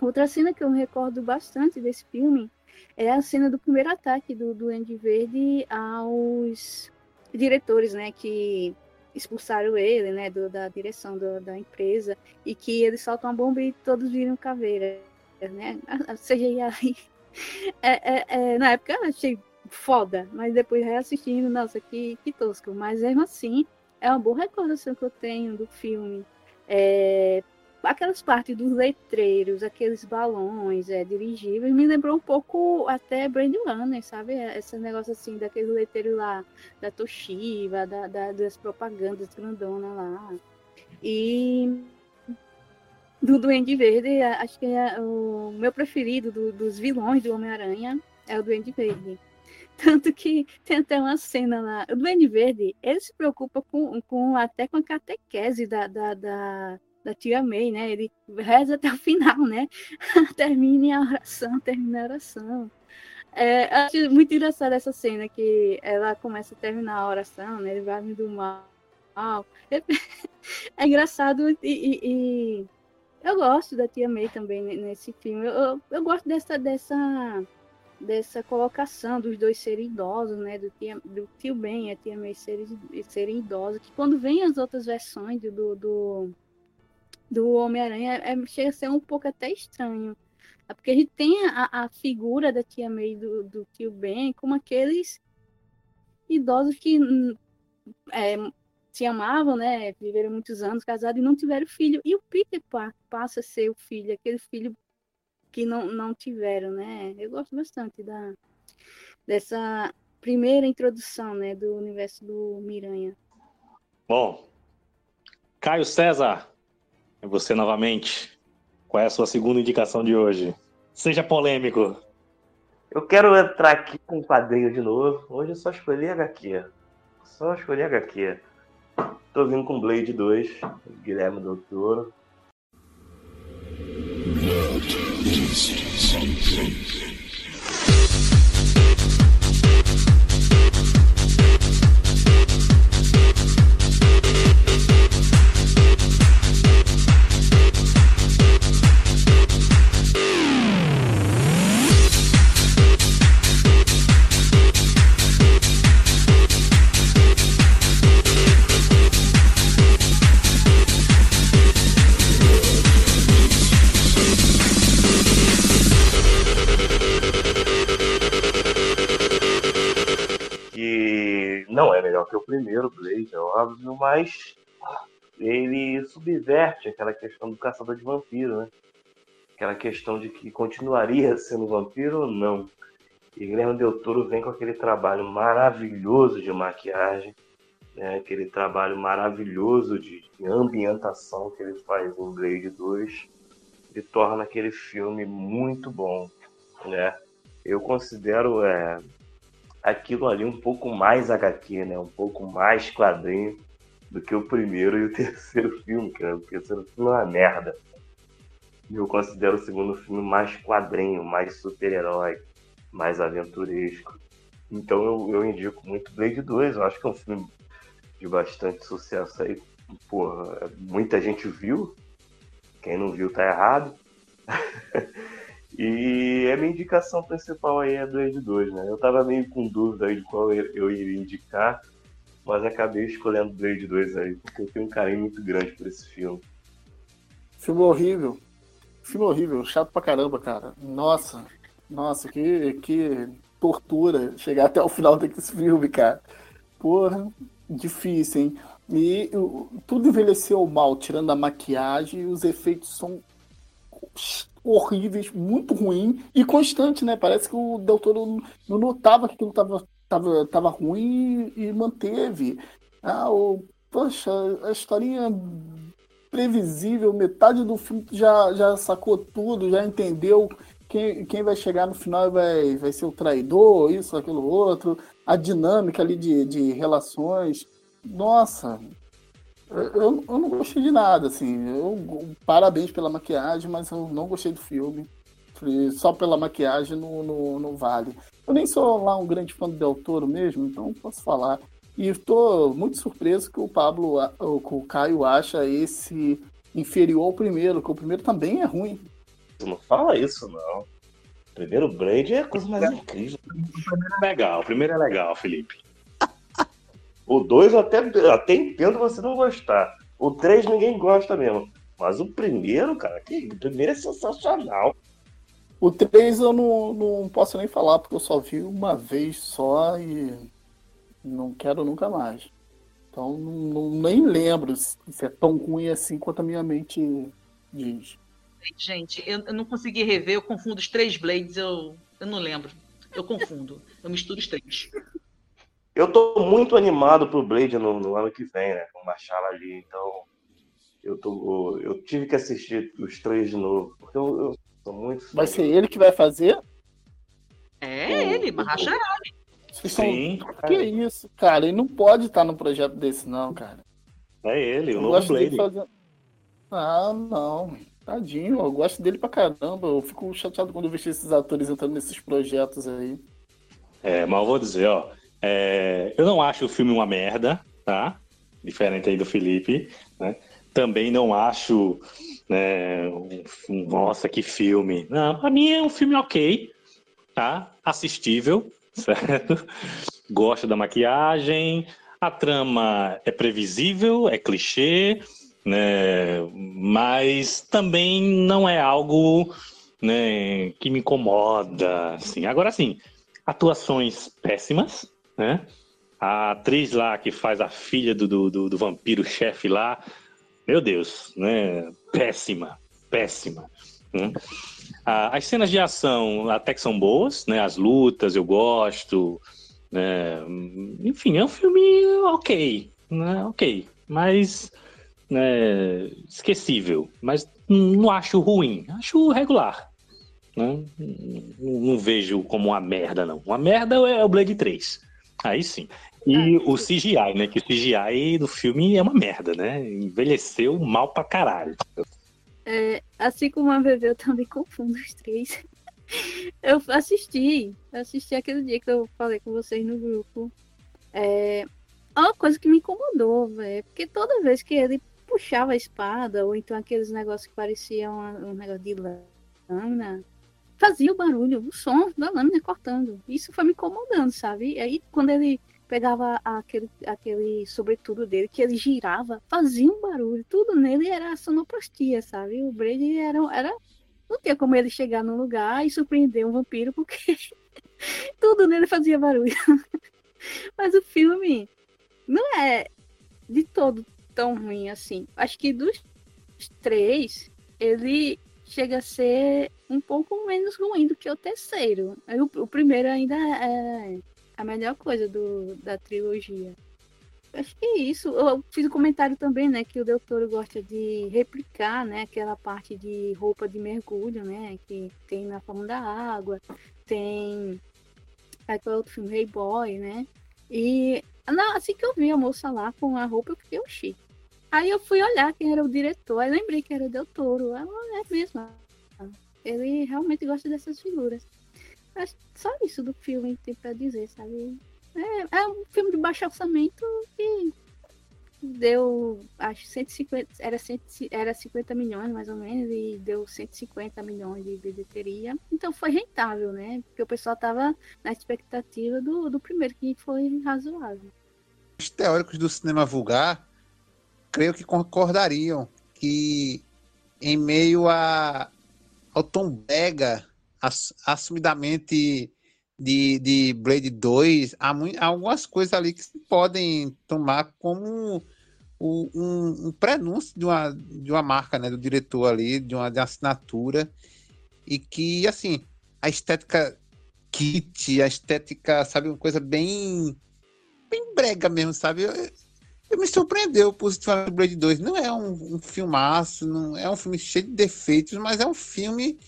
Outra cena que eu recordo bastante desse filme é a cena do primeiro ataque do Duende Verde aos diretores, né, que expulsaram ele, né, do, da direção do, da empresa, e que eles soltam uma bomba e todos viram caveira, né, a, a CGI aí, é, é, é, na época eu achei foda, mas depois reassistindo, nossa, que, que tosco, mas mesmo assim, é uma boa recordação que eu tenho do filme. É, aquelas partes dos letreiros, aqueles balões é, dirigíveis, me lembrou um pouco até Brand Runner, sabe? Esse negócio assim, daquele letreiro lá, da Toshiba, da, da, das propagandas grandona lá. E do Duende Verde, acho que é o meu preferido do, dos vilões do Homem-Aranha é o Duende Verde. Tanto que tem até uma cena lá. O Duende Verde, ele se preocupa com, com até com a catequese da, da, da, da tia May, né? Ele reza até o final, né? [LAUGHS] Termine a oração, termina a oração. É, acho muito engraçada essa cena que ela começa a terminar a oração, né? Ele vai me do mal. É, [LAUGHS] é engraçado e, e, e, eu gosto da tia May também nesse filme. Eu, eu, eu gosto dessa, dessa dessa colocação dos dois serem idosos, né? Do tio, do tio Ben e a tia May serem, serem idosos, que quando vem as outras versões do, do, do Homem-Aranha, é, chega a ser um pouco até estranho. É porque a gente tem a, a figura da tia May do, do tio Ben como aqueles idosos que hum, é, se amavam, né? Viveram muitos anos casados e não tiveram filho. E o Peter passa a ser o filho, aquele filho que não, não tiveram, né? Eu gosto bastante da, dessa primeira introdução, né, do universo do Miranha. Bom, Caio César, é você novamente. Qual é a sua segunda indicação de hoje? Seja polêmico. Eu quero entrar aqui com um quadrinho de novo. Hoje eu só escolhi HQ. Só escolhi HQ. Tô vindo com Blade 2, Guilherme Doutor. something. Primeiro Blade, é óbvio, mas ele subverte aquela questão do caçador de vampiro, né? Aquela questão de que continuaria [LAUGHS] sendo vampiro ou não. E Guilherme Del Toro vem com aquele trabalho maravilhoso de maquiagem, né? aquele trabalho maravilhoso de, de ambientação que ele faz em Blade 2. Ele torna aquele filme muito bom. Né? Eu considero é, aquilo ali um pouco mais HQ, né? Um pouco mais quadrinho do que o primeiro e o [LAUGHS] terceiro filme, cara. O terceiro filme é uma merda. Eu considero o segundo filme mais quadrinho, mais super-herói, mais aventuresco. Então eu, eu indico muito Blade 2. Eu acho que é um filme de bastante sucesso aí. Porra, muita gente viu. Quem não viu tá errado. [LAUGHS] E a minha indicação principal aí é do Ed 2, né? Eu tava meio com dúvida aí de qual eu iria indicar, mas acabei escolhendo Blade 2 aí, porque eu tenho um carinho muito grande por esse filme. Filme horrível. filme horrível, chato pra caramba, cara. Nossa, nossa, que, que tortura chegar até o final desse filme, cara. Porra, difícil, hein? E tudo envelheceu mal, tirando a maquiagem, e os efeitos são horríveis, muito ruim e constante, né? Parece que o Del Toro não notava que aquilo tava, tava, tava ruim e manteve. Ah, o, poxa, a historinha previsível, metade do filme já, já sacou tudo, já entendeu quem, quem vai chegar no final vai, vai ser o traidor, isso, aquilo, outro, a dinâmica ali de, de relações. Nossa, eu, eu, não gostei de nada, assim. Eu, parabéns pela maquiagem, mas eu não gostei do filme. Só pela maquiagem no, no, vale. Eu nem sou lá um grande fã do Del Toro mesmo, então não posso falar. E estou muito surpreso que o Pablo, o que o Caio acha esse inferior ao primeiro, que o primeiro também é ruim. Não fala isso, não. Primeiro Blade é a coisa mais incrível. Legal, o primeiro é legal, Felipe. O 2 eu até, eu até entendo você não gostar. O 3 ninguém gosta mesmo. Mas o primeiro, cara, que, o primeiro é sensacional. O 3 eu não, não posso nem falar, porque eu só vi uma vez só e não quero nunca mais. Então não, nem lembro se se é tão ruim assim quanto a minha mente diz. Gente, eu, eu não consegui rever, eu confundo os três Blades, eu, eu não lembro. Eu confundo. Eu misturo os três. Eu tô muito animado pro Blade no, no ano que vem, né? Com o Machala ali, então. Eu, tô, eu tive que assistir os três de novo. Porque eu, eu sou muito. Vai ser ele que vai fazer? É ele, Mahashará. Vocês são- Sim, Que isso, cara? Ele não pode estar num projeto desse, não, cara. é ele, o Eu novo gosto Blade. fazendo. Ah, não. Tadinho, eu gosto dele pra caramba. Eu fico chateado quando eu vejo esses atores entrando nesses projetos aí. É, mas eu vou dizer, ó. É, eu não acho o filme uma merda, tá? Diferente aí do Felipe, né? Também não acho, né, um, nossa, que filme. Não, pra mim é um filme ok, tá? Assistível, [LAUGHS] certo? Gosto da maquiagem, a trama é previsível, é clichê, né? Mas também não é algo, né, que me incomoda, assim. Agora, sim, atuações péssimas, né? A atriz lá que faz a filha do, do, do- vampiro-chefe lá, meu Deus, né? Péssima, péssima. né? As cenas de ação até que são boas, né? As lutas eu gosto, né? Enfim, é um filme ok, né? Ok, mas né, esquecível, mas não acho ruim, acho regular. Né? Não, não vejo como uma merda, não. Uma merda é o Blade 3. Aí sim. E o CGI, né? Que o CGI do filme é uma merda, né? Envelheceu mal pra caralho. É, assim como a VV, eu também confundo os três. Eu assisti, assisti aquele dia que eu falei com vocês no grupo. É uma coisa que me incomodou, velho. Porque toda vez que ele puxava a espada, ou então aqueles negócios que pareciam um, um negócio de lâmina, fazia o barulho, o som da lâmina cortando. Isso foi me incomodando, sabe? E aí, quando ele pegava aquele, aquele sobretudo dele, que ele girava, fazia um barulho. Tudo nele era sonoplastia, sabe? O Brady era, era. Não tinha como ele chegar num lugar e surpreender um vampiro, porque [LAUGHS] tudo nele fazia barulho. [LAUGHS] Mas o filme não é de todo tão ruim assim. Acho que dos três, ele chega a ser um pouco menos ruim do que o terceiro. O, o primeiro ainda é a melhor coisa do, da trilogia. Acho que é isso. Eu fiz um comentário também, né, que o Del Toro gosta de replicar, né, aquela parte de roupa de mergulho, né, que tem na forma da água, tem aquele outro filme, Hey Boy, né, e não, assim que eu vi a moça lá com a roupa, eu fiquei, oxi. Aí eu fui olhar quem era o diretor, aí lembrei que era o Del Toro. Ela é mesmo. Ele realmente gosta dessas figuras. Mas só isso do filme tem pra dizer, sabe? É, é um filme de baixo orçamento que deu, acho, 150, era, 100, era 50 milhões mais ou menos, e deu 150 milhões de bilheteria. Então foi rentável, né? Porque o pessoal tava na expectativa do, do primeiro, que foi razoável. Os teóricos do cinema vulgar, creio que concordariam que em meio a ao tom brega, ass- assumidamente de, de Blade 2, há, há algumas coisas ali que se podem tomar como o- um, um prenúncio de uma, de uma marca, né, do diretor ali, de uma, de uma assinatura, e que, assim, a estética kit, a estética, sabe, uma coisa bem, bem brega mesmo, sabe? Me surpreendeu positivamente Blade 2. Não é um, um filmaço, não é um filme cheio de defeitos, mas é um filme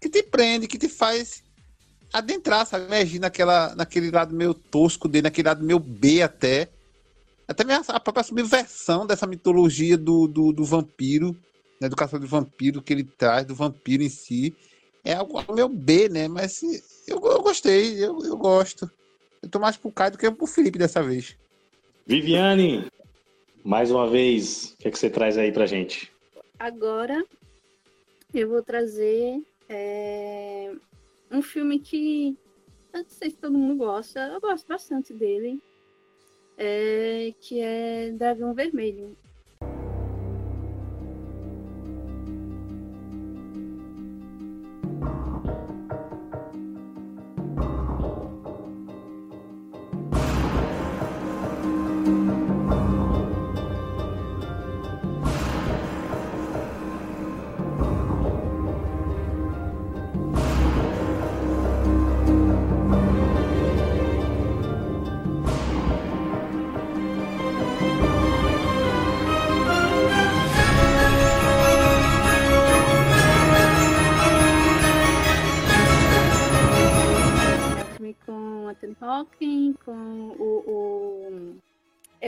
que te prende, que te faz adentrar, sabe? Emergir naquela, naquele lado meio tosco dele, naquele lado meio B até. Até mesmo a própria subversão dessa mitologia do, do, do vampiro, né? Do caçador vampiro que ele traz, do vampiro em si. É algo meio B, né? Mas eu, eu gostei, eu, eu gosto. Eu tô mais pro Caio do que pro Felipe dessa vez. Viviane, mais uma vez, o que, é que você traz aí pra gente? Agora eu vou trazer é, um filme que eu não sei se todo mundo gosta, eu gosto bastante dele, é, que é Dragão Vermelho.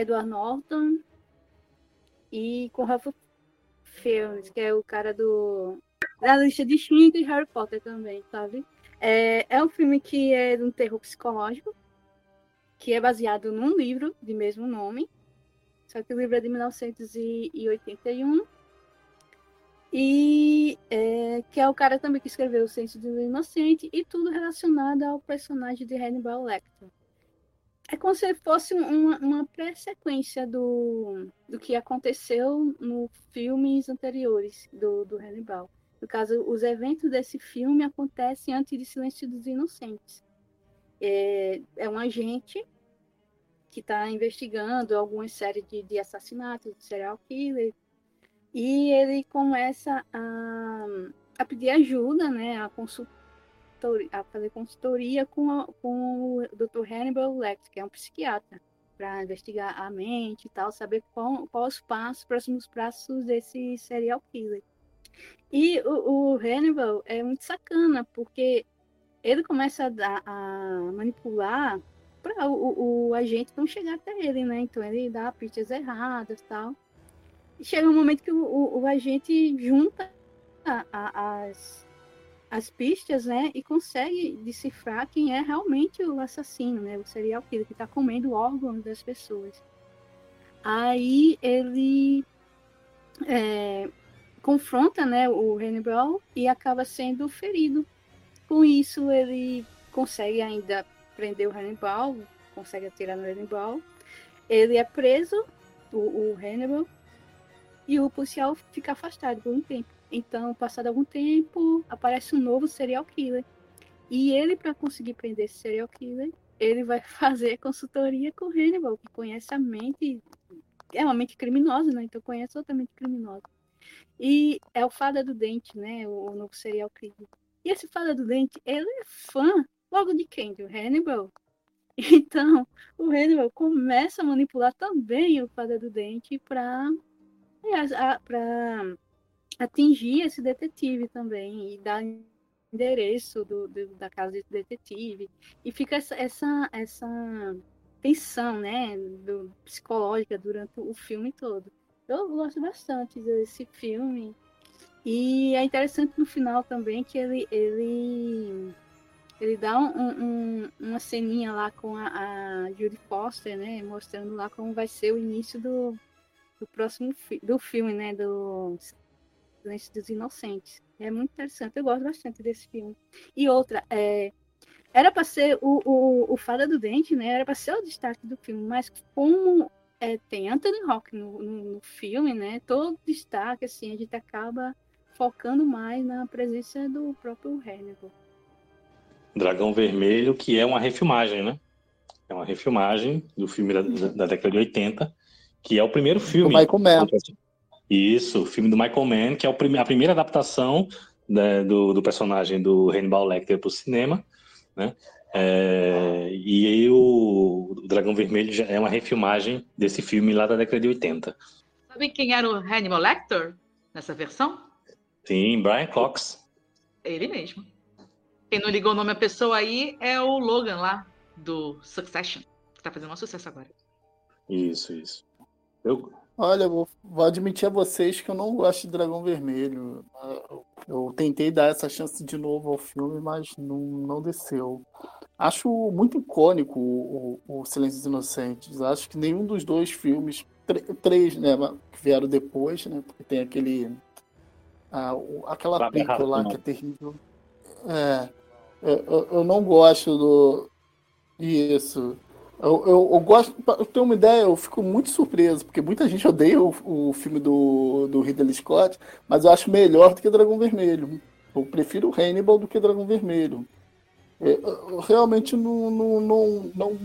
Edward Norton e com Ralph Fiennes, que é o cara do da lista de Schindler e Harry Potter também, sabe? É, é um filme que é de um terror psicológico, que é baseado num livro de mesmo nome, só que o livro é de 1981. E é, que é o cara também que escreveu O Senso do Inocente e tudo relacionado ao personagem de Hannibal Lecter. É como se fosse uma, uma pré-sequência do, do que aconteceu nos filmes anteriores do, do Hannibal. No caso, os eventos desse filme acontecem antes de Silêncio dos Inocentes. É, é um agente que está investigando algumas séries de, de assassinatos, de serial killer, e ele começa a, a pedir ajuda, né, a, consultoria, a fazer consultoria com, a, com o Dr. Hannibal Lecter, que é um psiquiatra, para investigar a mente e tal, saber qual, qual os passos, próximos passos desse serial killer. E o, o Hannibal é muito sacana, porque ele começa a, a manipular para o, o, agente não chegar até ele, né? Então ele dá pistas erradas e tal. Chega um momento que o, o, o agente junta a- a- as, as pistas, né? E consegue decifrar quem é realmente o assassino, né? O serial killer que está comendo órgãos das pessoas. Aí ele é, confronta, né? O Hannibal e acaba sendo ferido. Com isso ele consegue ainda prender o Hannibal, consegue atirar no Hannibal. Ele é preso, o, o Hannibal, e o policial fica afastado por um tempo. Então, passado algum tempo, aparece um novo serial killer. E ele, para conseguir prender esse serial killer, ele vai [LAUGHS] fazer consultoria com o Hannibal, que conhece a mente, é uma mente criminosa, né? Então conhece outra mente criminosa. E é o Fada do Dente, né? O, novo serial killer. E esse Fada do Dente, ele é fã logo de quem? Do Hannibal. [LAUGHS] Então, o Hannibal começa a manipular também o Fada do Dente para para atingir esse detetive também e dar endereço do, do- da casa desse detetive e fica essa essa, essa tensão né do, psicológica durante o filme todo eu gosto bastante desse filme e é interessante no final também que ele ele ele dá um, um- uma ceninha lá com a, a Judy Foster né mostrando lá como vai ser o início do do próximo fi do filme, né? Do Silêncio dos Inocentes. É muito interessante, eu gosto bastante desse filme. E outra, é, era para ser o, o, o Fada do Dente, né? Era para ser o destaque do filme, mas como é, tem Anthony Hawking no, no, no filme, né? Todo destaque, assim, a gente acaba focando mais na presença do próprio Hannibal. Dragão Vermelho, que é uma refilmagem, né? É uma refilmagem do filme da, da década de 80, que é o primeiro filme. Do Michael Mann. Isso, o filme do Michael Mann, que é a primeira adaptação né, do, do personagem do Hannibal Lecter para o cinema, né? É, e aí o, o Dragão Vermelho já é uma refilmagem desse filme lá da década de 80. Sabe quem era o Hannibal Lecter nessa versão? Sim, Brian Cox. Ele mesmo. Quem não ligou o nome à pessoa aí é o Logan lá, do Succession, que tá fazendo um sucesso agora. Isso, isso. Eu, Olha, eu vou, vou admitir a vocês que eu não gosto de Dragão Vermelho. Eu, tentei dar essa chance de novo ao filme, mas não, não desceu. Acho muito icônico o, o, o Silêncio dos Inocentes. Acho que nenhum dos dois filmes, tr- três, né, que vieram depois, né, porque tem aquele. ah, aquela Cláudia película lá que é terrível. É, eu- eu não gosto do. Isso. Eu, eu, eu gosto, eu ter uma ideia, eu fico muito surpreso, porque muita gente odeia o, o filme do, do Ridley Scott, mas eu acho melhor do que Dragão Vermelho. Eu prefiro Hannibal do que Dragão Vermelho. Eu, eu- eu realmente não, não, não, não,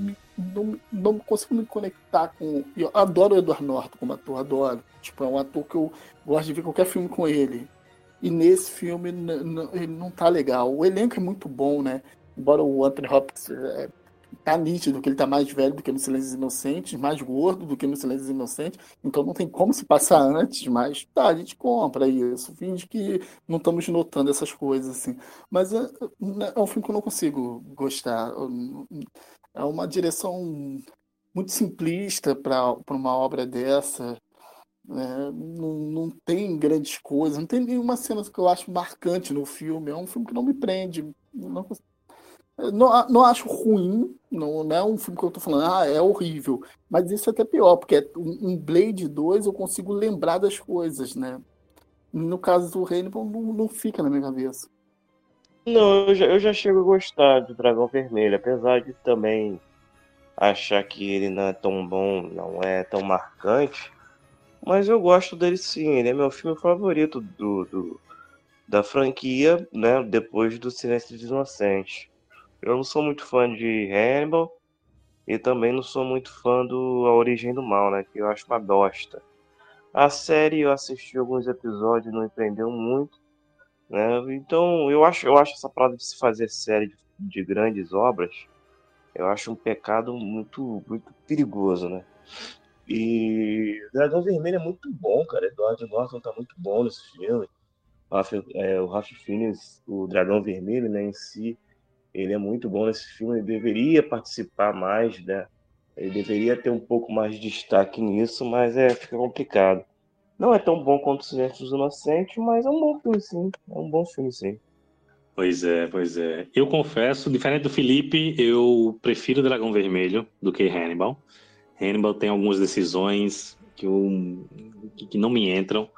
não, não consigo me conectar com. Eu adoro o Edward Norton como ator, adoro. Tipo, é um ator que eu gosto de ver qualquer filme com ele. E nesse filme ele não tá legal. O elenco é muito bom, né? Embora o Anthony Hopkins é, tá nítido que ele tá mais velho do que no Silêncio Inocentes, mais gordo do que no Silêncio Inocentes, então não tem como se passar antes, mas tá, a gente compra isso, finge que não estamos notando essas coisas, assim. Mas é, é um filme que eu não consigo gostar. É uma direção muito simplista para uma obra dessa. né? Não, não tem grandes coisas, não tem nenhuma cena que eu acho marcante no filme. É um filme que não me prende. Não, cons- eu não, não acho ruim, não, não é um filme que eu tô falando, ah, é horrível. Mas isso é até pior, porque é um Blade 2 eu consigo lembrar das coisas, né? No caso do Hannibal, não, não fica na minha cabeça. Não, eu já, eu já chego a gostar do Dragão Vermelho, apesar de também achar que ele não é tão bom, não é tão marcante. Mas eu gosto dele sim, ele é meu filme favorito do, do- da franquia, né? Depois do Silêncio dos Inocentes. Eu não sou muito fã de Hannibal e também não sou muito fã do A Origem do Mal, né? Que eu acho uma bosta. A série eu assisti alguns episódios, não me prendeu muito né? Então, eu acho, eu acho essa parada de se fazer série de, de grandes obras, eu acho um pecado muito, muito perigoso, né? E Dragão Vermelho é muito bom, cara. Edward Norton tá muito bom nesse filme. É, o Ralph Fiennes, o Dragão Vermelho, né, em si, ele é muito bom nesse filme. Ele deveria participar mais, né? Ele deveria ter um pouco mais de destaque nisso, mas é, fica complicado. Não é tão bom quanto o Silêncio dos Inocentes, mas é um bom filme, sim. É um bom filme, sim. Pois é, pois é. Eu confesso, diferente do Felipe, eu prefiro Dragão Vermelho do que Hannibal. Hannibal tem algumas decisões que, eu, que, que não me entram.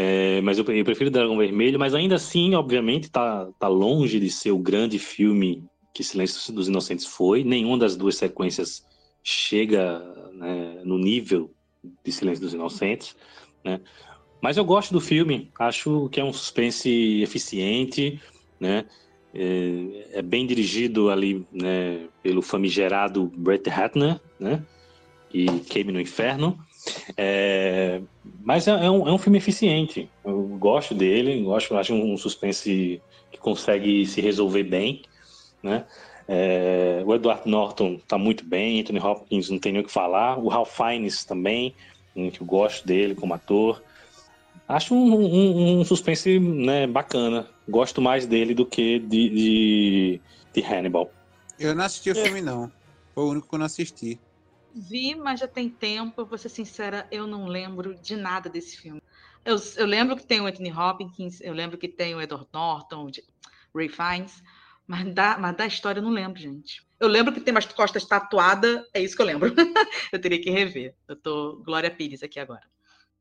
É, mas eu, eu prefiro Dragão Vermelho, mas ainda assim, obviamente, tá, tá longe de ser o grande filme que Silêncio dos Inocentes foi. Nenhuma das duas sequências chega né, no nível de Silêncio dos Inocentes, né? Mas eu gosto do filme, acho que é um suspense eficiente, né? É, é bem dirigido ali, né, pelo famigerado Brett Ratner, né? E Queime no Inferno. É, mas é, é um, é um filme eficiente. Eu gosto dele, gosto, acho um suspense que consegue se resolver bem, né? É, o Edward Norton está muito bem, Anthony Hopkins não tem nem o que falar, o Ralph Fiennes também, um que eu gosto dele como ator. Acho um, um- um suspense né, bacana. Gosto mais dele do que de, de, de Hannibal. Eu não assisti o filme, não. Foi o único que eu não assisti. Vi, mas já tem tempo. Eu vou ser sincera, eu não lembro de nada desse filme. Eu, eu lembro que tem o Anthony Hopkins, eu lembro que tem o Edward Norton, o Ray Fiennes, mas da, mas da história eu não lembro, gente. Eu lembro que tem umas costas tatuadas, é isso que eu lembro. [LAUGHS] eu teria que rever. Eu tô Glória Pires aqui agora.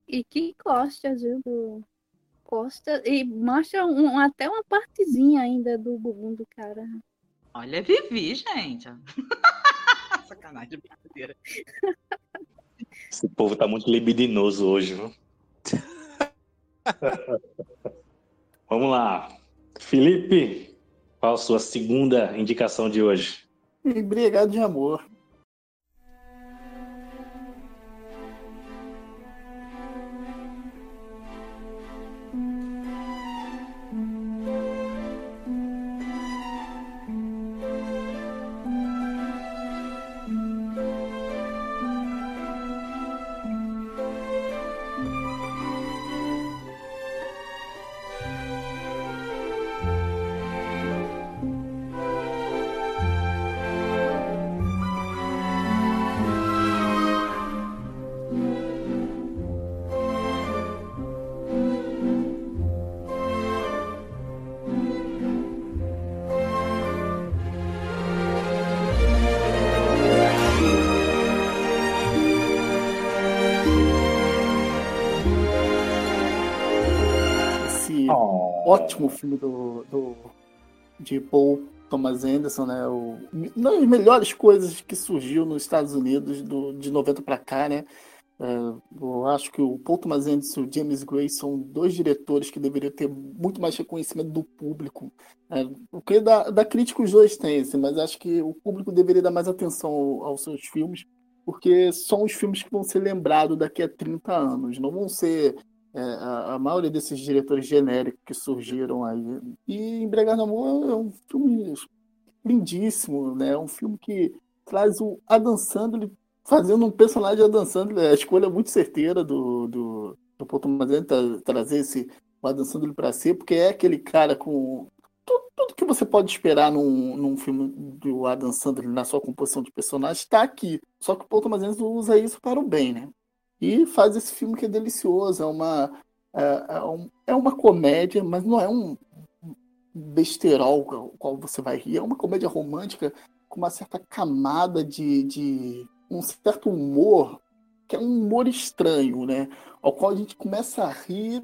E que costas, viu? Do... Costa. E mostra um- até uma partezinha ainda do bumbum do cara. Olha, Vivi, gente. [LAUGHS] Sacanagem, brincadeira. Esse povo tá muito libidinoso hoje, viu? [LAUGHS] Vamos lá. Felipe, qual a sua segunda indicação de hoje? Embriagado de amor. Ótimo filme do, do de Paul Thomas Anderson, né? O, uma das melhores coisas que surgiu nos Estados Unidos do, de 90 para cá, né? É, eu acho que o Paul Thomas Anderson e o James Gray são dois diretores que deveriam ter muito mais reconhecimento do público. né? Porque da, da crítica os dois têm, assim, mas acho que o público deveria dar mais atenção ao- aos seus filmes, porque são os filmes que vão ser lembrados daqui a 30 anos, não vão ser é, a, a maioria desses diretores genéricos que surgiram aí. E Embriagado no Amor é um filme lindíssimo, né? É um filme que traz o Adam Sandler fazendo um personagem Adam Sandler, a escolha é muito certeira do, do, do Paul Thomas Anderson tra- trazer esse o Adam Sandler para ser, porque é aquele cara com tudo, tudo que você pode esperar num, num filme do Adam Sandler na sua composição de personagem está aqui. Só que o Paul Thomas Anderson usa isso para o bem, né? E faz esse filme que é delicioso, é uma é, é é uma comédia, mas não é um besterol com qual você vai rir, é uma comédia romântica com uma certa camada de, de um certo humor, que é um humor estranho, né? Ao qual a gente começa a rir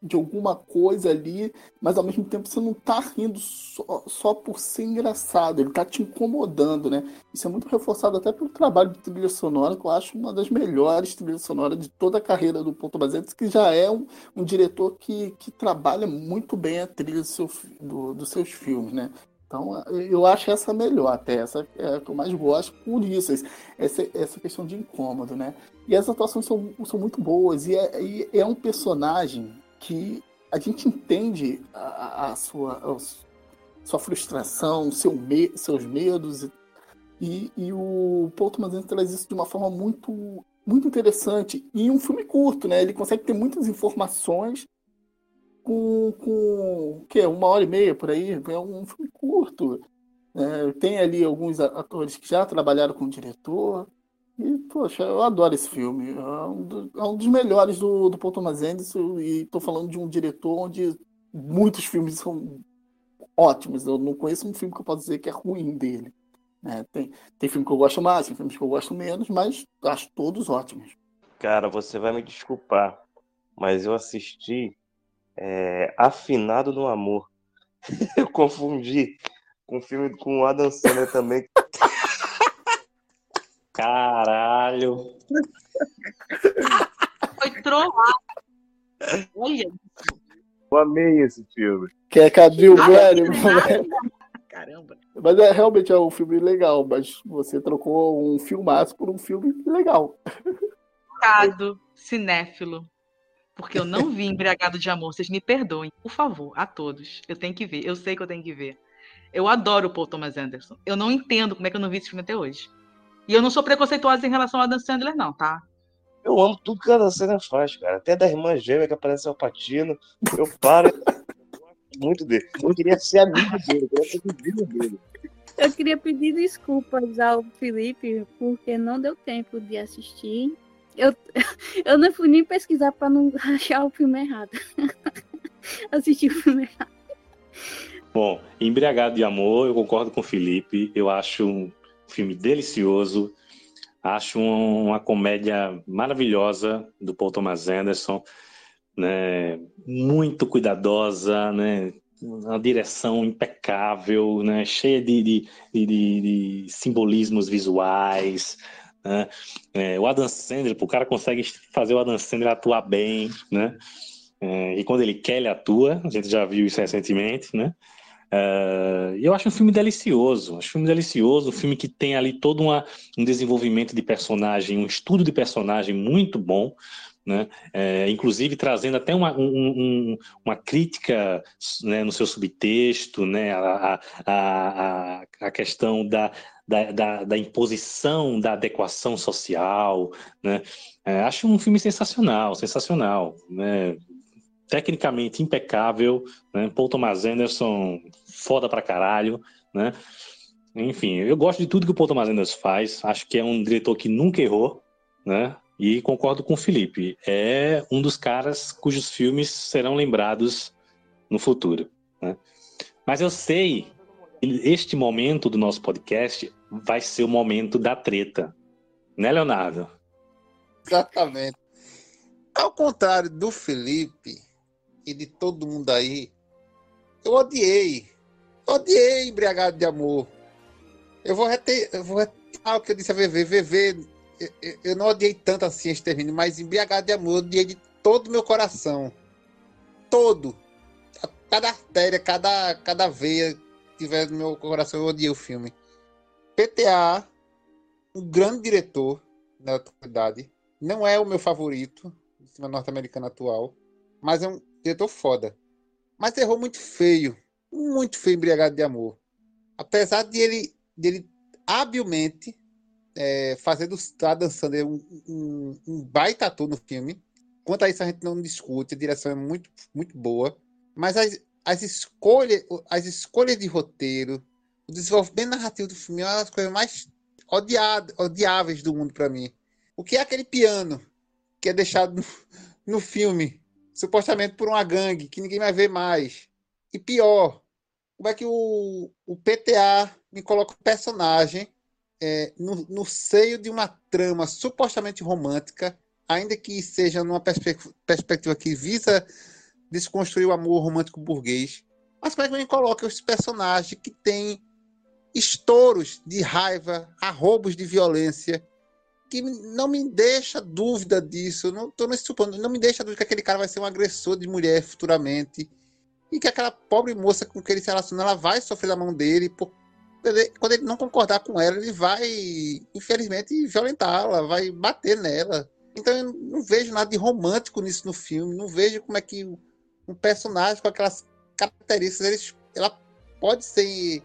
de alguma coisa ali, mas ao mesmo tempo você não tá rindo só, só por ser engraçado, ele tá te incomodando, né? Isso é muito reforçado até pelo trabalho de trilha sonora, que eu acho uma das melhores trilhas sonoras de toda a carreira do Thomas Anderson, que já é um, um diretor que, que trabalha muito bem a trilha do seu, do- dos seus filmes, né? Então, eu acho essa melhor até, essa é a que eu mais gosto por isso, essa, essa questão de incômodo, né? E as atuações são, são muito boas, e é, e é um personagem que a gente entende a, a- sua, a sua frustração, seu me, seus medos, e, e o Paul Thomas traz isso de uma forma muito, muito interessante, e um filme curto, né? Ele consegue ter muitas informações com, com que uma hora e meia por aí, é um filme curto. né? tem ali alguns atores que já trabalharam com o diretor. E, poxa, eu adoro esse filme. É um, do- é um dos melhores do, do Paul Thomas Anderson. E estou falando de um diretor onde muitos filmes são ótimos. Eu não conheço um filme que eu posso dizer que é ruim dele. né? tem, tem filme que eu gosto mais, tem filmes que eu gosto menos, mas acho todos ótimos. Cara, você vai me desculpar, mas eu assisti é, Afinado no Amor. [LAUGHS] Eu confundi com o filme com o Adam Sandler também. Caralho. Foi trollado. Olha, Eu amei esse filme. Que é Cadril, Ah, velho. caramba. Mas é, realmente é um filme legal, mas você trocou um filmaço por um filme legal. Pecado cinéfilo. Porque eu não vi Embriagado de Amor. Vocês me perdoem, por favor, a todos. Eu tenho que ver. Eu sei que eu tenho que ver. Eu adoro o Paul Thomas Anderson. Eu não entendo como é que eu não vi esse filme até hoje. E eu não sou preconceituosa em relação a Adam Sandler, não, tá? Eu amo tudo que a Adam Sandler faz, cara. Até da irmã gêmea que aparece ao Patino. Eu paro. [LAUGHS] muito dele. Eu queria ser amigo dele, eu queria ser vizinho dele. Eu queria pedir desculpas ao Felipe, porque não deu tempo de assistir. Eu, [LAUGHS] eu não fui nem pesquisar para não [LAUGHS] achar o filme errado. Assistir o filme errado. Bom, Embriagado de Amor, eu concordo com o Felipe. Eu acho filme delicioso. Acho um- uma comédia maravilhosa do Paul Thomas Anderson, né? Muito cuidadosa, né? Uma direção impecável, né? Cheia de, de, de- de- simbolismos visuais. né? É, o Adam Sandler, o cara consegue fazer o Adam Sandler atuar bem, né? É, e quando ele quer, ele atua. A gente já viu isso recentemente, né? Uh, eu acho um filme delicioso, acho um filme delicioso, um filme que tem ali todo uma, um desenvolvimento de personagem, um estudo de personagem muito bom, né? É, inclusive trazendo até uma, um, um, uma crítica né, no seu subtexto, né? a, a, a, a questão da, da, da, da, imposição da adequação social, né? É, acho um filme sensacional, sensacional, né? Tecnicamente impecável, né? Paul Thomas Anderson, foda pra caralho, né? Enfim, eu gosto de tudo que o Paul Thomas Anderson faz, acho que é um diretor que nunca errou, né? E concordo com o Felipe, é um dos caras cujos filmes serão lembrados no futuro, né? Mas eu sei que este momento do nosso podcast vai ser o momento da treta, né, Leonardo? Exatamente. Ao contrário do Felipe, de todo mundo aí, eu odiei. odiei Embriagado de Amor. Eu vou reter, eu vou o que eu disse a VV. VV, eu, eu não odiei tanto assim Extermínio, mas Embriagado de Amor eu odiei de todo o meu coração. Todo. Cada artéria, cada, cada veia que tiver no meu coração, eu odiei o filme. PTA, um grande diretor na atualidade. Não é o meu favorito, do cinema norte-americano atual, mas é um diretor foda. Mas errou muito feio. Muito feio embriagado de amor. Apesar de ele, de ele habilmente é, fazer do Adam Sandler um, um, um baita ator no filme. Quanto a isso a gente não discute, a direção é muito, muito boa. Mas as, as, escolhas, as escolhas de roteiro, o desenvolvimento narrativo do filme é uma das coisas mais odiadas, odiáveis do mundo para mim. O que é aquele piano que é deixado no, no filme supostamente por uma gangue que ninguém vai ver mais. E pior, como é que o, o PTA me coloca um personagem é, no, no, seio de uma trama supostamente romântica, ainda que seja numa perspe perspectiva que visa desconstruir o amor romântico burguês. Mas como é que me coloca esse personagem que tem estouros de raiva, arrobos de violência, que não me deixa dúvida disso. Não tô me supondo, não me deixa dúvida que aquele cara vai ser um agressor de mulher futuramente. E que aquela pobre moça com quem ele se relaciona, ela vai sofrer da mão dele. Por, quando ele não concordar com ela, ele vai, infelizmente, violentá-la, vai bater nela. Então eu não vejo nada de romântico nisso no filme. Não vejo como é que um personagem com aquelas características, ele, ela pode ser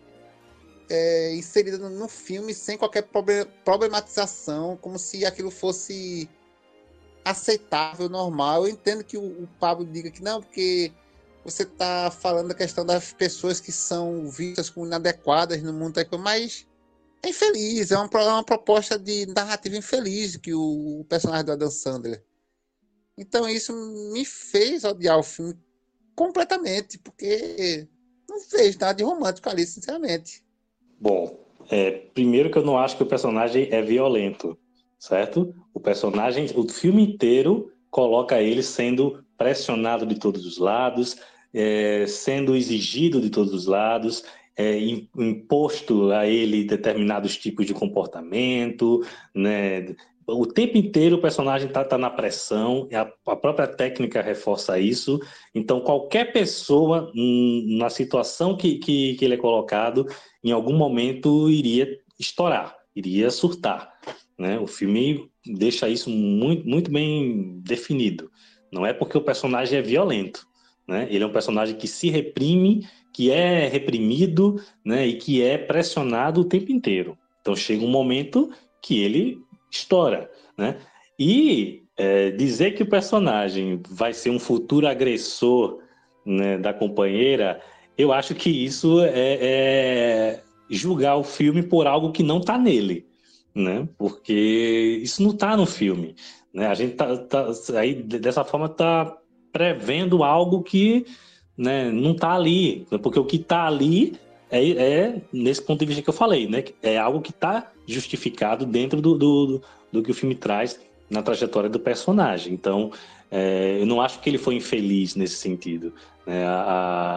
é, inserida no filme sem qualquer problematização, como se aquilo fosse aceitável, normal. Eu entendo que o, o Pablo diga que não, porque você está falando da questão das pessoas que são vistas como inadequadas no mundo, mas é infeliz, é uma, é uma proposta de narrativa infeliz que o, o, personagem do Adam Sandler. Então isso me fez odiar o filme completamente, porque não fez nada de romântico ali, sinceramente. Bom, é, primeiro que eu não acho que o personagem é violento, certo? O personagem, o filme inteiro coloca ele sendo pressionado de todos os lados, é, sendo exigido de todos os lados, é, imposto a ele determinados tipos de comportamento, né? O tempo inteiro o personagem está tá na pressão, a, a, própria técnica reforça isso. Então, qualquer pessoa, hum, na situação que, que, que ele é colocado, em algum momento iria estourar, iria surtar. Né? O filme deixa isso muito, muito bem definido. Não é porque o personagem é violento, né? Ele é um personagem que se reprime, que é reprimido, né? E que é pressionado o tempo inteiro. Então chega um momento que ele estoura, né? E é, dizer que o personagem vai ser um futuro agressor né, da companheira eu acho que isso é, é julgar o filme por algo que não está nele, né? Porque isso não está no filme, né? A gente tá, tá aí dessa forma está prevendo algo que né, não está ali, porque o que está ali é, é, nesse ponto de vista que eu falei, né? É algo que está justificado dentro do, do, do, que o filme traz na trajetória do personagem. Então, é, eu não acho que ele foi infeliz nesse sentido. Né? A,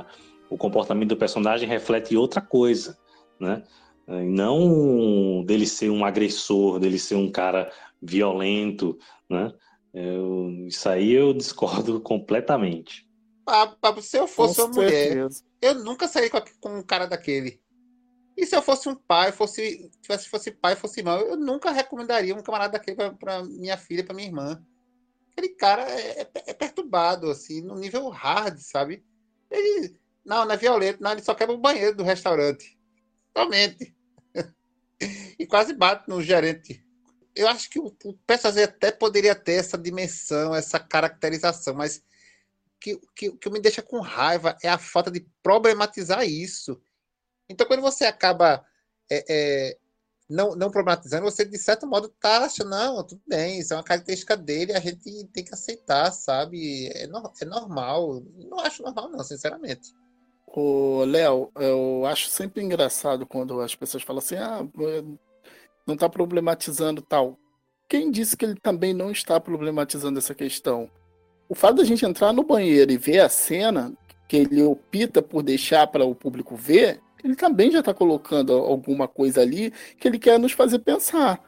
a o comportamento do personagem reflete outra coisa, né? Não dele ser um agressor, dele ser um cara violento, né? Eu, isso aí eu discordo [LAUGHS] completamente. Pablo, se eu fosse Com uma mulher, eu nunca sairia com, um cara daquele. E se eu fosse um pai, fosse, tivesse fosse pai, fosse irmão, eu nunca recomendaria um camarada daquele pra- pra minha filha, pra minha irmã. Aquele cara é, é- é perturbado, assim, no nível hard, sabe? Ele, não, não é violento, não, ele só quebra o banheiro do restaurante. Somente. [LAUGHS] e quase bate no gerente. Eu acho que o, o personagem até poderia ter essa dimensão, essa caracterização, mas que, que, que me deixa com raiva é a falta de problematizar isso. Então, quando você acaba é, é, não, não problematizando, você, de certo modo, tá achando, não, tudo bem, isso é uma característica dele, a gente tem que aceitar, sabe? É, no- é normal. Não acho normal, não, sinceramente. Ô, Léo, eu acho sempre engraçado quando as pessoas falam assim, ah, não está problematizando tal. Quem disse que ele também não está problematizando essa questão? O fato da gente entrar no banheiro e ver a cena que ele opta por deixar para o público ver, ele também já está colocando alguma coisa ali que ele quer nos fazer pensar.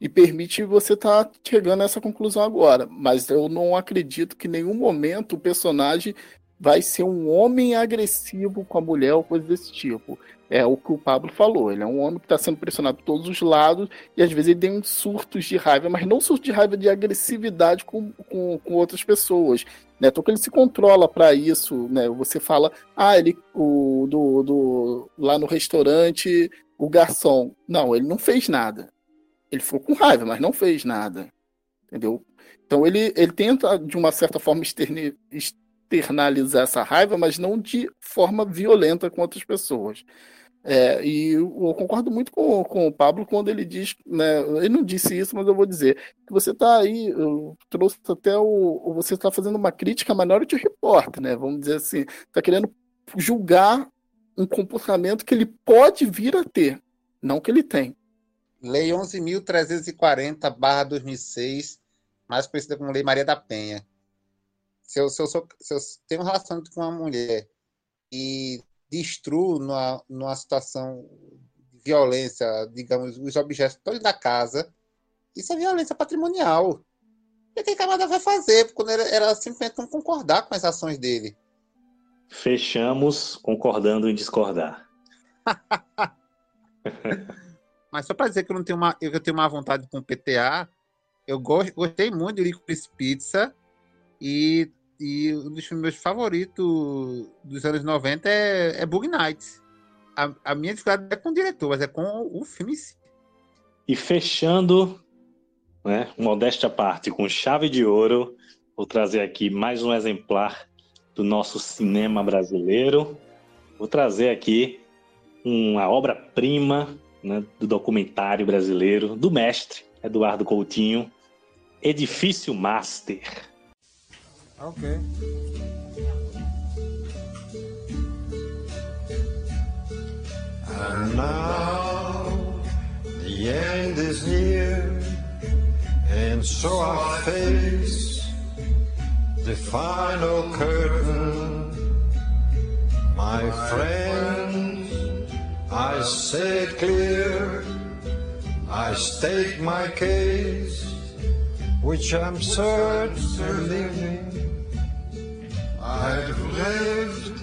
E permite você estar chegando a essa conclusão agora. Mas eu não acredito que em nenhum momento o personagem vai ser um homem agressivo com a mulher ou coisa desse tipo. É o que o Pablo falou. Ele é um homem que está sendo pressionado por todos os lados e às vezes ele tem uns surtos de raiva, mas não surtos de raiva de agressividade com, com, com outras pessoas. Né? Então que ele se controla para isso. Né? Você fala, ah, ele o, do, do, lá no restaurante, o garçom. Não, ele não fez nada. Ele ficou com raiva, mas não fez nada. Entendeu? Então ele, ele tenta, de uma certa forma, externi- externalizar essa raiva, mas não de forma violenta com outras pessoas. É, e eu concordo muito com, com o Pablo quando ele diz, né, ele não disse isso, mas eu vou dizer, que você está aí, eu trouxe até o, você está fazendo uma crítica Minority Report, né, vamos dizer assim, está querendo julgar um comportamento que ele pode vir a ter, não que ele tem. Lei 11.340-2006, mais conhecida como Lei Maria da Penha. Se eu, se eu, sou- se eu tenho um relacionamento com uma mulher e destruo numa, numa situação de violência, digamos, os objetos todos da casa, isso é violência patrimonial. O que aquele camarada vai fazer quando era, era simplesmente não concordar com as ações dele? Fechamos concordando em discordar. [LAUGHS] Mas só para dizer que eu não tenho uma, eu tenho uma vontade com PTA, eu gostei muito de Licorice Pizza e, e um dos meus favoritos dos anos 90 é, é Bug Nights. A, a minha dificuldade é com o diretor, mas é com o, filme em si. E fechando, né, modéstia à parte, com chave de ouro, vou trazer aqui mais um exemplar do nosso cinema brasileiro. Vou trazer aqui uma obra-prima né, do documentário brasileiro, do mestre Eduardo Coutinho, Edifício Master. Ok. And now the end is near, and so I face the final curtain. My friends, I say it clear, I state my case, which I'm certainly I've lived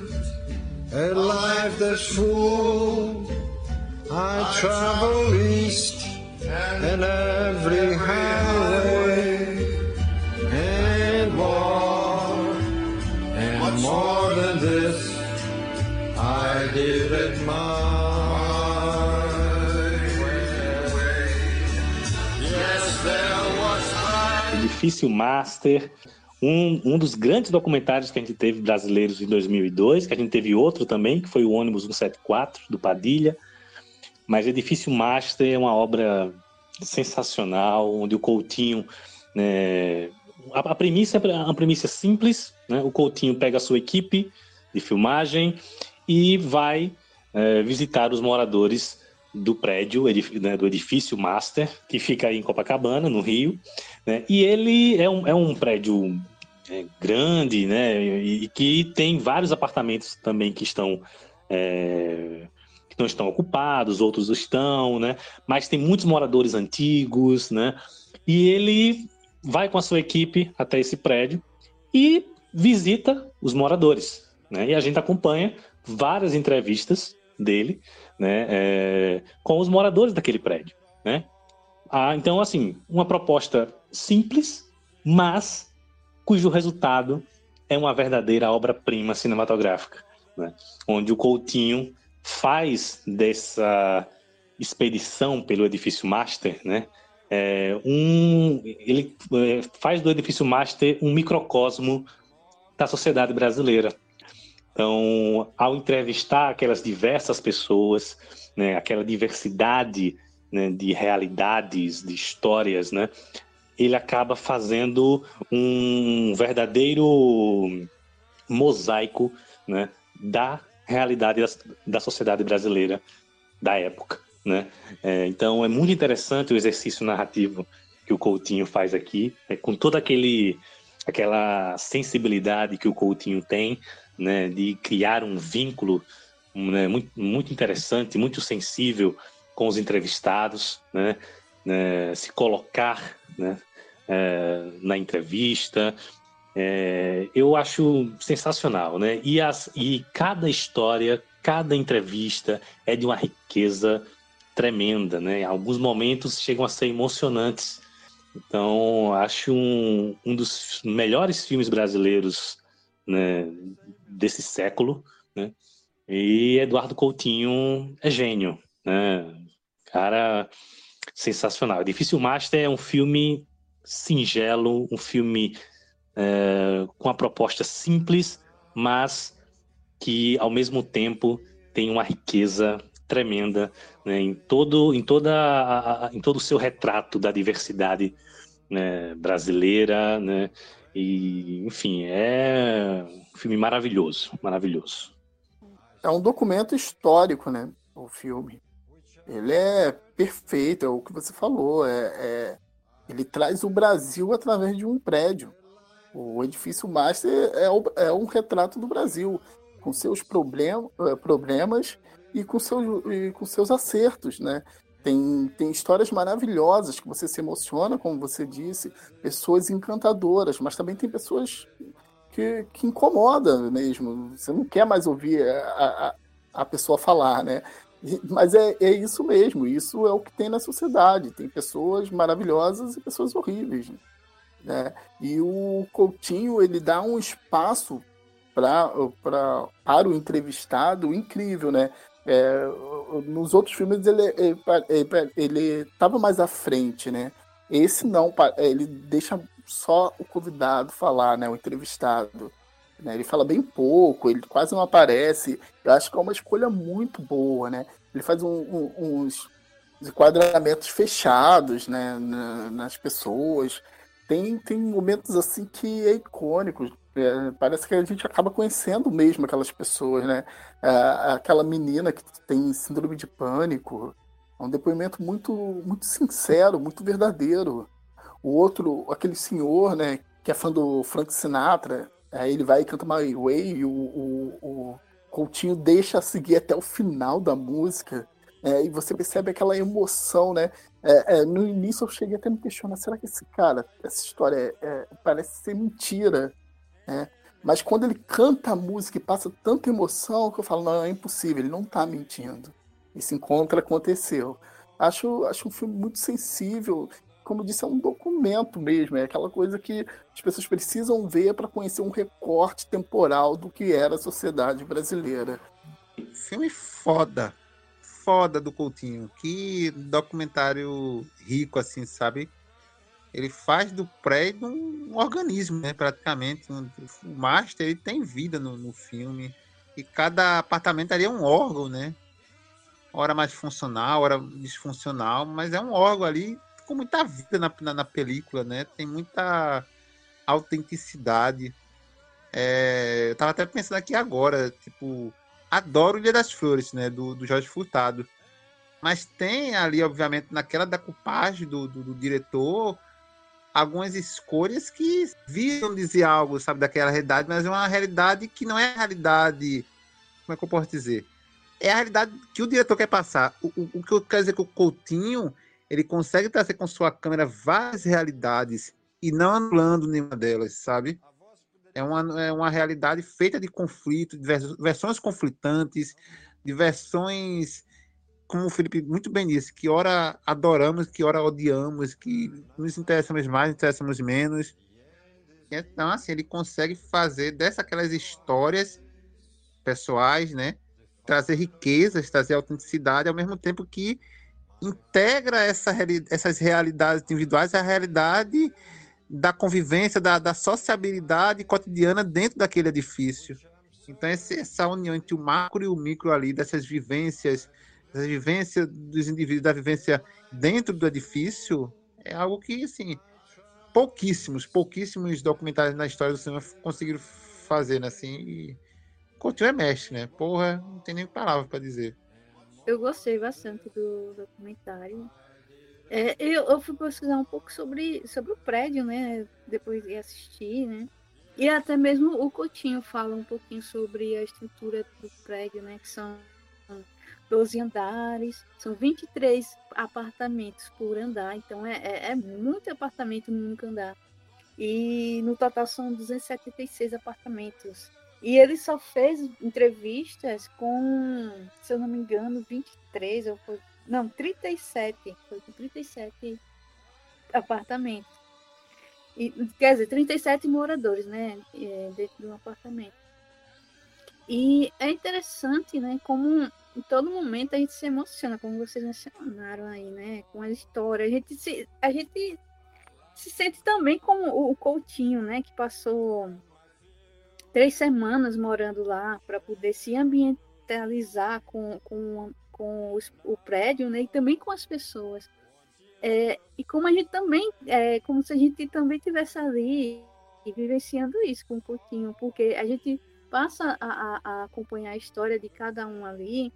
a life that's full. I travel east and every highway and more and more than this. I did it my way. Yes, there was time. Edifício Master, um, um dos grandes documentários que a gente teve brasileiros em 2002, que a gente teve outro também, que foi o Ônibus 174, do Padilha. Mas Edifício Master é uma obra sensacional, onde o Coutinho. né, a, a premissa é uma premissa simples, né? o Coutinho pega a sua equipe de filmagem e vai é, visitar os moradores do prédio, edif- né, do edifício Master, que fica aí em Copacabana, no Rio. Né? E ele é um, é um prédio é, grande, né? E, e que tem vários apartamentos também que estão. é, que não estão ocupados, outros estão, né? Mas tem muitos moradores antigos, né? E ele vai com a sua equipe até esse prédio e visita os moradores. Né? E a gente acompanha várias entrevistas dele né, é, com os moradores daquele prédio. Né? Ah, então, assim, uma proposta simples, mas cujo resultado é uma verdadeira obra-prima cinematográfica, né? onde o Coutinho faz dessa expedição pelo edifício Master, né? É, um, ele é, faz do edifício Master um microcosmo da sociedade brasileira. Então, ao entrevistar aquelas diversas pessoas, né, aquela diversidade né, de realidades, de histórias, né, ele acaba fazendo um verdadeiro mosaico né, da realidade da, da sociedade brasileira da época. Né? É, então é muito interessante o exercício narrativo que o Coutinho faz aqui, é, com toda aquele, aquela sensibilidade que o Coutinho tem né, de criar um vínculo né, muito, muito interessante, muito sensível com os entrevistados, né, né se colocar né, é, na entrevista. É, eu acho sensacional, né? E, as, e cada história, cada entrevista é de uma riqueza tremenda, né? Alguns momentos chegam a ser emocionantes. Então, acho um, um dos melhores filmes brasileiros né, desse século, né? E Eduardo Coutinho é gênio, né? Cara sensacional. Difícil Master é um filme singelo, um filme é, com uma proposta simples, mas que ao mesmo tempo tem uma riqueza tremenda né, em todo em toda a, em todo o seu retrato da diversidade né, brasileira, né, e enfim é um filme maravilhoso, maravilhoso. É um documento histórico, né? O filme. Ele é perfeito, é o que você falou. É, é, ele traz o Brasil através de um prédio. O edifício Master é, é um retrato do Brasil, com seus problem, eh, problemas e com, seus, e com seus acertos, né? Tem, tem histórias maravilhosas que você se emociona, como você disse, pessoas encantadoras, mas também tem pessoas que, que incomodam mesmo. Você não quer mais ouvir a, a, a pessoa falar, né? [LAUGHS] Mas é, é isso mesmo, isso é o que tem na sociedade. Tem pessoas maravilhosas e pessoas horríveis. Né? E o Coutinho ele dá um espaço pra, pra, para o entrevistado incrível, né? É, nos outros filmes ele ele estava mais à frente, né? Esse não, ele deixa só o convidado falar, né? O entrevistado. Né? Ele fala bem pouco, ele quase não aparece. Eu acho que é uma escolha muito boa, né? Ele faz um, um, uns enquadramentos fechados, né? nas pessoas. Tem, tem momentos assim que é icônico. É, parece que a gente acaba conhecendo mesmo aquelas pessoas, né? É, aquela menina que tem síndrome de pânico. É um depoimento muito, muito sincero, muito verdadeiro. O outro, aquele senhor, né? Que é fã do Frank Sinatra, Aí ele vai e canta My Way e o, o, o Coutinho deixa seguir até o final da música. É, e você percebe aquela emoção, né? É, é, no início eu cheguei até me questionar, será que esse cara, essa história é, parece ser mentira? Né? Mas quando ele canta a música e passa tanta emoção que eu falo, não, é impossível, ele não está mentindo. Esse encontro aconteceu. Acho, acho um filme muito sensível como disse, é um documento mesmo, é aquela coisa que as pessoas precisam ver para conhecer um recorte temporal do que era a sociedade brasileira. Filme foda, foda do Coutinho, que documentário rico assim, sabe? Ele faz do prédio um organismo, né? Praticamente, o Master ele tem vida no, no filme e cada apartamento ali é um órgão, né? Hora mais funcional, hora disfuncional, mas é um órgão ali com muita vida na, na, na película, né? Tem muita autenticidade. É, eu tava até pensando aqui agora, tipo, adoro Dia das Flores, né? Do, do Jorge Furtado. Mas tem ali, obviamente, naquela da culpagem do, do, do diretor, algumas escolhas que visam dizer algo, sabe, daquela realidade, mas é uma realidade que não é a realidade. Como é que eu posso dizer? É a realidade que o diretor quer passar. O, o, o que eu quero dizer que o Coutinho ele consegue trazer com sua câmera várias realidades e não anulando nenhuma delas, sabe? É uma, é uma realidade feita de conflito, de vers- versões conflitantes, de versões, como o Felipe muito bem disse, que ora adoramos, que ora odiamos, que nos interessamos mais, interessamos menos. Então, assim, ele consegue fazer dessas aquelas histórias pessoais, né? Trazer riquezas, trazer autenticidade, ao mesmo tempo que integra essa, essas realidades individuais à realidade da convivência, da, da sociabilidade cotidiana dentro daquele edifício. Então, essa união entre o macro e o micro ali, dessas vivências, da vivência dos indivíduos, da vivência dentro do edifício, é algo que, assim, pouquíssimos, pouquíssimos documentários na história do cinema conseguiram fazer, né, assim, e Coutinho é mestre, né? Porra, não tem nem palavra para dizer. Eu gostei bastante do documentário. É, eu, eu fui pesquisar um pouco sobre, sobre o prédio, né? Depois de assistir, né? E até mesmo o Coutinho fala um pouquinho sobre a estrutura do prédio, né? Que são 12 andares, são 23 apartamentos por andar, então é, é, é muito apartamento no único andar. E no total são 276 apartamentos. E ele só fez entrevistas com, se eu não me engano, 23 ou foi, não, 37, foi com 37 apartamentos. E, quer dizer, 37 moradores, né, é, dentro de um apartamento. E é interessante, né, como em todo momento a gente se emociona, como vocês mencionaram aí, né, com a história. A gente se, a gente se sente também como o Coutinho, né, que passou três semanas morando lá para poder se ambientalizar com, com, com os, o prédio, né? E também com as pessoas. É, e como a gente também, é, como se a gente também tivesse ali vivenciando isso com o Coutinho, porque a gente passa a, a, a acompanhar a história de cada um ali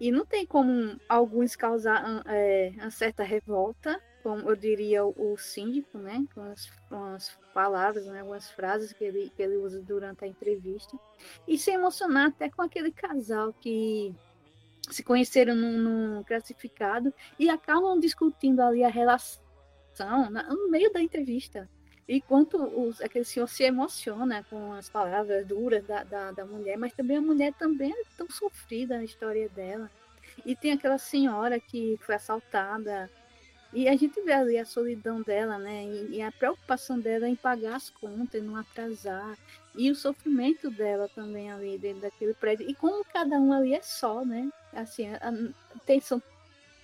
e não tem como alguns causar é, uma certa revolta, como eu diria o, síndico, né, com as, com as palavras, né, algumas frases que ele, que ele usa durante a entrevista, e se emocionar até com aquele casal que se conheceram num, classificado e acabam discutindo ali a relação na, no meio da entrevista. E quanto os, aquele senhor se emociona com as palavras duras da, da, da mulher, mas também a mulher também é tão sofrida na história dela. E tem aquela senhora que foi assaltada e a gente vê ali a solidão dela, né? E, e, a preocupação dela em pagar as contas, não atrasar. E o sofrimento dela também ali dentro daquele prédio. E como cada um ali é só, né? Assim, a, tem, são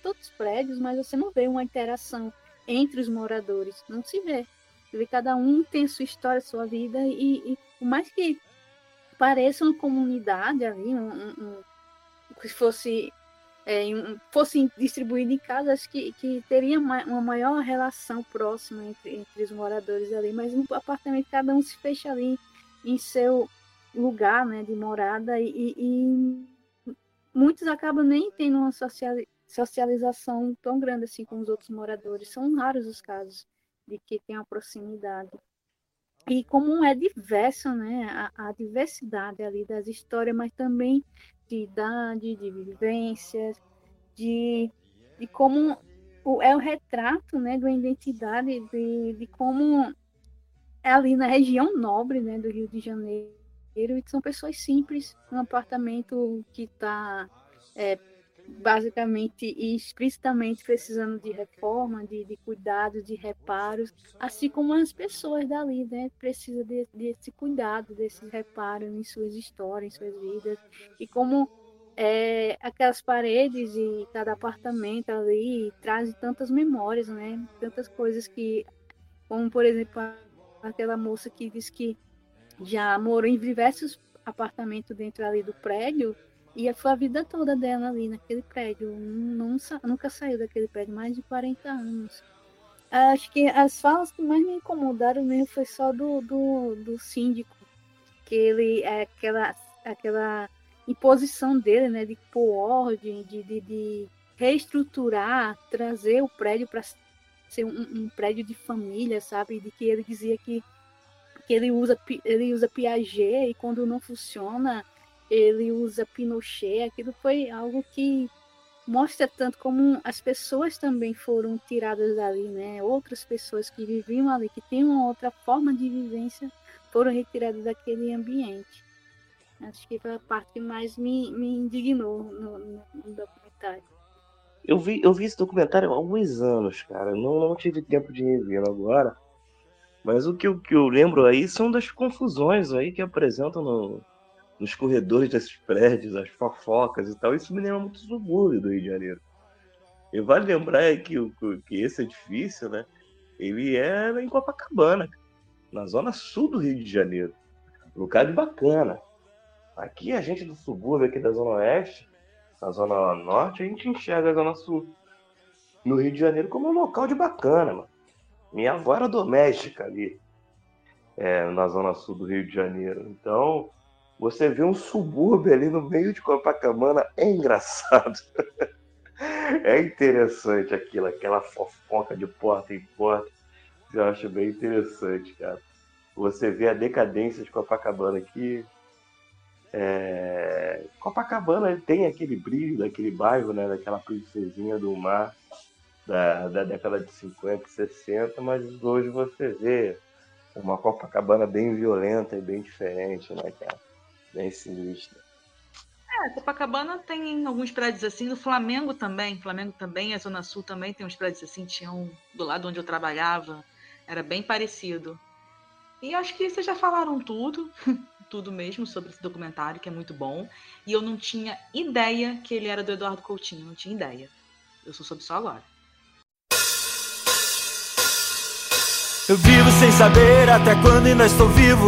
todos prédios, mas você não vê uma interação entre os moradores. Não se vê. Você vê cada um tem sua história, sua vida. E, e por mais que pareça uma comunidade ali, um, um, um, que fosse é, fossem distribuídos em casas que, que teria uma maior relação próxima entre, entre os moradores ali, mas no apartamento cada um se fecha ali em seu lugar né, de morada e, e muitos acabam nem tendo uma socialização tão grande assim com os outros moradores. São raros os casos de que tem uma proximidade. E como é diverso, né, a, a diversidade ali das histórias, mas também de idade, de vivências, de, de como o, é o retrato né, de uma identidade, de, de como é ali na região nobre né, do Rio de Janeiro, e são pessoas simples, um apartamento que está é, basicamente e explicitamente precisando de reforma, de, de cuidados, de reparos, assim como as pessoas dali, né, precisam de, desse cuidado, desses reparos em suas histórias, em suas vidas, e como é, aquelas paredes e cada apartamento ali traz tantas memórias, né, tantas coisas que, como por exemplo aquela moça que diz que já morou em diversos apartamentos dentro ali do prédio e foi a vida toda dela ali naquele prédio. Não, nunca saiu daquele prédio, mais de 40 anos. Acho que as falas que mais me incomodaram mesmo foi só do, do, do síndico. Que ele é aquela, aquela imposição dele, né? De pôr ordem, de, de, de reestruturar, trazer o prédio para ser um, um, prédio de família, sabe? De que ele dizia que, que ele, usa, ele usa Piaget e quando não funciona ele usa Pinochet, aquilo foi algo que mostra tanto como as pessoas também foram tiradas dali, né? Outras pessoas que viviam ali, que têm uma outra forma de vivência, foram retiradas daquele ambiente. Acho que foi a parte que mais me, me indignou no, no, no documentário. Eu vi, eu vi esse documentário há alguns anos, cara. Não, não tive tempo de revê-lo agora. Mas o que, eu- que eu lembro aí são das confusões aí que apresentam no- nos corredores desses prédios, as fofocas e tal. Isso me lembra muito o subúrbio do Rio de Janeiro. E vale lembrar que, que esse edifício, né? Ele é em Copacabana, na zona sul do Rio de Janeiro. Lugar de bacana. Aqui a gente do subúrbio, aqui da zona oeste, na zona norte, a gente enxerga a zona sul. No Rio de Janeiro como um local de bacana, mano. Minha avó era doméstica ali, é, na zona sul do Rio de Janeiro. Então, você vê um subúrbio ali no meio de Copacabana é engraçado. [LAUGHS] É interessante aquilo, aquela fofoca de porta em porta. Eu acho bem interessante, cara. Você vê a decadência de Copacabana aqui. É... Copacabana tem aquele brilho daquele bairro, né? Daquela princesinha do mar da, da década de 50, 60, mas hoje você vê uma Copacabana bem violenta e bem diferente, né, cara? Bem sinistra. É, Copacabana tem alguns prédios assim, no Flamengo também. Flamengo também, a Zona Sul também tem uns prédios assim, tinha um do lado onde eu trabalhava, era bem parecido. E acho que vocês já falaram tudo, [LAUGHS] tudo mesmo sobre esse documentário, que é muito bom. E eu não tinha ideia que ele era do Eduardo Coutinho, não tinha ideia. Eu só soube só agora. Eu vivo sem saber até quando ainda estou vivo.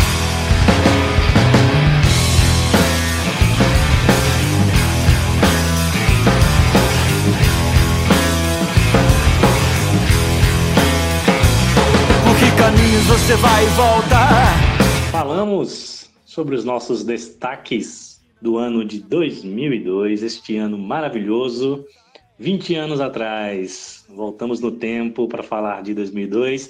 Caminhos você vai voltar? Falamos sobre os nossos destaques do ano de 2002, este ano maravilhoso. 20 anos atrás, voltamos no tempo para falar de 2002.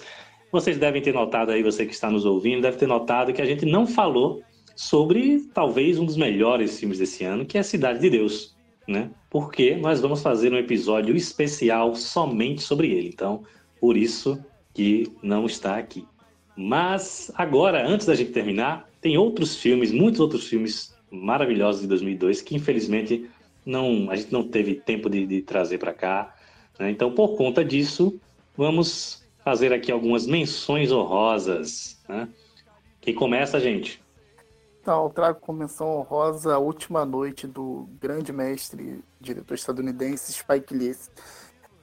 Vocês devem ter notado aí, você que está nos ouvindo, deve ter notado que a gente não falou sobre talvez um dos melhores filmes desse ano, que é Cidade de Deus, né? Porque nós vamos fazer um episódio especial somente sobre ele. Então, por isso que não está aqui. Mas agora, antes da gente terminar, tem outros filmes, muitos outros filmes maravilhosos de 2002 que infelizmente não, a gente não teve tempo de, de trazer para cá. né? Então, por conta disso, vamos fazer aqui algumas menções honrosas. Né? Quem começa, gente? Então, eu trago como menção honrosa a última noite do grande mestre, diretor estadunidense Spike Lee.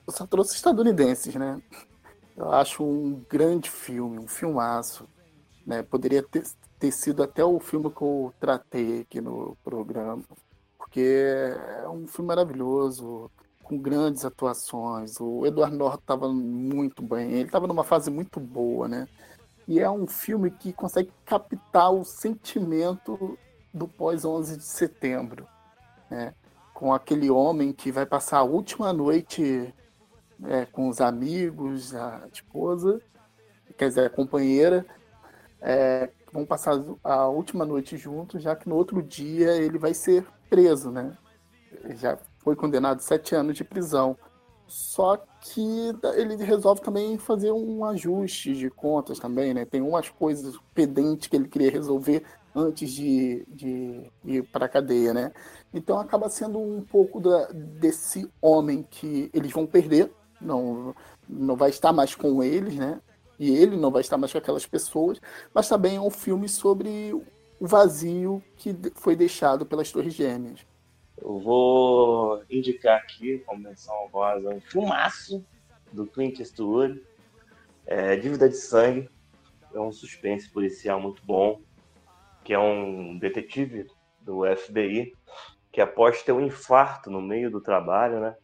Eu só trouxe estadunidenses, né? Eu acho um grande filme, um filmaço. Né? Poderia ter, ter sido até o filme que eu tratei aqui no programa, porque é um filme maravilhoso, com grandes atuações. O Edward Norton estava muito bem, ele estava numa fase muito boa, né? E é um filme que consegue captar o sentimento do pós-11 de setembro, né? Com aquele homem que vai passar a última noite é, com os amigos, a esposa, quer dizer, a companheira, é, vão passar a última noite juntos, já que no outro dia ele vai ser preso, né? Já foi condenado a sete anos de prisão. Só que ele resolve também fazer um ajuste de contas também, né? Tem umas coisas pendentes que ele queria resolver antes de, de ir para a cadeia, né? Então acaba sendo um pouco da, desse homem que eles vão perder, não, não vai estar mais com eles, né? E ele não vai estar mais com aquelas pessoas, mas também é um filme sobre o vazio que foi deixado pelas Torres Gêmeas. Eu vou indicar aqui, como menção honrosa, um filmaço do Clint Eastwood, é, Dívida de Sangue. É um suspense policial muito bom, que é um detetive do FBI que após ter um infarto no meio do trabalho, né?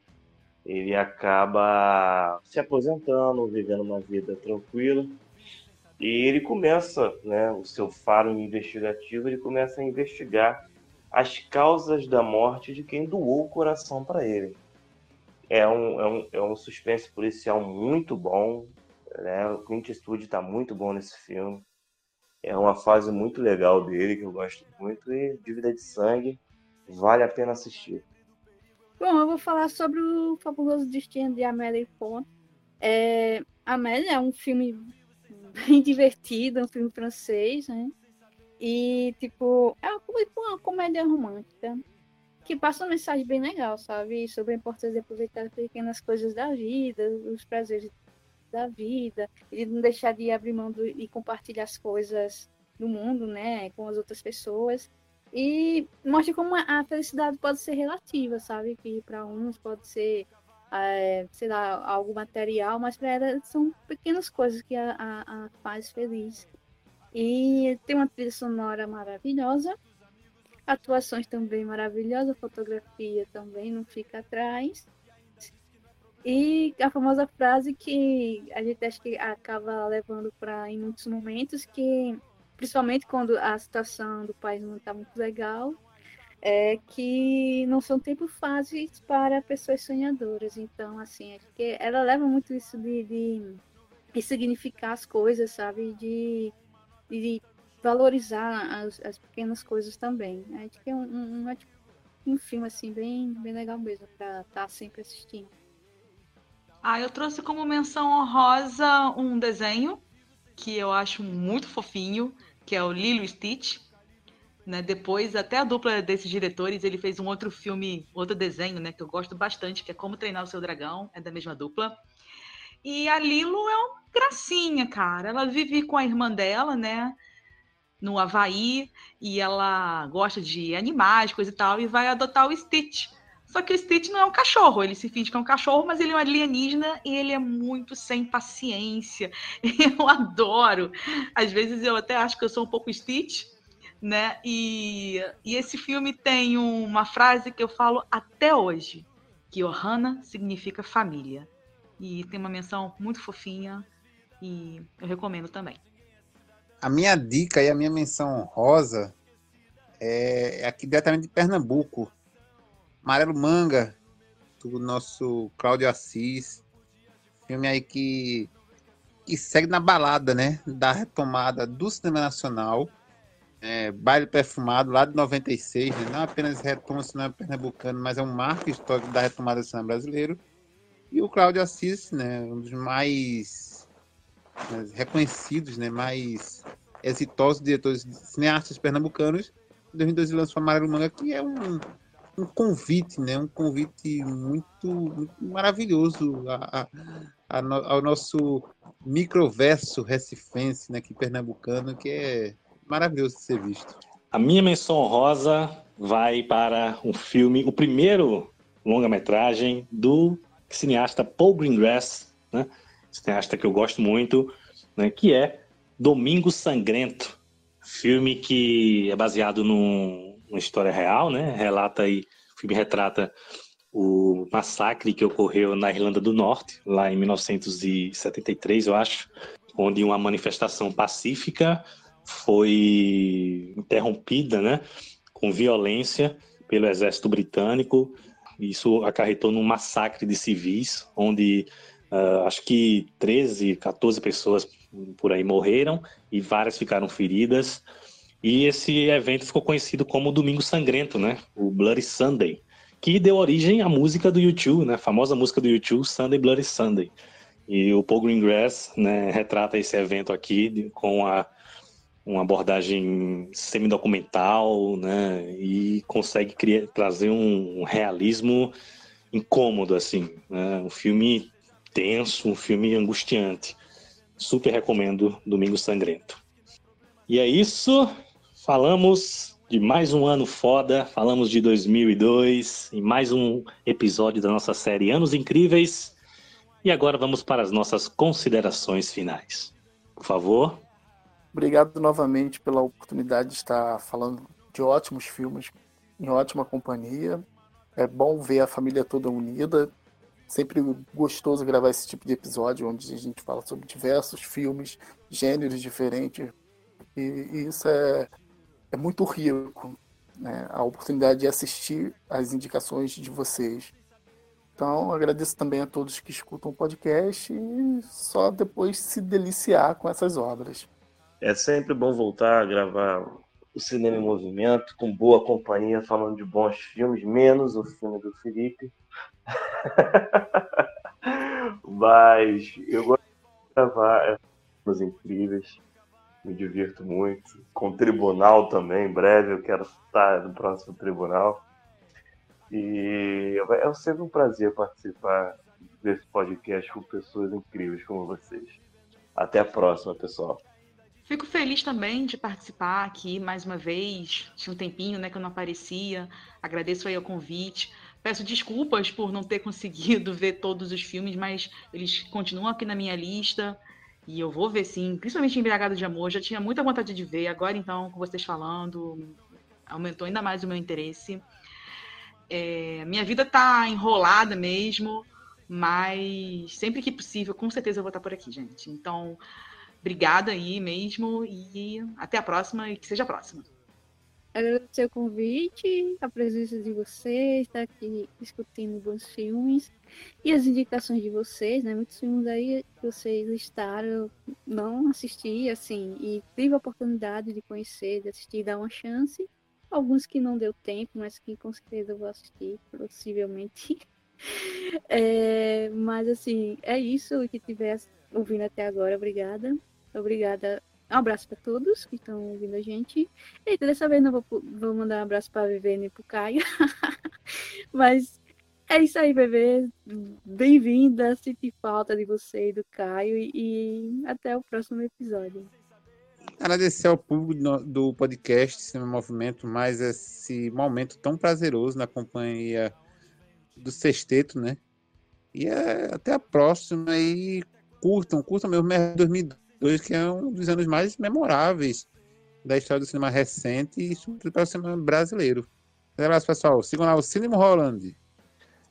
Ele acaba se aposentando, vivendo uma vida tranquila. E ele começa, né, o seu faro investigativo, ele começa a investigar as causas da morte de quem doou o coração para ele. É um, é, um, é um suspense policial muito bom. Né? O Clint Eastwood está muito bom nesse filme. É uma fase muito legal dele, que eu gosto muito. E Dívida de Sangue, vale a pena assistir. Bom, eu vou falar sobre o Fabuloso Destino de Amélie Poulain. É, Amélie é um filme bem divertido, um filme francês, né? E, tipo, é uma comédia romântica que passa uma mensagem bem legal, sabe? Sobre a importância de aproveitar as pequenas coisas da vida, os prazeres da vida, e não deixar de abrir mão do, e compartilhar as coisas do mundo, né, com as outras pessoas. E mostra como a felicidade pode ser relativa, sabe? Que para uns pode ser, é, sei lá, algo material, mas para ela são pequenas coisas que a, a, a faz feliz. E tem uma trilha sonora maravilhosa, atuações também maravilhosas, fotografia também não fica atrás. E a famosa frase que a gente acha que acaba levando para em muitos momentos, que principalmente quando a situação do país não está muito legal, é que não são tempos fáceis para pessoas sonhadoras. Então, assim, acho que ela leva muito isso de, de, de significar as coisas, sabe? De e valorizar as, as pequenas coisas também. Acho que é um, um, um, um filme assim bem, bem legal mesmo para estar tá sempre assistindo. Ah, eu trouxe como menção honrosa um desenho que eu acho muito fofinho, que é o Lilo Stitch. Né? Depois, até a dupla desses diretores, ele fez um outro filme, outro desenho, né, que eu gosto bastante, que é Como Treinar o Seu Dragão, é da mesma dupla. E a Lilo é uma gracinha, cara. Ela vive com a irmã dela, né? No Havaí, e ela gosta de animais, coisa e tal, e vai adotar o Stitch. Só que o Stitch não é um cachorro, ele se finge que é um cachorro, mas ele é um alienígena e ele é muito sem paciência. [LAUGHS] Eu adoro. Às vezes eu até acho que eu sou um pouco Stitch, né? E, e esse filme tem uma frase que eu falo até hoje, que Ohana significa família. E tem uma menção muito fofinha e eu recomendo também. A minha dica e a minha menção rosa é aqui diretamente de Pernambuco. Amarelo Manga, do nosso Cláudio Assis. Filme aí que, que segue na balada, né? Da retomada do cinema nacional. É, Baile Perfumado, lá de 96, né? não apenas retoma o cinema pernambucano, mas é um marco histórico da retomada do cinema brasileiro. E o Cláudio Assis, né, um dos mais né, reconhecidos, né, mais exitosos diretores cineastas pernambucanos, em 2012 lançou Amarelo Manga, que é um, um convite, né, um convite muito, muito maravilhoso a, a, a no, ao nosso microverso recifense, né, aqui pernambucano, que é maravilhoso de ser visto. A minha menção rosa vai para um filme, o primeiro longa-metragem do cineasta Paul Greengrass, né? cineasta que eu gosto muito, né? que é Domingo Sangrento, filme que é baseado num, numa história real, né? Relata aí, o filme retrata o massacre que ocorreu na Irlanda do Norte, lá em 1973, eu acho, onde uma manifestação pacífica foi interrompida, né, com violência pelo exército britânico isso acarretou num massacre de civis, onde uh, acho que 13, 14 pessoas por aí morreram e várias ficaram feridas. E esse evento ficou conhecido como Domingo Sangrento, né? O Bloody Sunday, que deu origem à música do YouTube, né? A famosa música do YouTube, Sunday Bloody Sunday. E o Paul Greengrass né, retrata esse evento aqui com a uma abordagem semi-documental, né? E consegue criar, trazer um, um realismo incômodo, assim, né? Um filme tenso, um filme angustiante. Super recomendo Domingo Sangrento. E é isso. Falamos de mais um ano foda. Falamos de 2002 e mais um episódio da nossa série Anos Incríveis. E agora vamos para as nossas considerações finais. Por favor, Obrigado novamente pela oportunidade de estar falando de ótimos filmes, em ótima companhia. É bom ver a família toda unida. Sempre gostoso gravar esse tipo de episódio, onde a gente fala sobre diversos filmes, gêneros diferentes. E, e isso é, é muito rico. né, a oportunidade de assistir as indicações de vocês. Então, agradeço também a todos que escutam o podcast e só depois se deliciar com essas obras. É sempre bom voltar a gravar o Cinema em Movimento, com boa companhia, falando de bons filmes, menos o filme do Felipe. [LAUGHS] Mas eu gosto de gravar filmes incríveis, me divirto muito. Com o Tribunal também, em breve eu quero estar no próximo Tribunal. E é sempre um prazer participar desse podcast com pessoas incríveis como vocês. Até a próxima, pessoal. Fico feliz também de participar aqui mais uma vez. Tinha um tempinho né, que eu não aparecia. Agradeço aí o convite. Peço desculpas por não ter [LAUGHS] conseguido ver todos os filmes, mas eles continuam aqui na minha lista. E eu vou ver sim, principalmente Embriagado de Amor. Já tinha muita vontade de ver. Agora, então, com vocês falando, aumentou ainda mais o meu interesse. É, minha vida tá enrolada mesmo, mas sempre que possível, com certeza eu vou estar por aqui, gente. Então, obrigada aí mesmo e até a próxima e que seja a próxima. Agradecer o convite, a presença de vocês, estar aqui discutindo bons filmes e as indicações de vocês, né? Muitos filmes aí que vocês listaram, não assisti, assim, e tive a oportunidade de conhecer, de assistir, dar uma chance alguns que não deu tempo, mas que com certeza eu vou assistir, possivelmente. [LAUGHS] É, mas assim, é isso que tiver ouvindo até agora. Obrigada. Obrigada. Um abraço para todos que estão ouvindo a gente. E dessa vez não vou, vou mandar um abraço para a Viviane nem para o Caio. [LAUGHS] mas é isso aí, bebê. Bem-vinda. Senti falta de você e do Caio. E até o próximo episódio. Agradecer ao público do podcast Cinema Movimento, mais esse momento tão prazeroso na companhia do Sexteto, né? E é, até a próxima e curtam, curtam mesmo 2002, que é um dos anos mais memoráveis da história do cinema recente e sobretudo para o cinema brasileiro. Um abraço, pessoal. Sigam lá o Cinema Holland.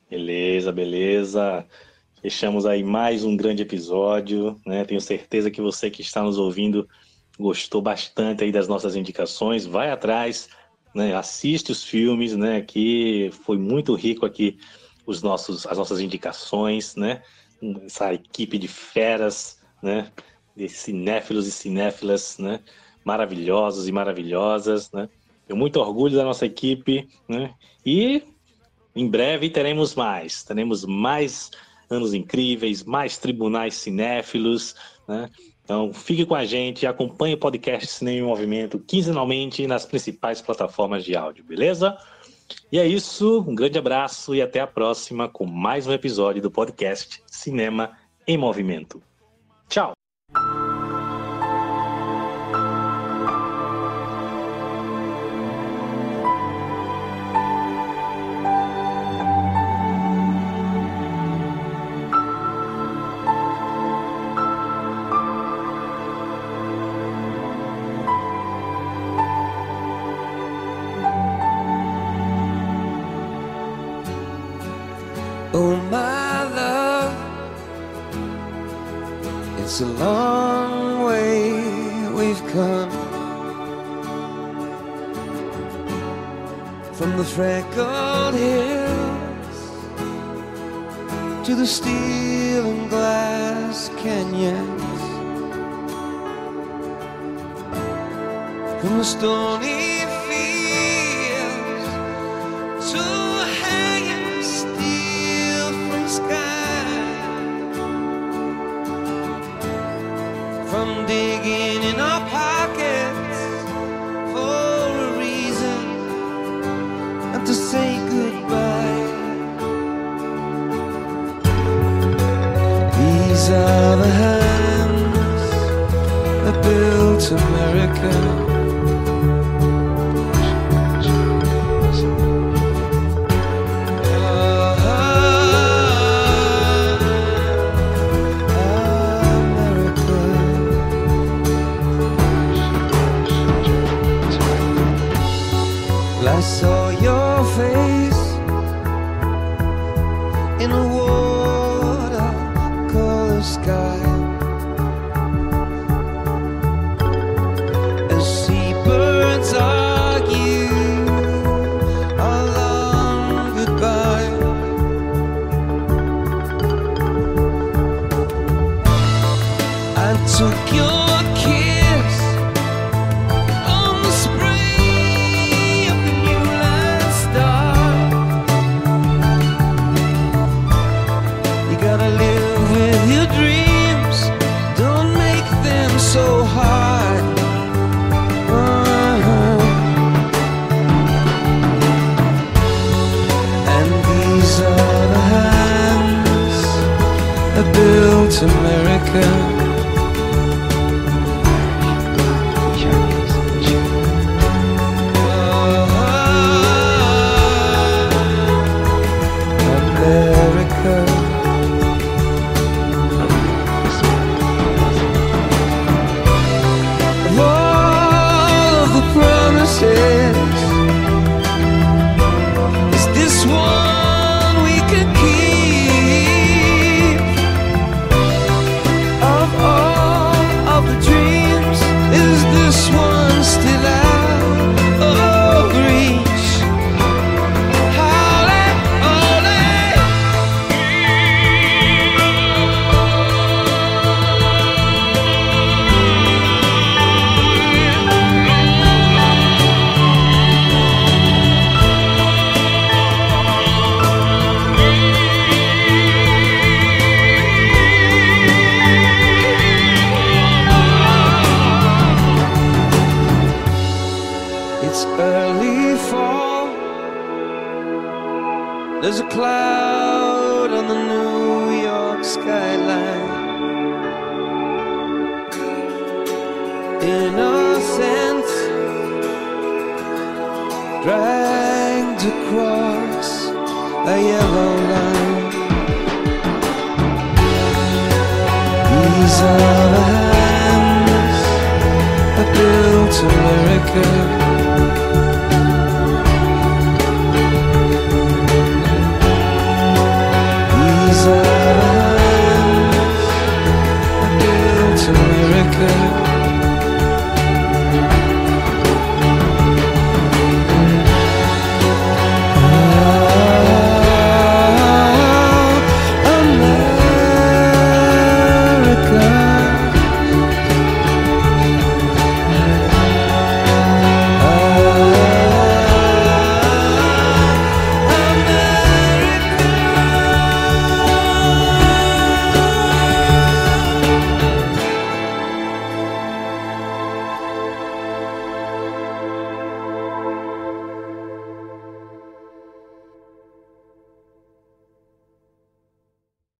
Beleza, beleza. Fechamos aí mais um grande episódio, né? Tenho certeza que você que está nos ouvindo gostou bastante aí das nossas indicações, vai atrás, né, assiste os filmes, né, que foi muito rico aqui os nossos, as nossas indicações, né, essa equipe de feras, né, de cinéfilos e cinéfilas, né, maravilhosos e maravilhosas, né, tenho muito orgulho da nossa equipe, né, e em breve teremos mais, teremos mais anos incríveis, mais tribunais cinéfilos, né, então, fique com a gente, acompanhe o podcast Cinema em Movimento quinzenalmente nas principais plataformas de áudio, beleza? E é isso, um grande abraço e até a próxima com mais um episódio do podcast Cinema em Movimento. Tchau!